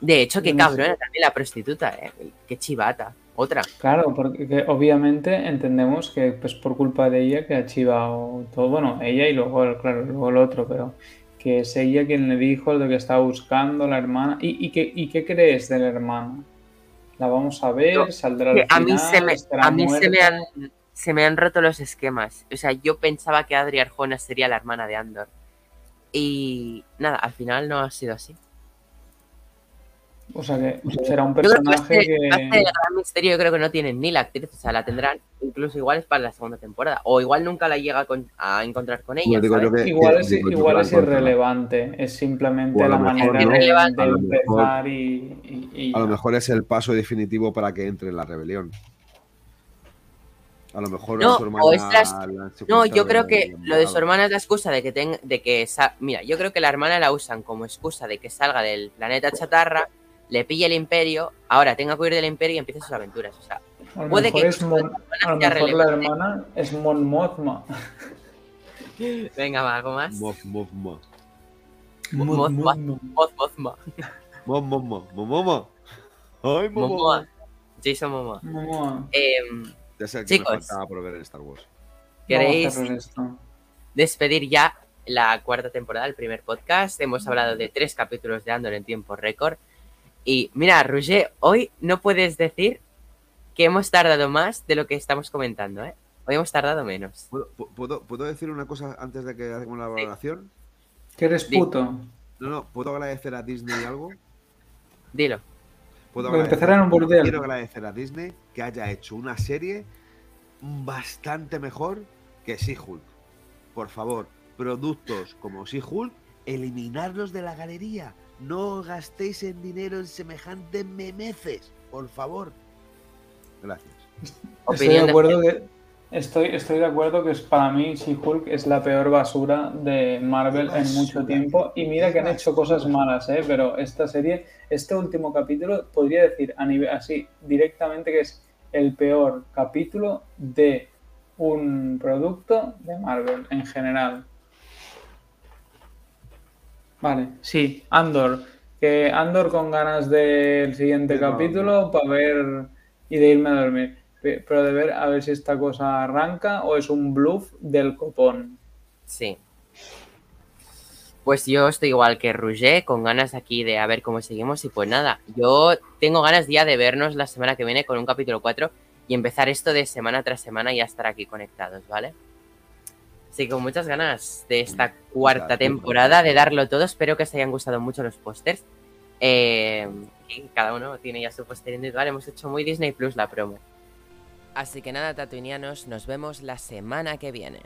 Speaker 1: De hecho, qué cabrona también la prostituta, ¿eh? Qué chivata. Otra.
Speaker 4: Claro, porque que obviamente entendemos que pues por culpa de ella que ha chivado todo, bueno, ella y luego, el- claro, luego el otro, pero que es ella quien le dijo lo que estaba buscando la hermana. ¿Y, y, qué, y qué crees de la hermana? ¿La vamos a ver? ¿Saldrá al
Speaker 1: a mí,
Speaker 4: final?
Speaker 1: se me,
Speaker 4: ¿Estará
Speaker 1: a mí se, me han, se me han roto los esquemas. O sea, yo pensaba que Adri Arjona sería la hermana de Andor. Y nada, al final no ha sido así.
Speaker 4: O sea que será un
Speaker 1: Yo creo que va a
Speaker 4: personaje que...
Speaker 1: gran misterio. Yo creo que no tienen ni la actriz. O sea, la tendrán incluso igual es para la segunda temporada. O igual nunca la llega con- a encontrar con ella.
Speaker 2: Digo
Speaker 1: ¿sabes?
Speaker 2: que-
Speaker 4: Igual
Speaker 2: que-
Speaker 4: es,
Speaker 2: digo
Speaker 4: igual irrelevante, es simplemente la manera de, empezar y, y- y
Speaker 2: A lo mejor es el paso definitivo para que entre en la rebelión. A lo mejor
Speaker 1: No,
Speaker 2: a su hermana
Speaker 1: o es las-
Speaker 2: la
Speaker 1: No, yo creo que lo de su hermana es la excusa de que tenga, de que mira, yo creo que la hermana la usan como excusa de que salga del planeta chatarra, le pille el imperio, ahora tenga que huir del imperio y empiece sus aventuras. O sea,
Speaker 4: A lo
Speaker 1: puede
Speaker 4: mejor,
Speaker 1: que
Speaker 4: es Mon-
Speaker 1: la
Speaker 4: a lo mejor la hermana es Mon Mothma. *laughs*
Speaker 1: venga, va, algo más.
Speaker 2: Mof.
Speaker 1: Mothma. Moth, Mothma.
Speaker 2: Mof. Momomo. Ay,
Speaker 1: Momoa. Jason Momoa.
Speaker 4: Momoa.
Speaker 1: Em,
Speaker 2: Ya sé que
Speaker 1: Chicos.
Speaker 2: me faltaba por ver en Star Wars.
Speaker 1: ¿Queréis despedir ya la cuarta temporada, el primer podcast? Hemos hablado de tres capítulos de Andor en tiempo récord. Y mira, Roger, hoy no puedes decir que hemos tardado más de lo que estamos comentando, ¿eh? Hoy hemos tardado menos.
Speaker 2: ¿Puedo, pu- puedo, ¿Puedo decir una cosa antes de que hagamos la valoración?
Speaker 4: ¿Que eres puto?
Speaker 2: No, no, ¿puedo agradecer a Disney algo?
Speaker 1: Dilo.
Speaker 2: Puedo
Speaker 4: Voy a empezar en un burdel.
Speaker 2: Quiero agradecer a Disney que haya hecho una serie bastante mejor que She-Hulk. Por favor, productos como She-Hulk, eliminarlos de la galería. No gastéis en dinero en semejantes memeces, por favor. Gracias.
Speaker 4: Estoy de- acuerdo que estoy, estoy de acuerdo que es, para mí She-Hulk es la peor basura de Marvel en mucho tiempo y mira que han hecho cosas malas, ¿eh? pero esta serie, este último capítulo podría decir a nivel así directamente que es el peor capítulo de un producto de Marvel en general. Vale, sí, Andor. Que Andor con ganas del siguiente
Speaker 2: no,
Speaker 4: capítulo para ver y de irme a dormir. Pe- Pero de ver a ver si esta cosa arranca o es un bluff del copón.
Speaker 1: Sí. Pues yo estoy igual que Roger, con ganas aquí de a ver cómo seguimos. Y pues nada, yo tengo ganas ya de vernos la semana que viene con un capítulo 4 y empezar esto de semana tras semana y ya estar aquí conectados, ¿vale? Así que con muchas ganas de esta cuarta temporada, de darlo todo. Espero que os hayan gustado mucho los pósters. Eh, y cada uno tiene ya su póster individual. Hemos hecho muy Disney Plus la promo. Así que nada, tatuinianos, nos vemos la semana que viene.